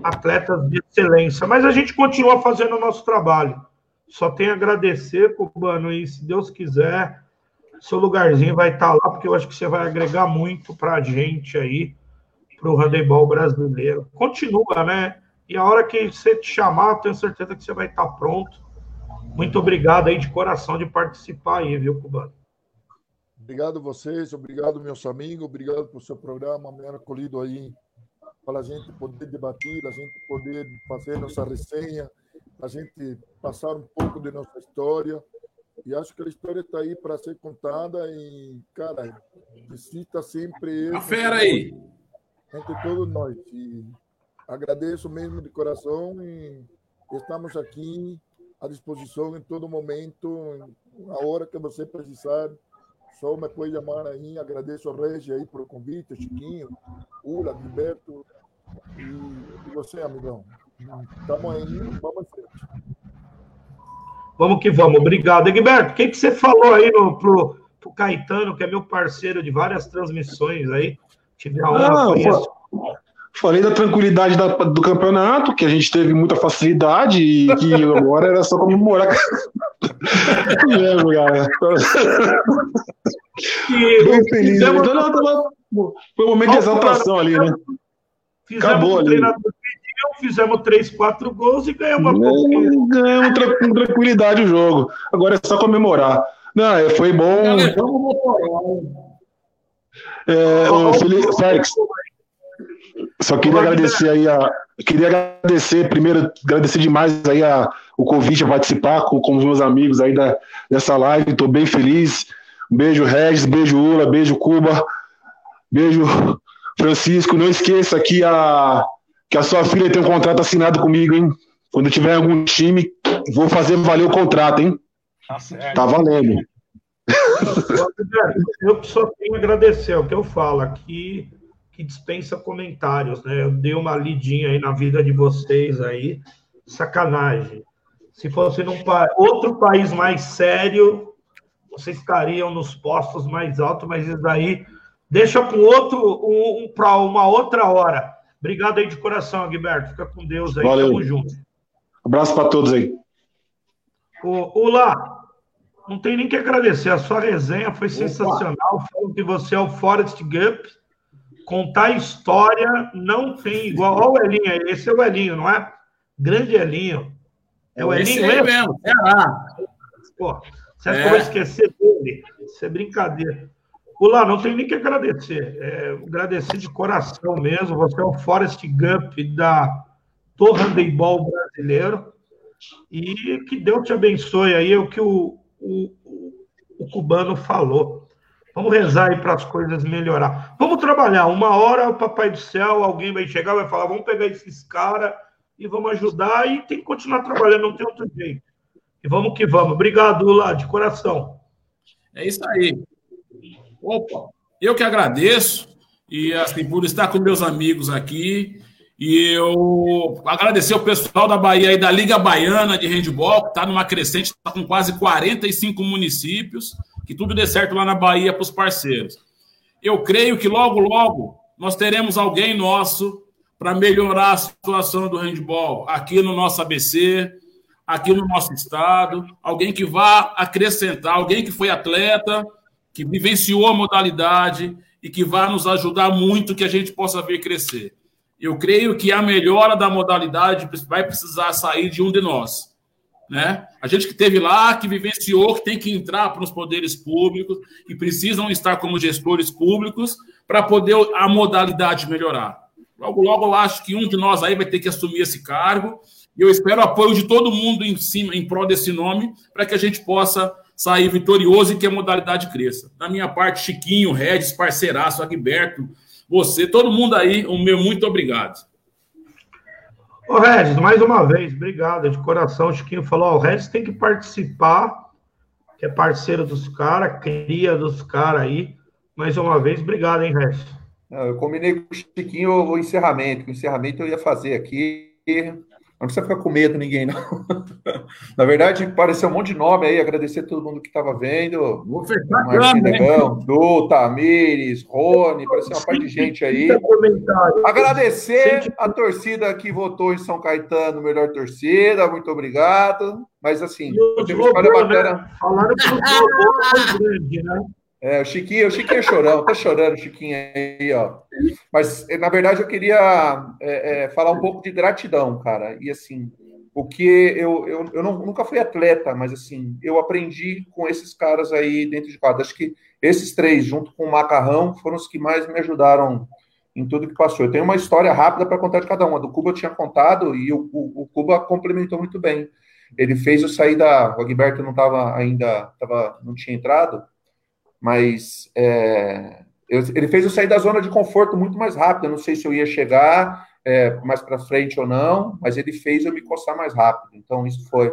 atletas de excelência. Mas a gente continua fazendo o nosso trabalho. Só tenho a agradecer, Cubano, e se Deus quiser, seu lugarzinho vai estar lá, porque eu acho que você vai agregar muito para a gente aí, para o handebol brasileiro. Continua, né? E a hora que você te chamar, tenho certeza que você vai estar pronto. Muito obrigado aí de coração de participar aí, viu, Cubano? Obrigado vocês, obrigado meus amigos, obrigado pelo seu programa, me acolhido aí para a gente poder debater, a gente poder fazer nossa resenha, a gente passar um pouco de nossa história. E acho que a história está aí para ser contada e, cara, exista sempre. A fera aí! Entre todos nós. E Agradeço mesmo de coração e estamos aqui à disposição em todo momento, a hora que você precisar. Só me pode chamar aí. Agradeço ao Regi aí por o convite, Chiquinho, Ula, Gilberto e, você, amigão. Estamos aí, vamos em frente. Vamos que vamos. Obrigado. Egberto, o que, que você falou aí no, pro, pro Caetano, que é meu parceiro de várias transmissões aí? Tive a honra isso. Falei da tranquilidade da, do campeonato, que a gente teve muita facilidade e que agora era só comemorar. lembro, cara. Bem feliz. Fizemos... Então, tava... Foi um momento de exaltação ali, né? Acabou ali. Fizemos três, quatro gols e ganhamos uma pouco. Ganhamos com tranquilidade o jogo. Agora é só comemorar. Não, é, foi bom. É, o Félix, só queria agradecer aí a. Queria agradecer, primeiro, agradecer demais aí a, o convite a participar com, com os meus amigos aí da, dessa live. Estou bem feliz. Um beijo, Regis, beijo, Ula, beijo, Cuba, beijo, Francisco. Não esqueça que a, que a sua filha tem um contrato assinado comigo, hein? Quando tiver algum time, vou fazer valer o contrato, hein? Tá, certo. tá valendo. Eu só tenho a agradecer, é o que eu falo aqui que dispensa comentários, né? Eu dei uma lidinha aí na vida de vocês aí, sacanagem. Se fosse num pa... outro país mais sério, vocês estariam nos postos mais altos, mas isso daí deixa para outro, um, um para uma outra hora. Obrigado aí de coração, Guilherme. Fica com Deus aí. Valeu. Tamo junto. Abraço para todos aí. O, Lá, não tem nem que agradecer. A sua resenha foi Opa. sensacional. Falando que você é o Forrest Gump Contar história não tem igual. Olha o Elinho aí, esse é o Elinho, não é? Grande Elinho. É o Elinho esse mesmo, Ceará. Pô, você é. vai esquecer dele? Isso é brincadeira. Olá, não tem nem que agradecer. É, agradecer de coração mesmo. Você é o Forrest Gump da do handebol brasileiro. E que Deus te abençoe aí, é o que o, o, o cubano falou. Vamos rezar aí para as coisas melhorar. Vamos trabalhar. Uma hora o Papai do Céu, alguém vai chegar, vai falar: vamos pegar esses caras e vamos ajudar. E tem que continuar trabalhando, não tem outro jeito. E vamos que vamos. Obrigado, Lula, de coração. É isso aí. Opa, eu que agradeço. E assim, por estar com meus amigos aqui. E eu agradecer o pessoal da Bahia e da Liga Baiana de Handball, que está numa crescente, está com quase 45 municípios que tudo dê certo lá na Bahia para os parceiros. Eu creio que logo, logo, nós teremos alguém nosso para melhorar a situação do handball aqui no nosso ABC, aqui no nosso estado, alguém que vá acrescentar, alguém que foi atleta, que vivenciou a modalidade e que vá nos ajudar muito que a gente possa ver crescer. Eu creio que a melhora da modalidade vai precisar sair de um de nós. Né? A gente que teve lá, que vivenciou, que tem que entrar para os poderes públicos e precisam estar como gestores públicos para poder a modalidade melhorar. Logo, logo eu acho que um de nós aí vai ter que assumir esse cargo e eu espero o apoio de todo mundo em cima, em prol desse nome, para que a gente possa sair vitorioso e que a modalidade cresça. Da minha parte, Chiquinho, Regis, parceiraço, Agberto, você, todo mundo aí, o meu muito obrigado. Ô, Regis, mais uma vez, obrigado de coração. O Chiquinho falou: ó, o Regis tem que participar, que é parceiro dos caras, cria dos caras aí. Mais uma vez, obrigado, hein, Regis? Eu combinei com o Chiquinho o encerramento, o encerramento eu ia fazer aqui. Não precisa ficar com medo ninguém, não. Na verdade, apareceu um monte de nome aí, agradecer a todo mundo que estava vendo. Vou fechar Marcinho Negão, Du, Tamires, Rony, apareceu uma parte de gente aí. Agradecer a torcida que votou em São Caetano, melhor torcida, muito obrigado. Mas assim, uma história bacana. Falaram que o grande, né? É, o Chiquinho, o Chiquinho é chorão, tá chorando o Chiquinho aí, ó. Mas, na verdade, eu queria é, é, falar um pouco de gratidão, cara. E, assim, o que eu, eu, eu não, nunca fui atleta, mas, assim, eu aprendi com esses caras aí dentro de quadro. Acho que esses três, junto com o Macarrão, foram os que mais me ajudaram em tudo que passou. Eu tenho uma história rápida para contar de cada uma. Do Cuba eu tinha contado e o, o, o Cuba complementou muito bem. Ele fez eu sair da. O Agberto não estava ainda, tava, não tinha entrado mas é, eu, ele fez eu sair da zona de conforto muito mais rápido. Eu não sei se eu ia chegar é, mais para frente ou não, mas ele fez eu me coçar mais rápido. Então, isso foi.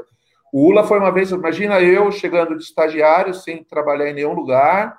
O Ula foi uma vez, imagina eu chegando de estagiário, sem trabalhar em nenhum lugar,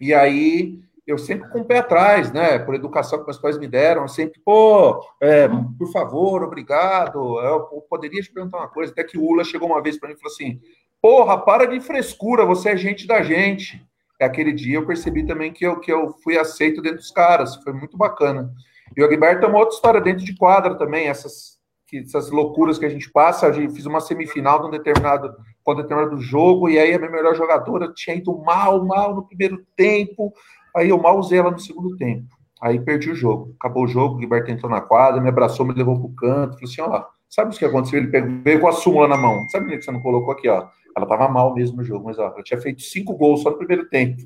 e aí eu sempre com o pé atrás, né? Por educação que meus pais me deram, sempre, pô, é, por favor, obrigado. Eu, poderia te perguntar uma coisa, até que o Ula chegou uma vez para mim e falou assim: Porra, para de frescura, você é gente da gente. É aquele dia eu percebi também que eu, que eu fui aceito dentro dos caras, foi muito bacana. E o Agberto é uma outra história dentro de quadra também, essas, que, essas loucuras que a gente passa. Eu fiz uma semifinal de um determinado, com um determinado jogo, e aí a minha melhor jogadora tinha ido mal, mal no primeiro tempo, aí eu mal usei ela no segundo tempo. Aí perdi o jogo. Acabou o jogo, o Gilberto entrou na quadra, me abraçou, me levou pro canto, falou assim: ó, sabe o que aconteceu? Ele pegou, veio com a súmula na mão. Sabe o que você não colocou aqui, ó? Ela estava mal mesmo no jogo, mas ó, ela tinha feito cinco gols só no primeiro tempo.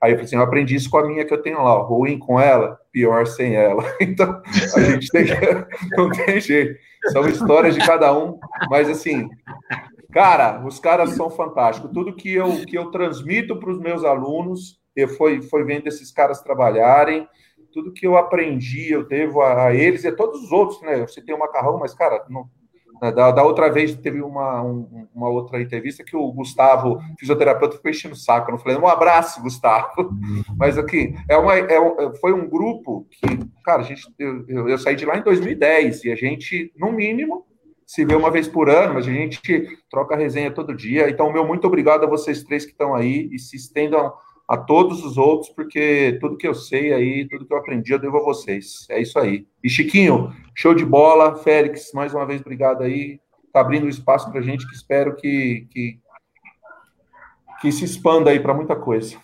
Aí eu falei assim, eu aprendi isso com a minha que eu tenho lá, ó, ruim com ela, pior sem ela. Então, a gente tem que... não tem jeito. São histórias de cada um, mas assim, cara, os caras são fantásticos. Tudo que eu, que eu transmito para os meus alunos, eu foi, foi vendo esses caras trabalharem, tudo que eu aprendi, eu devo a, a eles e a todos os outros, né? Você tem o macarrão, mas, cara, não, da, da, outra vez teve uma, um, uma outra entrevista que o Gustavo, fisioterapeuta, ficou enchendo o saco. Eu não falei, um abraço, Gustavo. Uhum. Mas aqui, é uma, é, é, foi um grupo que, cara, a gente, eu, eu, saí de lá em 2010 e a gente, no mínimo, se vê uma vez por ano, mas a gente troca resenha todo dia. Então, meu muito obrigado a vocês três que estão aí e se estendam a todos os outros, porque tudo que eu sei aí, tudo que eu aprendi, eu devo a vocês. É isso aí. E Chiquinho, show de bola. Félix, mais uma vez, obrigado aí. Tá abrindo espaço para gente que espero que, que, que se expanda aí para muita coisa.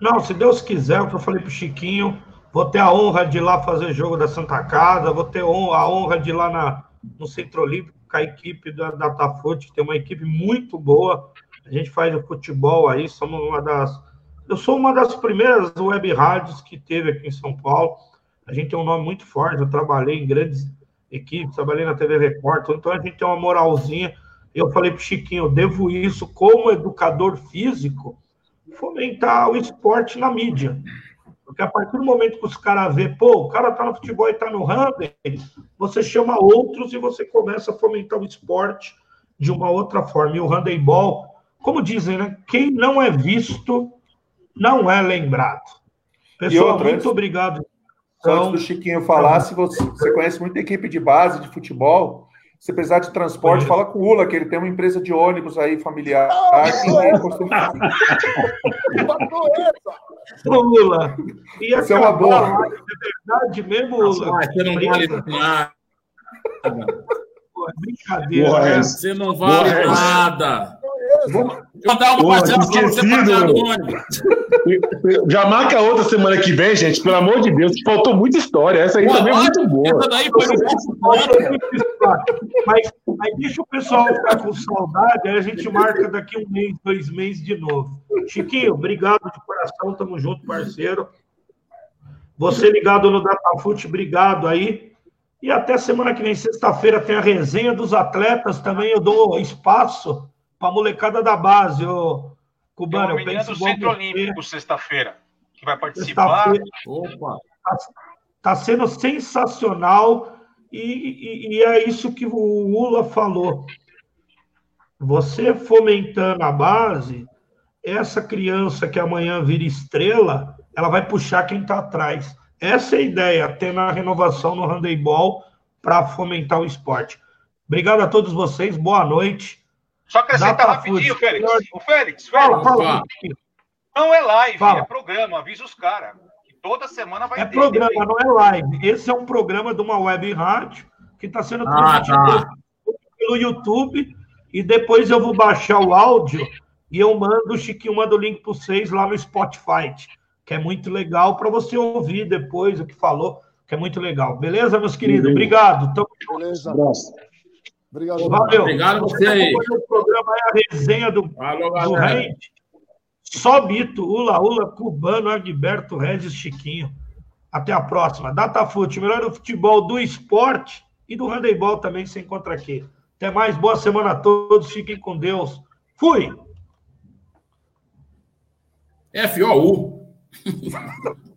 Não, se Deus quiser, o que eu falei pro Chiquinho, vou ter a honra de ir lá fazer jogo da Santa Casa, vou ter a honra de ir lá na, no Centro Olímpico com a equipe da Datafute, tem uma equipe muito boa. A gente faz o futebol aí, somos uma das eu sou uma das primeiras web rádios que teve aqui em São Paulo. A gente tem um nome muito forte. Eu trabalhei em grandes equipes, trabalhei na TV Record, então a gente tem uma moralzinha. Eu falei para Chiquinho, eu devo isso como educador físico, fomentar o esporte na mídia. Porque a partir do momento que os caras vê, pô, o cara tá no futebol e tá no handball, você chama outros e você começa a fomentar o esporte de uma outra forma. E o handebol, como dizem, né? Quem não é visto não é lembrado. Pessoal, outra, muito obrigado. Só antes do Chiquinho falar, se você, você conhece muita equipe de base de futebol, Se precisar de transporte, fala com o Ula, que ele tem uma empresa de ônibus aí familiar. Ô, Lula, ia Essa é uma boa. É verdade mesmo, Lula? Você não vale nada. brincadeira. Boa, né? Você não vale Boa, nada. Vou mandar uma parcela para você pagar do ônibus. Já marca outra semana que vem, gente. Pelo amor de Deus, faltou muita história. Essa aí Boa, também é muito boa. Essa daí foi mas, mas deixa o pessoal ficar com saudade, aí a gente marca daqui um mês, dois meses de novo. Chiquinho, obrigado de coração, tamo junto, parceiro. Você ligado no Datafute, obrigado aí. E até semana que vem, sexta-feira, tem a resenha dos atletas também. Eu dou espaço para a molecada da base, ô Cubano. Tem uma do Centro Olímpico, sexta-feira, que vai participar. Opa! Está tá sendo sensacional e, e, e, é isso que o Lula falou. Você fomentando a base, essa criança que amanhã vira estrela, ela vai puxar quem está atrás. Essa é a ideia, ter na renovação no handebol para fomentar o esporte. Obrigado a todos vocês, boa noite. Só acrescentar rapidinho, Félix. O Félix, Félix. Fala, fala. Não é live, fala. é programa, avisa os caras. Toda semana vai é ter. É programa, não é live. Esse é um programa de uma web rádio que está sendo ah, transmitido tá. pelo YouTube. E depois eu vou baixar o áudio e eu mando, o Chiquinho manda o link para vocês lá no Spotify que é muito legal para você ouvir depois o que falou, que é muito legal. Beleza, meus queridos? Obrigado. Tamo Beleza. Obrigado. Valeu. Obrigado a você aí. O programa é a resenha do, Alô, do Rei. Só Bito, Ula Ula, Cubano, Agberto, Regis, Chiquinho. Até a próxima. Datafute, melhor do futebol, do esporte e do handebol também se encontra aqui. Até mais, boa semana a todos, fiquem com Deus. Fui! F-O-U.